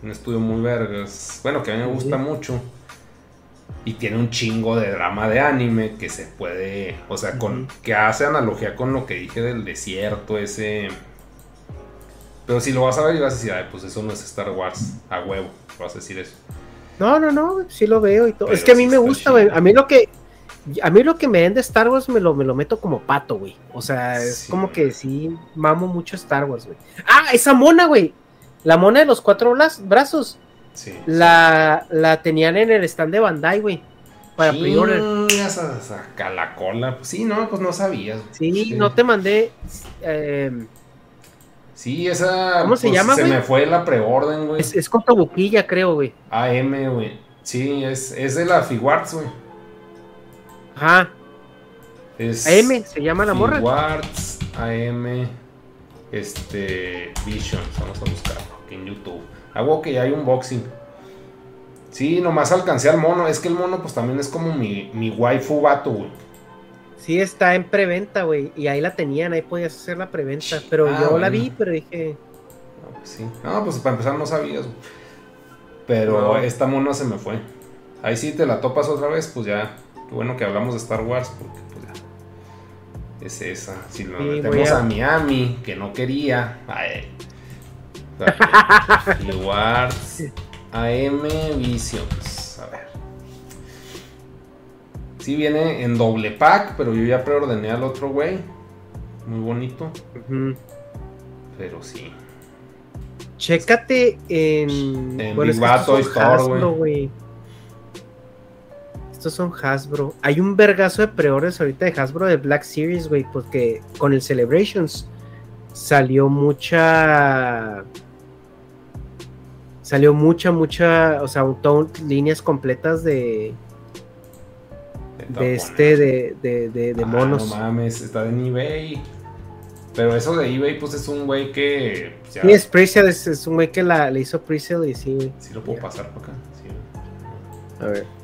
Un estudio muy vergas. Bueno, que a mí me gusta mucho. Y tiene un chingo de drama de anime que se puede, o sea, con que hace analogía con lo que dije del desierto, ese... Pero si lo vas a ver y vas a decir, ay, pues eso no es Star Wars, a huevo, vas a decir eso. No, no, no, sí lo veo y todo. Pero es que a mí me gusta, güey. A mí lo que, a mí lo que me den de Star Wars me lo, me lo meto como pato, güey. O sea, es Sí, como que sí mamo mucho Star Wars, güey. Ah, esa mona, güey. La mona de los cuatro brazos. Sí. La, la tenían en el stand de Bandai, güey. Para pre-order. Chingas a sacar la cola. Sí, no, pues no sabías. Sí, no te mandé. eh, Sí, esa. ¿Cómo se pues, llama, Se me fue la preorden, güey. es, es con Tobuquilla, creo, güey. AM, güey. Sí, es, es de la Figuarts, güey. Ajá. Es AM se llama la morra. Figuarts, AM, este, Visions. Vamos a buscarlo aquí en YouTube. Hago que ya hay unboxing. Sí, nomás alcancé al mono. Es que el mono, pues también es como mi, mi waifu vato, güey. Sí, está en preventa, güey. Y ahí la tenían, ahí podías hacer la preventa. Pero Ah, yo la vi, pero dije. No, pues sí. No, pues para empezar no sabías, güey. Pero No. esta mona se me fue. Ahí sí te la topas otra vez, pues ya. Qué bueno que hablamos de Star Wars, porque pues ya. Es esa. Si Sí, metemos a- a... Miami, que no quería. Ay. Wars AM Visions. A ver. Sí viene en doble pack, pero yo ya preordené al otro güey. Muy bonito. Pero sí. Chécate en. En bueno, Big es que Store, güey. Estos son Hasbro. Hay un vergazo de preores ahorita de Hasbro de Black Series, güey, porque con el Celebrations salió mucha. Salió mucha, mucha. O sea, un ton- líneas completas de. De este, de, de, de, de Ah, monos. no mames, está en eBay. Pero eso de eBay, pues es un güey que. pues, ya, Sí, es Presale, es, es un güey que la, le hizo Presale y sí, güey. sí lo puedo pasar para acá. sí. A ver.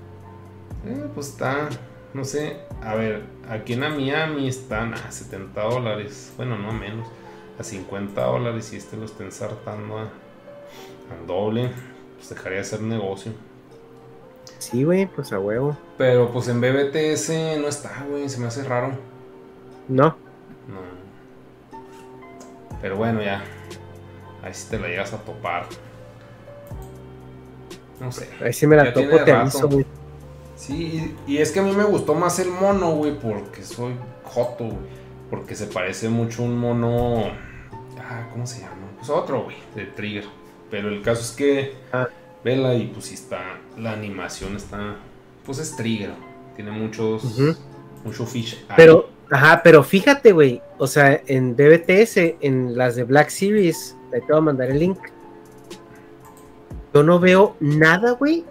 Eh, pues está. No sé. A ver, aquí en Miami están a 70 dólares. Bueno, no menos. A 50 dólares. Y este lo está ensartando a, al doble. Pues dejaría de ser negocio. Sí, güey, pues a huevo. Pero pues en BBTS no está, güey. Se me hace raro. No. No. Pero bueno, ya. Ahí sí te la llegas a topar. No sé. Ahí sí me la Ya topo, te rato. aviso, güey. Sí, y y es que a mí me gustó más el mono, güey, porque soy joto, güey. Porque se parece mucho a un mono. Ah, ¿cómo se llama? Pues otro, güey, de Trigger. Pero el caso es que. Ah. Vela y pues sí está. La animación está. Pues es Trigger. Tiene muchos. Ujú. Mucho fish. Pero, Ajá, pero fíjate, güey. O sea, en BBTS, en las de Black Series, ahí te voy a mandar el link. Yo no veo nada, güey,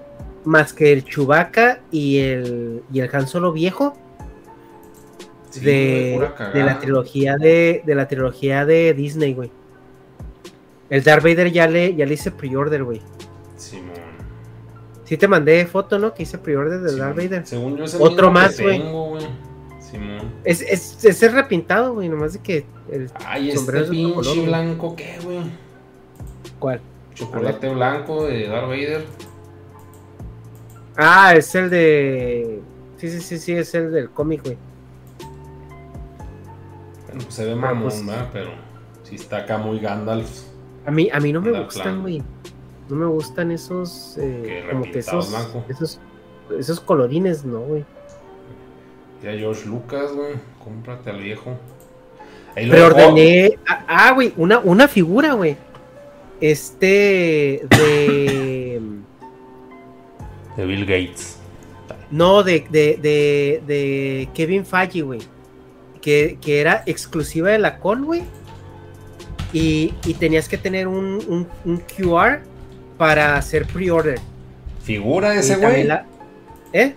más que el Chewbacca y el, y el Han Solo viejo Sí, de, la trilogía de, de la trilogía de Disney, güey. El Darth Vader ya le, ya le hice pre-order, güey. Simón. Sí te mandé foto, ¿no? Que hice pre-order del. Darth Vader. Según yo es el Otro mismo más, güey. tengo, güey. Simón. Es, es, es el repintado, güey, nomás de que el Ay, sombrero este pinche color, blanco, ¿qué, güey? ¿Cuál? Chocolate blanco de Darth Vader. Ah, es el de. Sí, sí, sí, sí, es el del cómic, güey. Bueno, pues se ve Pero, mamón, pues- ¿verdad? Pero sí está acá muy Gandalf. A mí, a mí no me gustan, plan. güey. No me gustan esos. eh, como que esos, blanco. esos. Esos colorines, no, güey. Ya George Lucas, güey. Cómprate al viejo. Ahí lo dejó. Preordené. Ah, ah, güey, una, una figura, güey. Este. De. De Bill Gates. No, de, de, de, de Kevin Feige, güey. Que, que era exclusiva de la con, güey. Y, y tenías que tener un, un, un QR para hacer pre-order. Figura de ese güey. la- ¿Eh?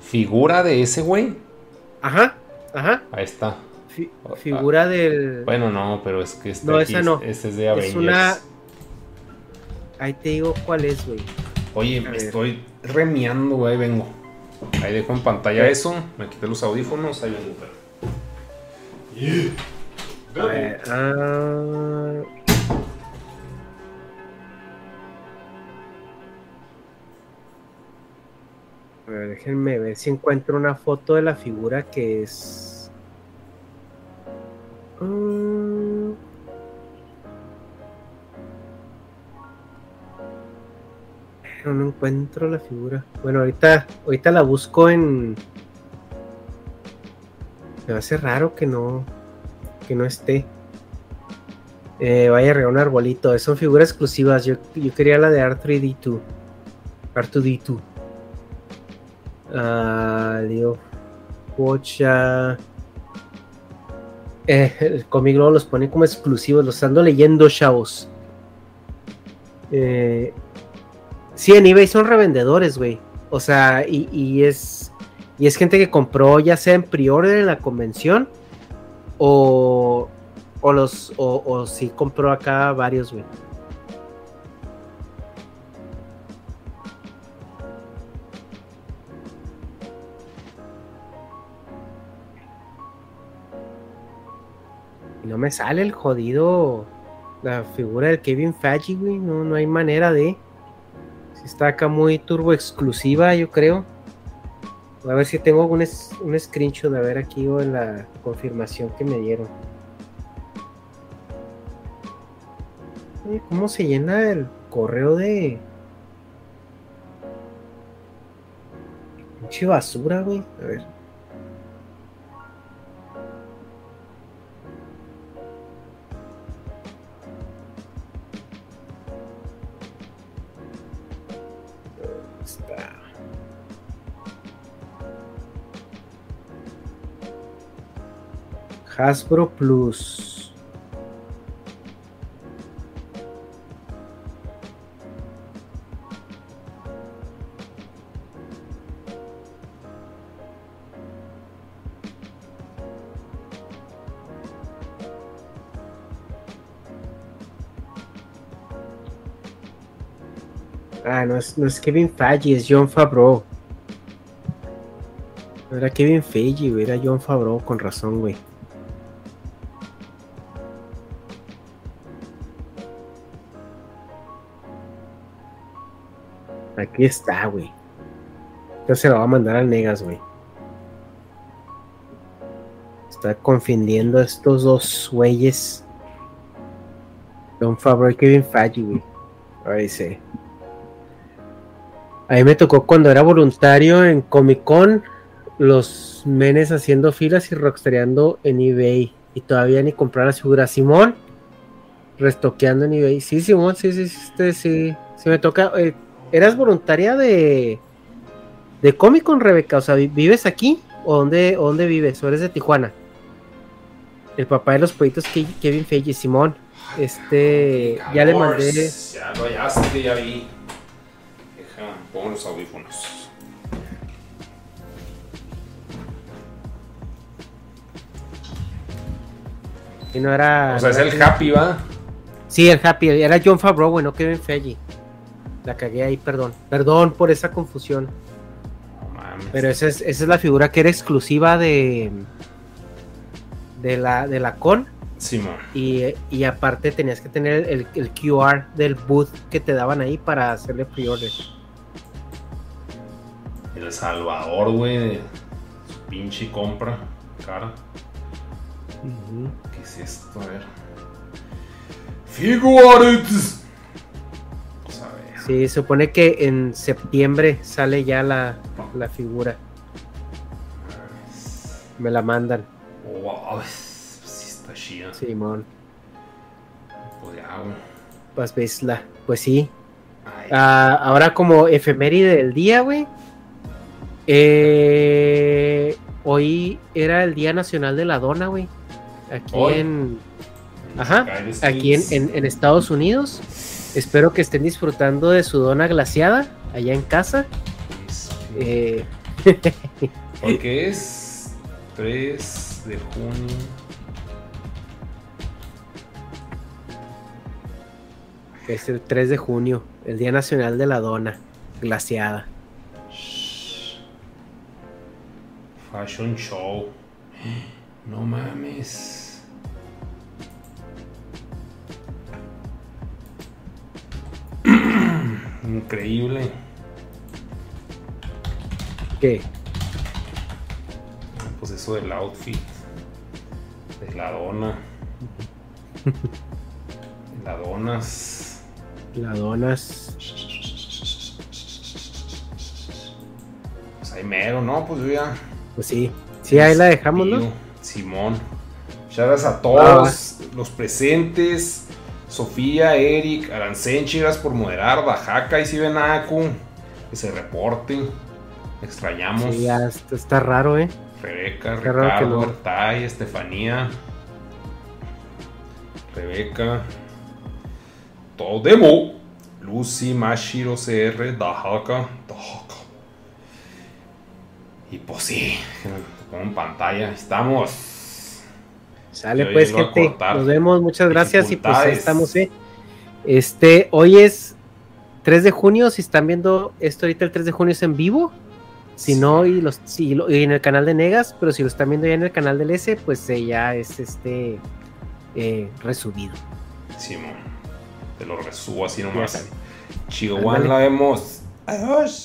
Figura de ese güey. Ajá, ajá. Ahí está. Fi- figura del. Bueno, no, pero es que este, No, aquí esa no. este es de Es Avengers. una- Ahí te digo cuál es, güey. Oye, me estoy remiando, güey. Ahí vengo. Ahí dejo en pantalla eso. Me quité los audífonos. Ahí vengo, pero. A ver, ah, A ver, déjenme ver si encuentro una foto de la figura que es. Mm. No encuentro la figura. Bueno, ahorita, ahorita la busco en. Me hace raro que no. Que no esté. Eh, vaya a un arbolito. Son figuras exclusivas. Yo, yo quería la de R3D2. R2D2. Ah, Leo Pocha. Eh, el los pone como exclusivos. Los ando leyendo, chavos. Eh, sí, en eBay son revendedores, güey. O sea, y, y es. Y es gente que compró ya sea en pre-order en la convención. O. O los. O, o si compró acá varios, güey. No me sale el jodido. La figura del Kevin Feige, güey. No, no hay manera de. Está acá muy turbo exclusiva, yo creo. A ver si tengo un, es- un screenshot de ver aquí o en la confirmación que me dieron. Oye, ¿Cómo se llena el correo de. Pinche basura, güey. A ver. Hasbro Plus. Ah, no es, no es Kevin Feige, es John Favreau. No era Kevin Feige, era John Favreau, con razón, güey. Aquí está, güey. Yo se lo va a mandar al Negas, güey. Está confundiendo a estos dos güeyes. John Favreau y Kevin Feige, güey. Ahí sí. A mí me tocó cuando era voluntario en Comic Con, los menes haciendo filas y rockstareando en eBay. Y todavía ni comprar las figuras. Simón, restoqueando en eBay. Sí, Simón, sí, sí, sí, este, sí. Sí me toca. eh, ¿Eras voluntaria de, de Comic Con, Rebeca? O sea, ¿vi- ¿vives aquí? ¿O dónde, o dónde vives? ¿O eres de Tijuana? El papá de los pollitos, Kevin Feige, Simón. Este, ya le mandé. Ya lo hallaste, ya vi. Deja, pongo los audífonos. Y no era. O sea, es el Happy, ¿va? Sí, el Happy. Era John Favreau, bueno, Kevin Feige. La cagué ahí, perdón. Perdón por esa confusión. No mames. Pero esa es, esa es la figura que era exclusiva de. De la, de la con. Simón. Y, y, aparte tenías que tener el, el, QR del booth que te daban ahí para hacerle pre-order. El Salvador, güey. Su pinche compra cara. ¿Qué es esto? A ver. Sí, supone que en septiembre sale ya la, la figura. Me la mandan. Wow, pues sí está chida. Simón. Pues ya. Pues ves la, pues sí. Ah, ahora como efeméride del día, güey. Eh, hoy era el Día Nacional de la Dona, güey. Aquí en. Ajá. Aquí en, en, Estados Unidos. Espero que estén disfrutando de su dona glaciada allá en casa. Eh... Porque es 3 de junio. Es el 3 de junio, el Día Nacional de la Dona Glaciada. Fashion Show. No mames. Increíble. ¿Qué? Pues eso del outfit. De la dona. la donas. La donas. Pues ahí mero, ¿no? Pues ya. Pues sí. Sí, ahí la dejamos, ¿no? Simón. Muchas a todos los presentes. Sofía, Eric, Arancén, Chiras por moderar, Bajaca y Sibenaku, que se reporten. Extrañamos. Sí, ya está, raro, ¿eh? Rebeca, Ricardo, no. Estefanía, Rebeca, Todemo, Lucy, Mashiro CR, Dahaka, Dahaka. Y pues sí, con pantalla estamos. Sale pues, gente. Nos vemos, muchas gracias y pues ahí estamos, ¿eh? Este, hoy es 3 de junio, si están viendo esto ahorita el 3 de junio es en vivo. Si no, y los si en el canal de Negas, pero si lo están viendo ya en el canal del S, pues eh, ya es este eh, resubido. Simón, te lo resubo así nomás. Chihuahua la vemos. Adiós.